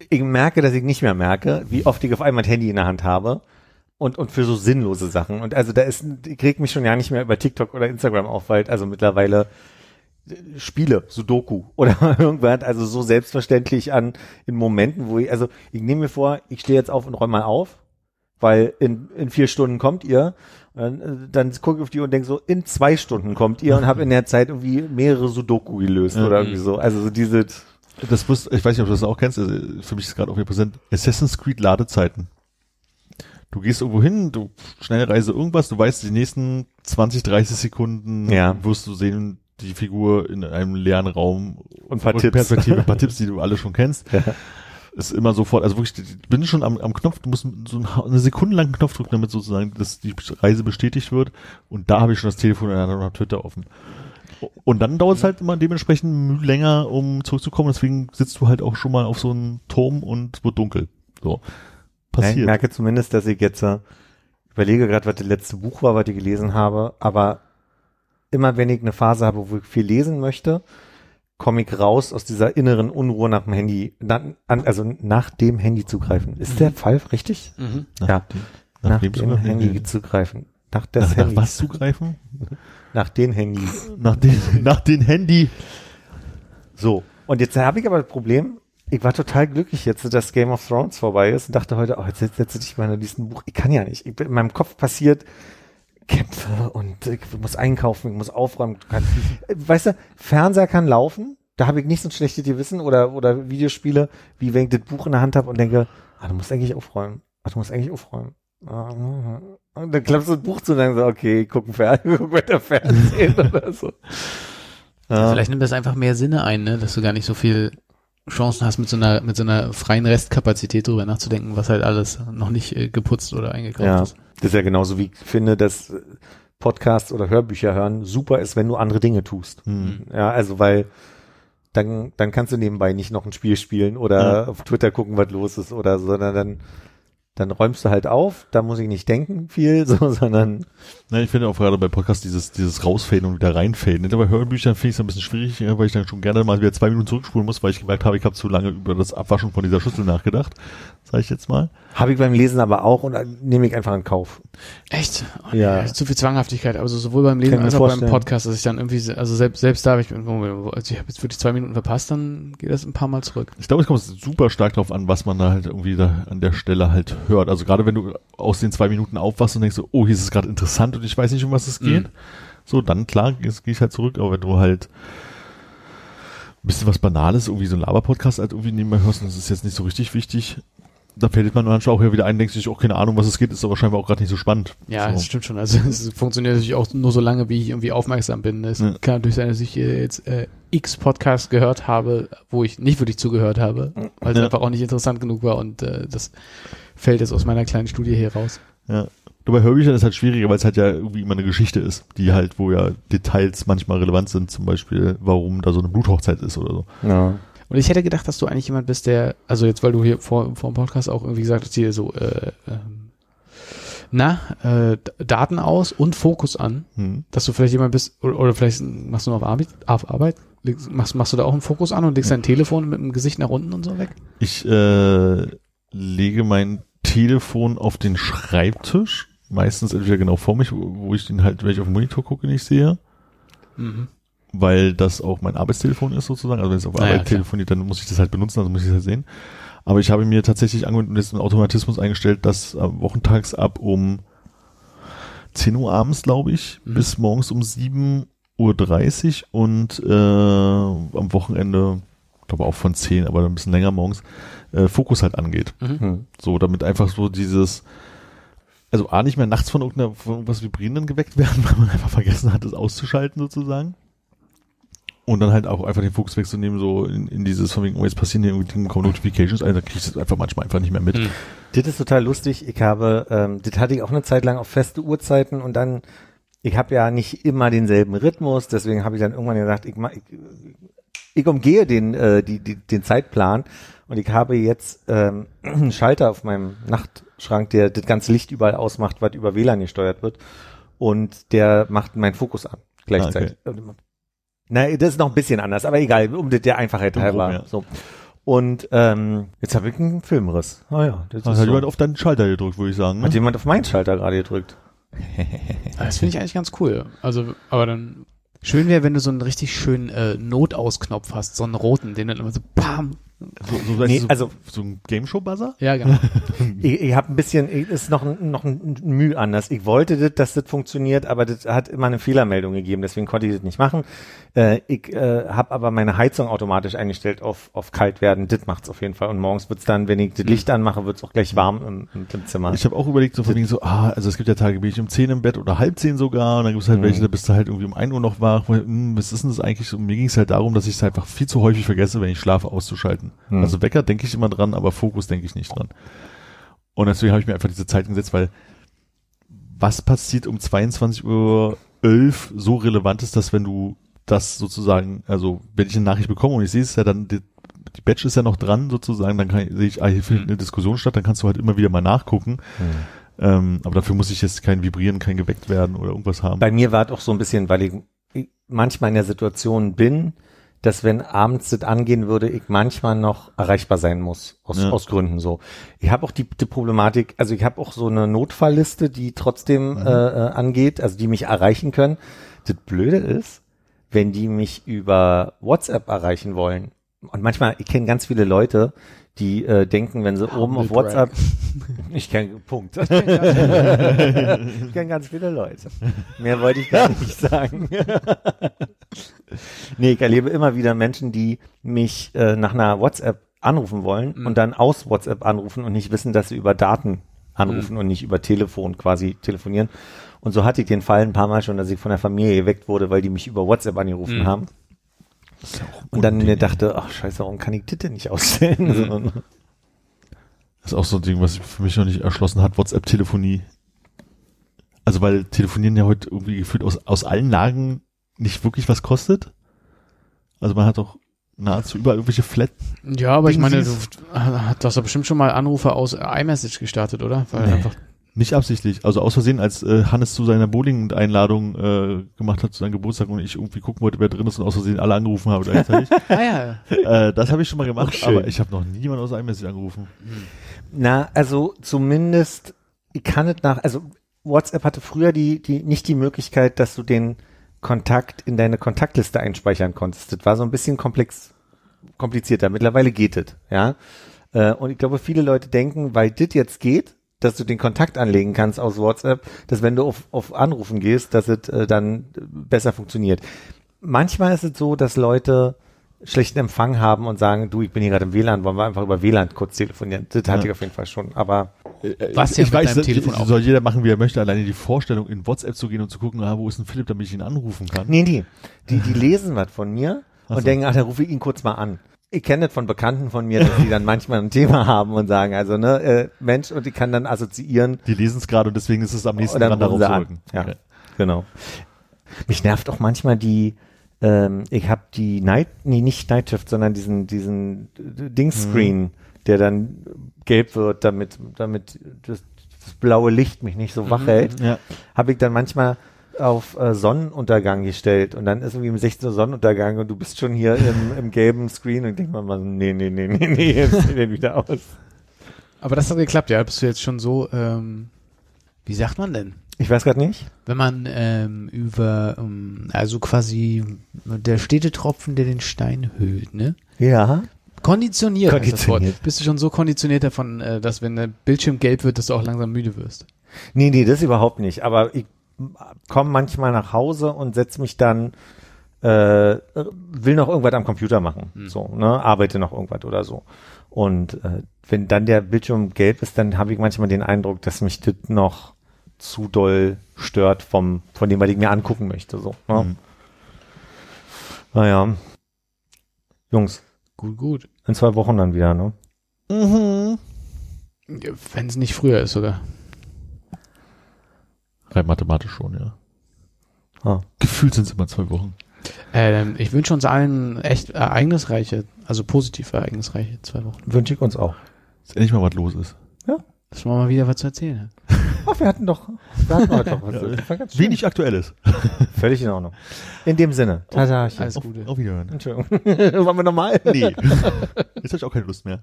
ich merke, dass ich nicht mehr merke, wie oft ich auf einmal ein Handy in der Hand habe. Und, und für so sinnlose Sachen. Und also da ist, ich reg mich schon ja nicht mehr über TikTok oder Instagram auf, weil also mittlerweile Spiele, Sudoku oder irgendwas, also so selbstverständlich an in Momenten, wo ich, also ich nehme mir vor, ich stehe jetzt auf und räume mal auf, weil in, in vier Stunden kommt ihr. Dann, äh, dann gucke ich auf die und denke so, in zwei Stunden kommt ihr und habe in der Zeit irgendwie mehrere Sudoku gelöst oder irgendwie so. Also so diese, Das muss, ich weiß nicht, ob du das auch kennst, also für mich ist gerade auch wieder präsent, Assassin's Creed Ladezeiten. Du gehst irgendwo hin, du Schnellreise irgendwas, du weißt, die nächsten 20, 30 Sekunden Ja. wirst du sehen, die Figur in einem leeren Raum Und ein paar Tipps. Perspektive, ein paar Tipps, die du alle schon kennst. Ja. Ist immer sofort, also wirklich, ich bin schon am, am Knopf, du musst so ein- eine Sekunde lang einen Knopf drücken, damit sozusagen dass die Reise bestätigt wird. Und da habe ich schon das Telefon in der Hand und Twitter offen. Und dann dauert es halt immer dementsprechend länger, um zurückzukommen. Deswegen sitzt du halt auch schon mal auf so einem Turm und es wird dunkel. So. Ja, ich Passiert. merke zumindest, dass ich jetzt äh, überlege gerade, was das letzte Buch war, was ich gelesen habe, aber immer wenn ich eine Phase habe, wo ich viel lesen möchte, komme ich raus aus dieser inneren Unruhe nach dem Handy, na, an, also nach dem Handy zugreifen. Ist der Fall richtig? Mhm. nach, ja. dem, Nach, nach, wem dem sogar? Handy zugreifen. Nach des nach, nach Handys. was zugreifen? Nach den Handy. Nach den, nach den Handy. So. Und jetzt habe ich aber das Problem, ich war total glücklich jetzt, dass Game of Thrones vorbei ist und dachte heute, oh, jetzt setze ich mal in diesem Buch. Ich kann ja nicht. Ich, bin- in meinem Kopf passiert Kämpfe und ich muss einkaufen, ich muss aufräumen. Kannst, weißt du, Fernseher kann laufen, da habe ich nicht so ein schlechtes Gewissen oder, oder Videospiele, wie wenn ich das Buch in der Hand habe und denke, ah, du musst eigentlich aufräumen. Ah, du musst eigentlich aufräumen. Ah, Und dann klappst du das Buch zu und dann so, okay, ich guck, Fer guck weiter Fernsehen oder so. Ja. Vielleicht nimmt das einfach mehr Sinne ein, ne? dass du gar nicht so viel Chancen hast, mit so einer, mit so einer freien Restkapazität drüber nachzudenken, was halt alles noch nicht äh, geputzt oder eingekauft Ja, ist. das ist ja genauso wie ich finde, dass äh, Podcasts oder Hörbücher hören super ist, wenn du andere Dinge tust. Hm. Ja, also weil dann, dann kannst du nebenbei nicht noch ein Spiel spielen oder Ja. auf Twitter gucken, was los ist oder so, sondern dann, dann räumst du halt auf, da muss ich nicht denken viel, so, sondern Nein, ich finde auch gerade bei Podcasts dieses, dieses Rausfaden und wieder reinfaden. Bei Hörbüchern finde ich es ein bisschen schwierig, weil ich dann schon gerne mal wieder zwei Minuten zurückspulen muss, weil ich gemerkt habe, ich habe zu lange über das Abwaschen von dieser Schüssel nachgedacht. Sag ich jetzt mal. Habe ich beim Lesen aber auch und dann nehme ich einfach in Kauf. Echt? Oh, Ja. nee, Zu viel Zwanghaftigkeit, also sowohl beim Lesen als auch beim vorstellen. Podcast, dass ich dann irgendwie, also selbst, selbst da habe ich, also ich habe jetzt wirklich zwei Minuten verpasst, dann geht das ein paar Mal zurück. Ich glaube, es kommt super stark darauf an, was man da halt irgendwie da an der Stelle halt hört. Also gerade wenn du aus den zwei Minuten aufwachst und denkst so, oh, hier ist es gerade interessant und ich weiß nicht, um was es geht. Mhm. So, dann klar, jetzt gehe ich halt zurück. Aber wenn du halt ein bisschen was Banales, irgendwie so ein Laber-Podcast halt irgendwie nebenbei hörst, und das ist jetzt nicht so richtig wichtig, da fällt man manchmal auch hier wieder ein, denkst sich, auch keine Ahnung, was es geht, ist aber scheinbar auch gerade nicht so spannend. Ja, so. das stimmt schon. Also es funktioniert natürlich auch nur so lange, wie ich irgendwie aufmerksam bin. Es Ja. kann natürlich sein, dass ich jetzt äh, x Podcasts gehört habe, wo ich nicht wirklich zugehört habe, weil es Ja. einfach auch nicht interessant genug war und äh, das fällt jetzt aus meiner kleinen Studie hier raus. Ja. Nur bei Hörbüchern ist halt schwieriger, weil es halt ja irgendwie immer eine Geschichte ist, die halt, wo ja Details manchmal relevant sind, zum Beispiel, warum da so eine Bluthochzeit ist oder so. Ja. Und ich hätte gedacht, dass du eigentlich jemand bist, der, also jetzt, weil du hier vor, vor dem Podcast auch irgendwie gesagt hast, hier so, äh, ähm, na, äh, Daten aus und Fokus an, Hm. dass du vielleicht jemand bist, oder, oder vielleicht machst du noch auf Arbeit, auf Arbeit, legst- machst, machst du da auch einen Fokus an und legst dein Telefon mit dem Gesicht nach unten und so weg? Ich äh, lege mein Telefon auf den Schreibtisch, meistens entweder genau vor mich, wo wo ich den halt, wenn ich auf den Monitor gucke, nicht sehe. Mhm. Weil das auch mein Arbeitstelefon ist sozusagen. Also wenn es auf Naja, Arbeit klar. telefoniert, dann muss ich das halt benutzen, also muss ich das halt sehen. Aber ich habe mir tatsächlich angewöhnt und jetzt einen Automatismus eingestellt, dass äh, wochentags ab um 10 Uhr abends, glaube ich, Mhm. bis morgens um 7.30 Uhr und äh, am Wochenende, glaube auch von 10, aber ein bisschen länger morgens, äh, Fokus halt angeht. Hm. So, damit einfach so dieses, also A, nicht mehr nachts von, irgendeiner, von irgendwas Vibrierenden geweckt werden, weil man einfach vergessen hat, das auszuschalten sozusagen. Und dann halt auch einfach den Fokus wegzunehmen, so in, in dieses, von wegen, oh, jetzt passieren hier irgendwie Notifications, also da kriege ich das einfach manchmal einfach nicht mehr mit. Hm. Das ist total lustig. Ich habe, ähm, das hatte ich auch eine Zeit lang auf feste Uhrzeiten und dann, ich habe ja nicht immer denselben Rhythmus, deswegen habe ich dann irgendwann gesagt, ich, ma- ich, ich umgehe den, äh, die, die, den Zeitplan und ich habe jetzt ähm, einen Schalter auf meinem Nachtschrank, der das ganze Licht überall ausmacht, was über WLAN gesteuert wird und der macht meinen Fokus an gleichzeitig. Na, das ist noch ein bisschen anders, aber egal, um der Einfachheit halber. ja. So. Und ähm, jetzt habe ich einen Filmriss. Ah ja, das hat so. jemand auf deinen Schalter gedrückt, würde ich sagen. Hat Ne? jemand auf meinen Schalter gerade gedrückt? Das finde ich eigentlich ganz cool. Also, aber dann schön wäre, wenn du so einen richtig schönen äh, Notausknopf hast, so einen roten, den dann immer so bam. So, so, Nee, so, also- so ein Game-Show-Buzzer? Ja, genau. Ich, ich habe ein bisschen, ich, ist noch, ein- noch ein Mühe anders. Ich wollte, das, dass das funktioniert, aber das hat immer eine Fehlermeldung gegeben, deswegen konnte ich das nicht machen. Äh, ich äh, habe aber meine Heizung automatisch eingestellt auf, auf kalt werden. Das macht's auf jeden Fall. Und morgens wird's dann, wenn ich das Licht anmache, wird's auch gleich warm im, im, im Zimmer. Ich habe auch überlegt, so von wegen so, ah, also es gibt ja Tage, bin ich um 10 im Bett oder halb 10 sogar, und dann gibt es halt Mhm. welche, da bist du halt irgendwie um 1 Uhr noch wach, weil, hm, was ist denn das eigentlich? Und mir ging es halt darum, dass ich es einfach viel zu häufig vergesse, wenn ich schlafe, auszuschalten. Mhm. Also Wecker denke ich immer dran, aber Fokus denke ich nicht dran. Und deswegen habe ich mir einfach diese Zeit gesetzt, weil was passiert um 22 Uhr 11 so relevant ist, dass wenn du das sozusagen, also wenn ich eine Nachricht bekomme und ich sehe es ja dann, die, die Batch ist ja noch dran sozusagen, dann kann ich, sehe ich, ah, hier findet eine Diskussion statt, dann kannst du halt immer wieder mal nachgucken. Ähm, aber dafür muss ich jetzt kein Vibrieren, kein geweckt werden oder irgendwas haben. Bei mir war es auch so ein bisschen, weil ich manchmal in der Situation bin, dass wenn abends das angehen würde, ich manchmal noch erreichbar sein muss, aus, Ja. aus Gründen so. Ich habe auch die, die Problematik, also ich habe auch so eine Notfallliste, die trotzdem äh, äh, angeht, also die mich erreichen können. Das Blöde ist, wenn die mich über WhatsApp erreichen wollen, und manchmal, ich kenne ganz viele Leute, die äh, denken, wenn sie oben auf Humble. WhatsApp, ich kenne, Punkt. ich kenne ganz viele Leute. Mehr wollte ich gar nicht sagen. nee, ich erlebe immer wieder Menschen, die mich äh, nach einer WhatsApp anrufen wollen Mhm. und dann aus WhatsApp anrufen und nicht wissen, dass sie über Daten anrufen Mhm. und nicht über Telefon quasi telefonieren. Und so hatte ich den Fall ein paar Mal schon, dass ich von der Familie geweckt wurde, weil die mich über WhatsApp angerufen Mhm. haben. Und dann mir dachte, ach scheiße, warum kann ich das denn nicht ausstellen? Mhm. Das ist auch so ein Ding, was für mich noch nicht erschlossen hat, WhatsApp-Telefonie. Also weil Telefonieren ja heute irgendwie gefühlt aus, aus allen Lagen nicht wirklich was kostet. Also man hat doch nahezu überall irgendwelche Flat. Ja, aber ich meine, du hast doch bestimmt schon mal Anrufe aus iMessage gestartet, oder? Weil Nee. einfach Nicht absichtlich. Also aus Versehen, als äh, Hannes zu seiner Bowling-Einladung äh, gemacht hat zu seinem Geburtstag und ich irgendwie gucken wollte, wer drin ist und aus Versehen alle angerufen habe gleichzeitig. Ah ja. äh, das habe ich schon mal gemacht, schön. aber ich habe noch niemand aus iMessage angerufen. Na, also zumindest, ich kann es nach, also WhatsApp hatte früher die, die, nicht die Möglichkeit, dass du den Kontakt in deine Kontaktliste einspeichern konntest. Das war so ein bisschen komplex, komplizierter. Mittlerweile geht es, ja. Äh, Und ich glaube, viele Leute denken, weil das jetzt geht, dass du den Kontakt anlegen kannst aus WhatsApp, dass wenn du auf, auf Anrufen gehst, dass es äh, dann besser funktioniert. Manchmal ist es so, dass Leute schlechten Empfang haben und sagen, du, ich bin hier gerade im WLAN, wollen wir einfach über WLAN kurz telefonieren. Das hatte Ja. ich auf jeden Fall schon. Aber Was ja ich mit weiß, Telefon auch. soll jeder machen, wie er möchte. Alleine die Vorstellung, in WhatsApp zu gehen und zu gucken, ah, wo ist denn Philipp, damit ich ihn anrufen kann. nee, nee, die, die lesen was von mir Ach und so. denken, ach, dann rufe ich ihn kurz mal an. Ich kenne das von Bekannten von mir, dass die dann manchmal ein Thema haben und sagen, also ne, äh, Mensch, und ich kann dann assoziieren, Die lesen es gerade und deswegen ist es am nächsten dran, darauf zu rücken. Ja. Okay. Genau. Mich nervt auch manchmal die, ähm, ich habe die Night, nee, nicht Night Shift, sondern diesen, diesen Dingscreen, der dann gelb wird, damit, damit das, das blaue Licht mich nicht so wach hält, Ja. habe ich dann manchmal auf äh, Sonnenuntergang gestellt und dann ist irgendwie um 16 Uhr Sonnenuntergang und du bist schon hier im, im gelben Screen und denkt man mal, nee, nee, nee, nee, nee, jetzt sieht er wieder aus. Aber das hat geklappt, ja. Bist du jetzt schon so, ähm, wie sagt man denn? Ich weiß gerade nicht. Wenn man ähm, über, ähm, also quasi der Städtetropfen, der den Stein höhlt, ne? Ja. Konditioniert. Konditioniert. Bist du schon so konditioniert davon, äh, dass wenn der Bildschirm gelb wird, dass du auch langsam müde wirst? Nee, nee, das überhaupt nicht. Aber ich komme manchmal nach Hause und setz mich dann, äh, will noch irgendwas am Computer machen. So, ne, arbeite noch irgendwas oder so. Und äh, wenn dann der Bildschirm gelb ist, dann habe ich manchmal den Eindruck, dass mich das noch zu doll stört vom, von dem, was ich mir angucken möchte. So, ne? Mhm. Naja. Jungs, Gut, gut. in zwei Wochen dann wieder, ne? Wenn es nicht früher ist sogar. Rein mathematisch schon, ja. Ah. Gefühlt sind es immer zwei Wochen. Ähm, ich wünsche uns allen echt ereignisreiche, also positiv ereignisreiche zwei Wochen. Wünsche ich uns auch. Dass endlich mal was los ist. Dass man mal wieder was zu erzählen hat. Ach, wir hatten doch, wir hatten heute doch was. Wenig Aktuelles. Völlig in Ordnung. In dem Sinne, Tatachen. Alles Gute. Auf Wiederhören. Entschuldigung. Wollen wir nochmal? Nee. Jetzt habe ich auch keine Lust mehr.